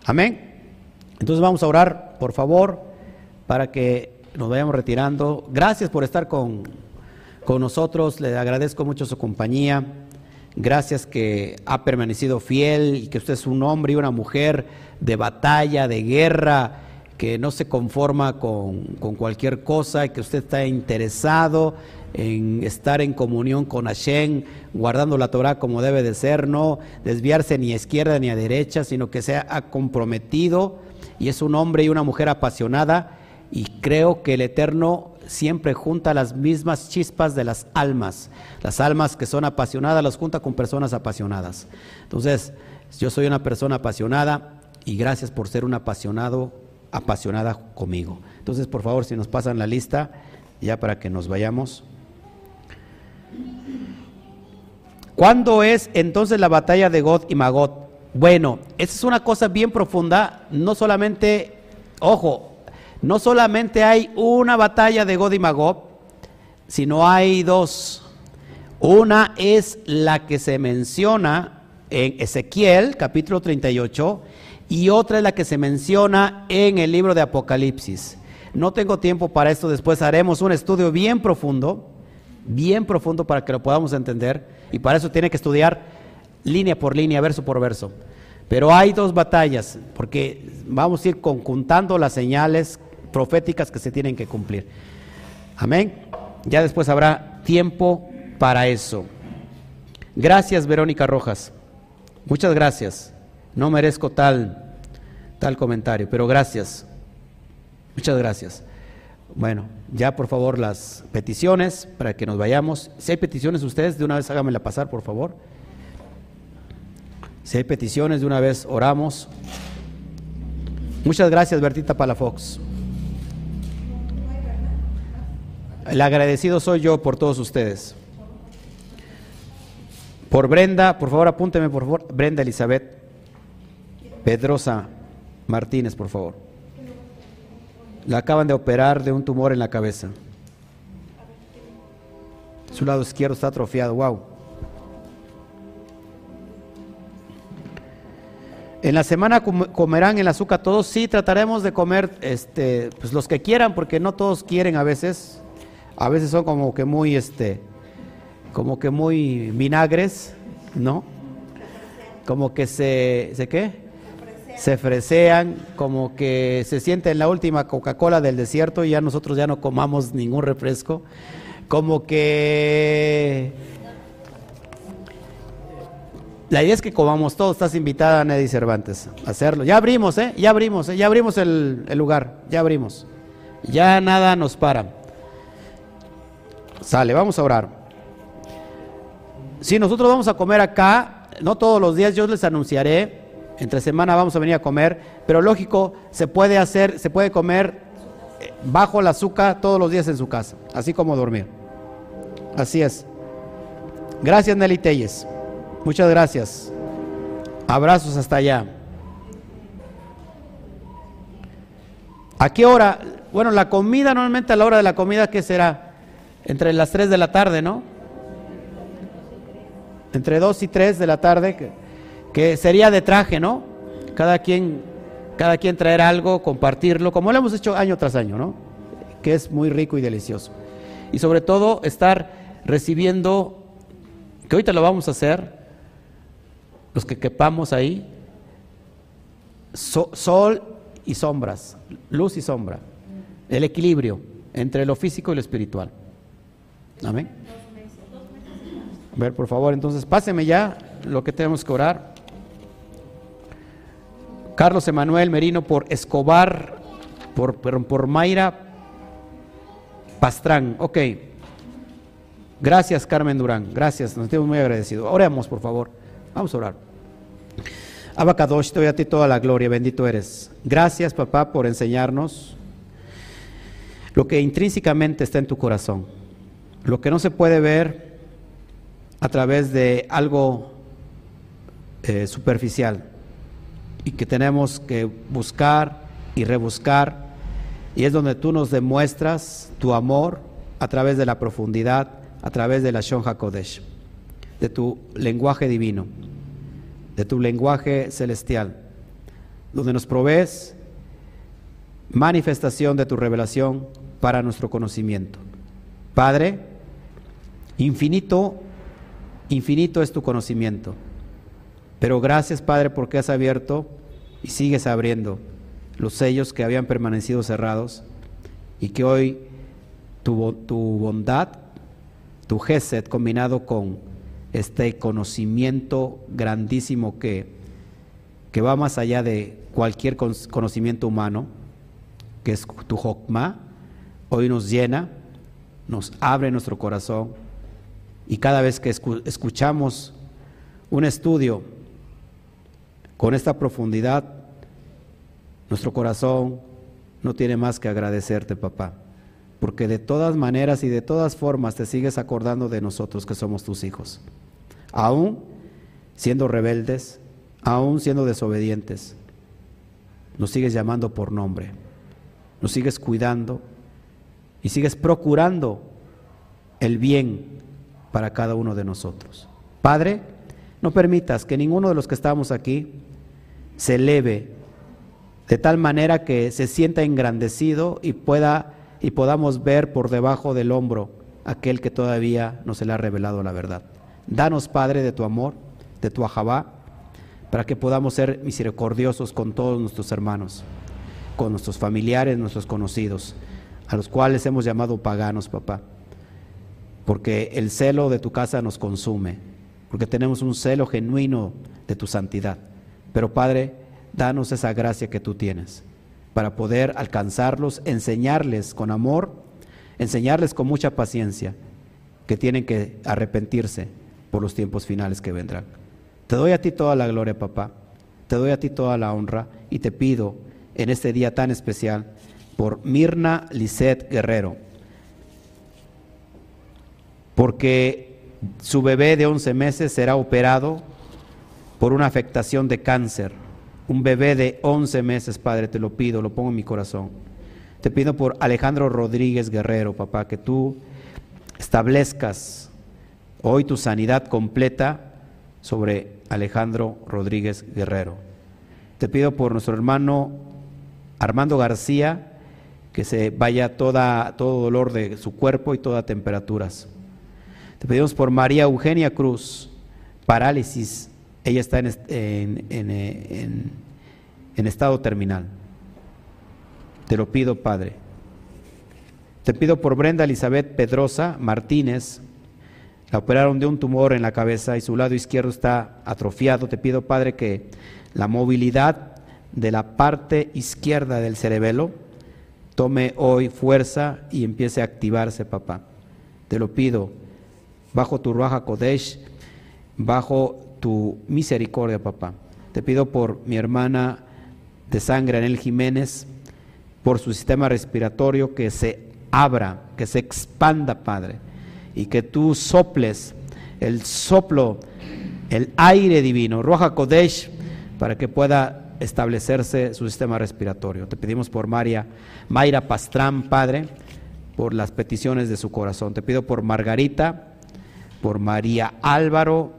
Amén. Entonces vamos a orar, por favor, para que nos vayamos retirando. Gracias por estar con, con nosotros. Le agradezco mucho su compañía. Gracias que ha permanecido fiel y que usted es un hombre y una mujer de batalla, de guerra, que no se conforma con, con cualquier cosa que usted está interesado en estar en comunión con Hashem, guardando la Torah como debe de ser, no desviarse ni a izquierda ni a derecha, sino que se ha comprometido y es un hombre y una mujer apasionada y creo que el Eterno siempre junta las mismas chispas de las almas. Las almas que son apasionadas las junta con personas apasionadas. Entonces, yo soy una persona apasionada y gracias por ser un apasionado, apasionada conmigo. Entonces, por favor, si nos pasan la lista, ya para que nos vayamos. ¿Cuándo es entonces la batalla de God y Magot? Bueno, esa es una cosa bien profunda, no solamente, ojo, no solamente hay una batalla de God y Magog, sino hay dos. Una es la que se menciona en Ezequiel, capítulo 38, y otra es la que se menciona en el libro de Apocalipsis. No tengo tiempo para esto, después haremos un estudio bien profundo, bien profundo para que lo podamos entender, y para eso tiene que estudiar línea por línea, verso por verso. Pero hay dos batallas, porque vamos a ir conjuntando las señales proféticas que se tienen que cumplir. Amén. Ya después habrá tiempo para eso. Gracias, Verónica Rojas. Muchas gracias. No merezco tal, tal comentario, pero gracias. Muchas gracias. Bueno, ya por favor las peticiones para que nos vayamos. Si hay peticiones ustedes, de una vez háganmela pasar, por favor. Si hay peticiones, de una vez oramos. Muchas gracias, Bertita Palafox. El agradecido soy yo por todos ustedes. Por Brenda, por favor apúnteme, por favor. Brenda Elizabeth Pedrosa Martínez, por favor. La acaban de operar de un tumor en la cabeza. Su lado izquierdo está atrofiado, wow. En la semana com- comerán el azúcar todos, sí, trataremos de comer este, pues los que quieran, porque no todos quieren a veces. A veces son como que muy, este, como que muy vinagres, ¿no? Como que se, ¿se qué? Se fresean, como que se sienten la última Coca-Cola del desierto y ya nosotros ya no comamos ningún refresco. Como que la idea es que comamos todo. Estás invitada, Neddy Cervantes, a hacerlo. Ya abrimos, ¿eh? Ya abrimos, ¿eh? Ya abrimos el lugar. Ya abrimos. Ya nada nos para. Sale, vamos a orar. Si nosotros vamos a comer acá, no todos los días, yo les anunciaré. Entre semana vamos a venir a comer, pero lógico, se puede hacer, se puede comer eh, bajo el azúcar todos los días en su casa, así como dormir. Así es. Gracias, Nelly Telles. Muchas gracias. Abrazos hasta allá. ¿A qué hora? Bueno, la comida, normalmente a la hora de la comida, ¿qué será? Entre las 3 de la tarde, ¿no? Entre 2 y 3 de la tarde, que, sería de traje, ¿no? Cada quien, cada quien traer algo, compartirlo, como lo hemos hecho año tras año, ¿no? Que es muy rico y delicioso. Y sobre todo estar recibiendo, que ahorita lo vamos a hacer, los que quepamos ahí, so- sol y sombras, luz y sombra, el equilibrio entre lo físico y lo espiritual. Amén. A ver, por favor, entonces páseme ya lo que tenemos que orar. Carlos Emanuel Merino por Escobar, por, por, Mayra Pastrán. Ok. Gracias, Carmen Durán. Gracias, nos estamos muy agradecidos. Oremos, por favor. Vamos a orar. Abacadosh, te doy a ti toda la gloria, bendito eres. Gracias, papá, por enseñarnos lo que intrínsecamente está en tu corazón, lo que no se puede ver a través de algo eh, superficial y que tenemos que buscar y rebuscar, y es donde tú nos demuestras tu amor a través de la profundidad, a través de la Shon HaKodesh, de tu lenguaje divino, de tu lenguaje celestial, donde nos provees manifestación de tu revelación para nuestro conocimiento. Padre, infinito, infinito es tu conocimiento. Pero gracias, Padre, porque has abierto y sigues abriendo los sellos que habían permanecido cerrados y que hoy tu, tu bondad, tu gesed combinado con este conocimiento grandísimo que, que va más allá de cualquier conocimiento humano, que es tu Jokma, hoy nos llena, nos abre nuestro corazón. Y cada vez que escuchamos un estudio con esta profundidad, nuestro corazón no tiene más que agradecerte, papá, porque de todas maneras y de todas formas te sigues acordando de nosotros que somos tus hijos, aún siendo rebeldes, aún siendo desobedientes, nos sigues llamando por nombre, nos sigues cuidando y sigues procurando el bien para cada uno de nosotros. Padre, no permitas que ninguno de los que estamos aquí se eleve de tal manera que se sienta engrandecido y pueda y podamos ver por debajo del hombro aquel que todavía no se le ha revelado la verdad. Danos, Padre, de tu amor, de tu ajabá, para que podamos ser misericordiosos con todos nuestros hermanos, con nuestros familiares, nuestros conocidos, a los cuales hemos llamado paganos, papá, porque el celo de tu casa nos consume, porque tenemos un celo genuino de tu santidad. Pero Padre, danos esa gracia que tú tienes para poder alcanzarlos, enseñarles con amor, enseñarles con mucha paciencia que tienen que arrepentirse por los tiempos finales que vendrán. Te doy a ti toda la gloria, papá. Te doy a ti toda la honra y te pido en este día tan especial por Mirna Lisset Guerrero, porque su bebé de 11 meses será operado por una afectación de cáncer. Un bebé de 11 meses, Padre, te lo pido, lo pongo en mi corazón. Te pido por Alejandro Rodríguez Guerrero, papá, que tú establezcas hoy tu sanidad completa sobre Alejandro Rodríguez Guerrero. Te pido por nuestro hermano Armando García, que se vaya toda, todo dolor de su cuerpo y todas temperaturas. Te pedimos por María Eugenia Cruz, parálisis ella está en, en, estado terminal. Te lo pido, Padre. Te pido por Brenda Elizabeth Pedrosa Martínez. La operaron de un tumor en la cabeza y su lado izquierdo está atrofiado. Te pido, Padre, que la movilidad de la parte izquierda del cerebelo tome hoy fuerza y empiece a activarse, papá. Te lo pido, bajo tu Raja Kodesh, bajo tu misericordia, papá. Te pido por mi hermana de sangre, Anel Jiménez, por su sistema respiratorio que se abra, que se expanda, Padre, y que tú soples el soplo, el aire divino, Roja Kodesh, para que pueda establecerse su sistema respiratorio. Te pedimos por María, Mayra Pastrán, Padre, por las peticiones de su corazón. Te pido por Margarita, por María Álvaro,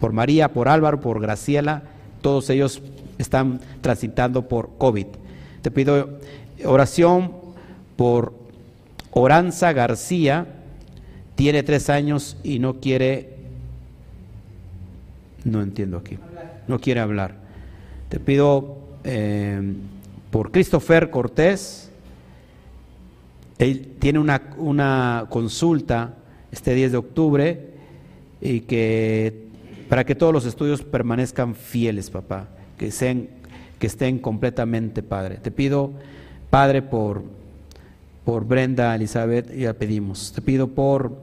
por María, por Álvaro, por Graciela, todos ellos están transitando por COVID. Te pido oración por Oranza García, tiene tres años y no quiere, no entiendo aquí, no quiere hablar. Te pido eh, por Christopher Cortés, él tiene una, una consulta este 10 de octubre y que para que todos los estudios permanezcan fieles, papá, que, sean, que estén completamente, Padre. Te pido, Padre, por, por Brenda Elizabeth, ya pedimos. Te pido por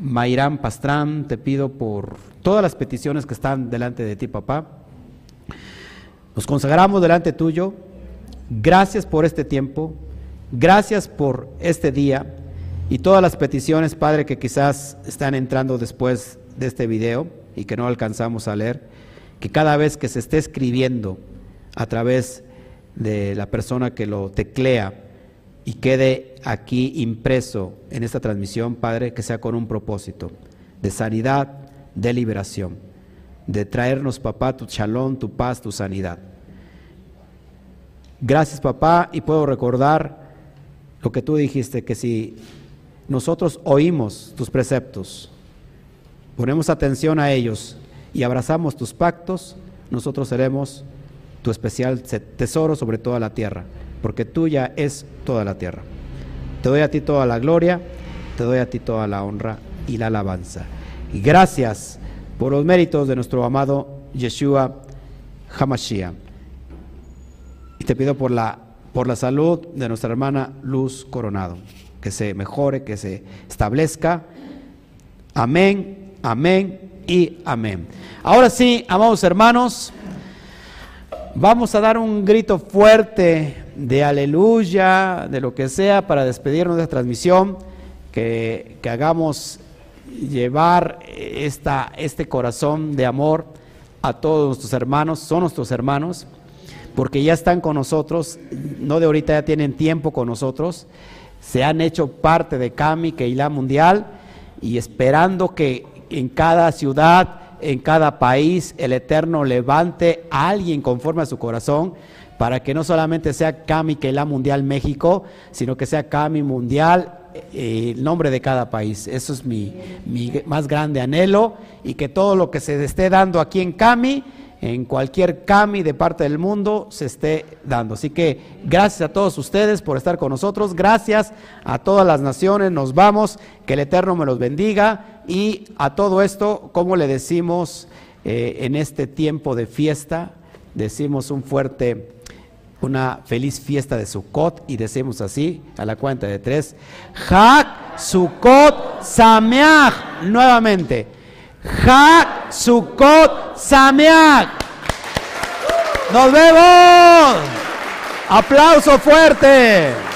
Mayrán Pastrán, te pido por todas las peticiones que están delante de ti, papá. Nos consagramos delante tuyo. Gracias por este tiempo. Gracias por este día y todas las peticiones, Padre, que quizás están entrando después de este video y que no alcanzamos a leer. Que cada vez que se esté escribiendo a través de la persona que lo teclea y quede aquí impreso en esta transmisión, Padre, que sea con un propósito de sanidad, de liberación, de traernos, papá, tu chalón, tu paz, tu sanidad. Gracias, papá, y puedo recordar lo que tú dijiste, que si nosotros oímos tus preceptos, ponemos atención a ellos y abrazamos tus pactos, nosotros seremos tu especial tesoro sobre toda la tierra, porque tuya es toda la tierra. Te doy a ti toda la gloria, te doy a ti toda la honra y la alabanza. Y gracias por los méritos de nuestro amado Yeshua Hamashiach. Te pido por la, por la salud de nuestra hermana Luz Coronado, que se mejore, que se establezca. Amén, amén y amén. Ahora sí, amados hermanos, vamos a dar un grito fuerte de aleluya, de lo que sea, para despedirnos de esta transmisión, que, que hagamos llevar esta, este corazón de amor a todos nuestros hermanos, son nuestros hermanos, porque ya están con nosotros, no de ahorita, ya tienen tiempo con nosotros, se han hecho parte de CAMI, la Mundial, y esperando que en cada ciudad, en cada país, el Eterno levante a alguien conforme a su corazón, para que no solamente sea CAMI la Mundial México, sino que sea CAMI Mundial eh, el nombre de cada país. Eso es mi, más grande anhelo y que todo lo que se esté dando aquí en CAMI, en cualquier CAMI de parte del mundo, se esté dando. Así que gracias a todos ustedes por estar con nosotros, gracias a todas las naciones, nos vamos, que el Eterno me los bendiga y a todo esto, como le decimos eh, en este tiempo de fiesta, decimos un fuerte una feliz fiesta de Sukkot y decimos así a la cuenta de tres. Hak Sukkot Sameach. Nuevamente. Hak Sameach. Nos vemos. Aplauso fuerte.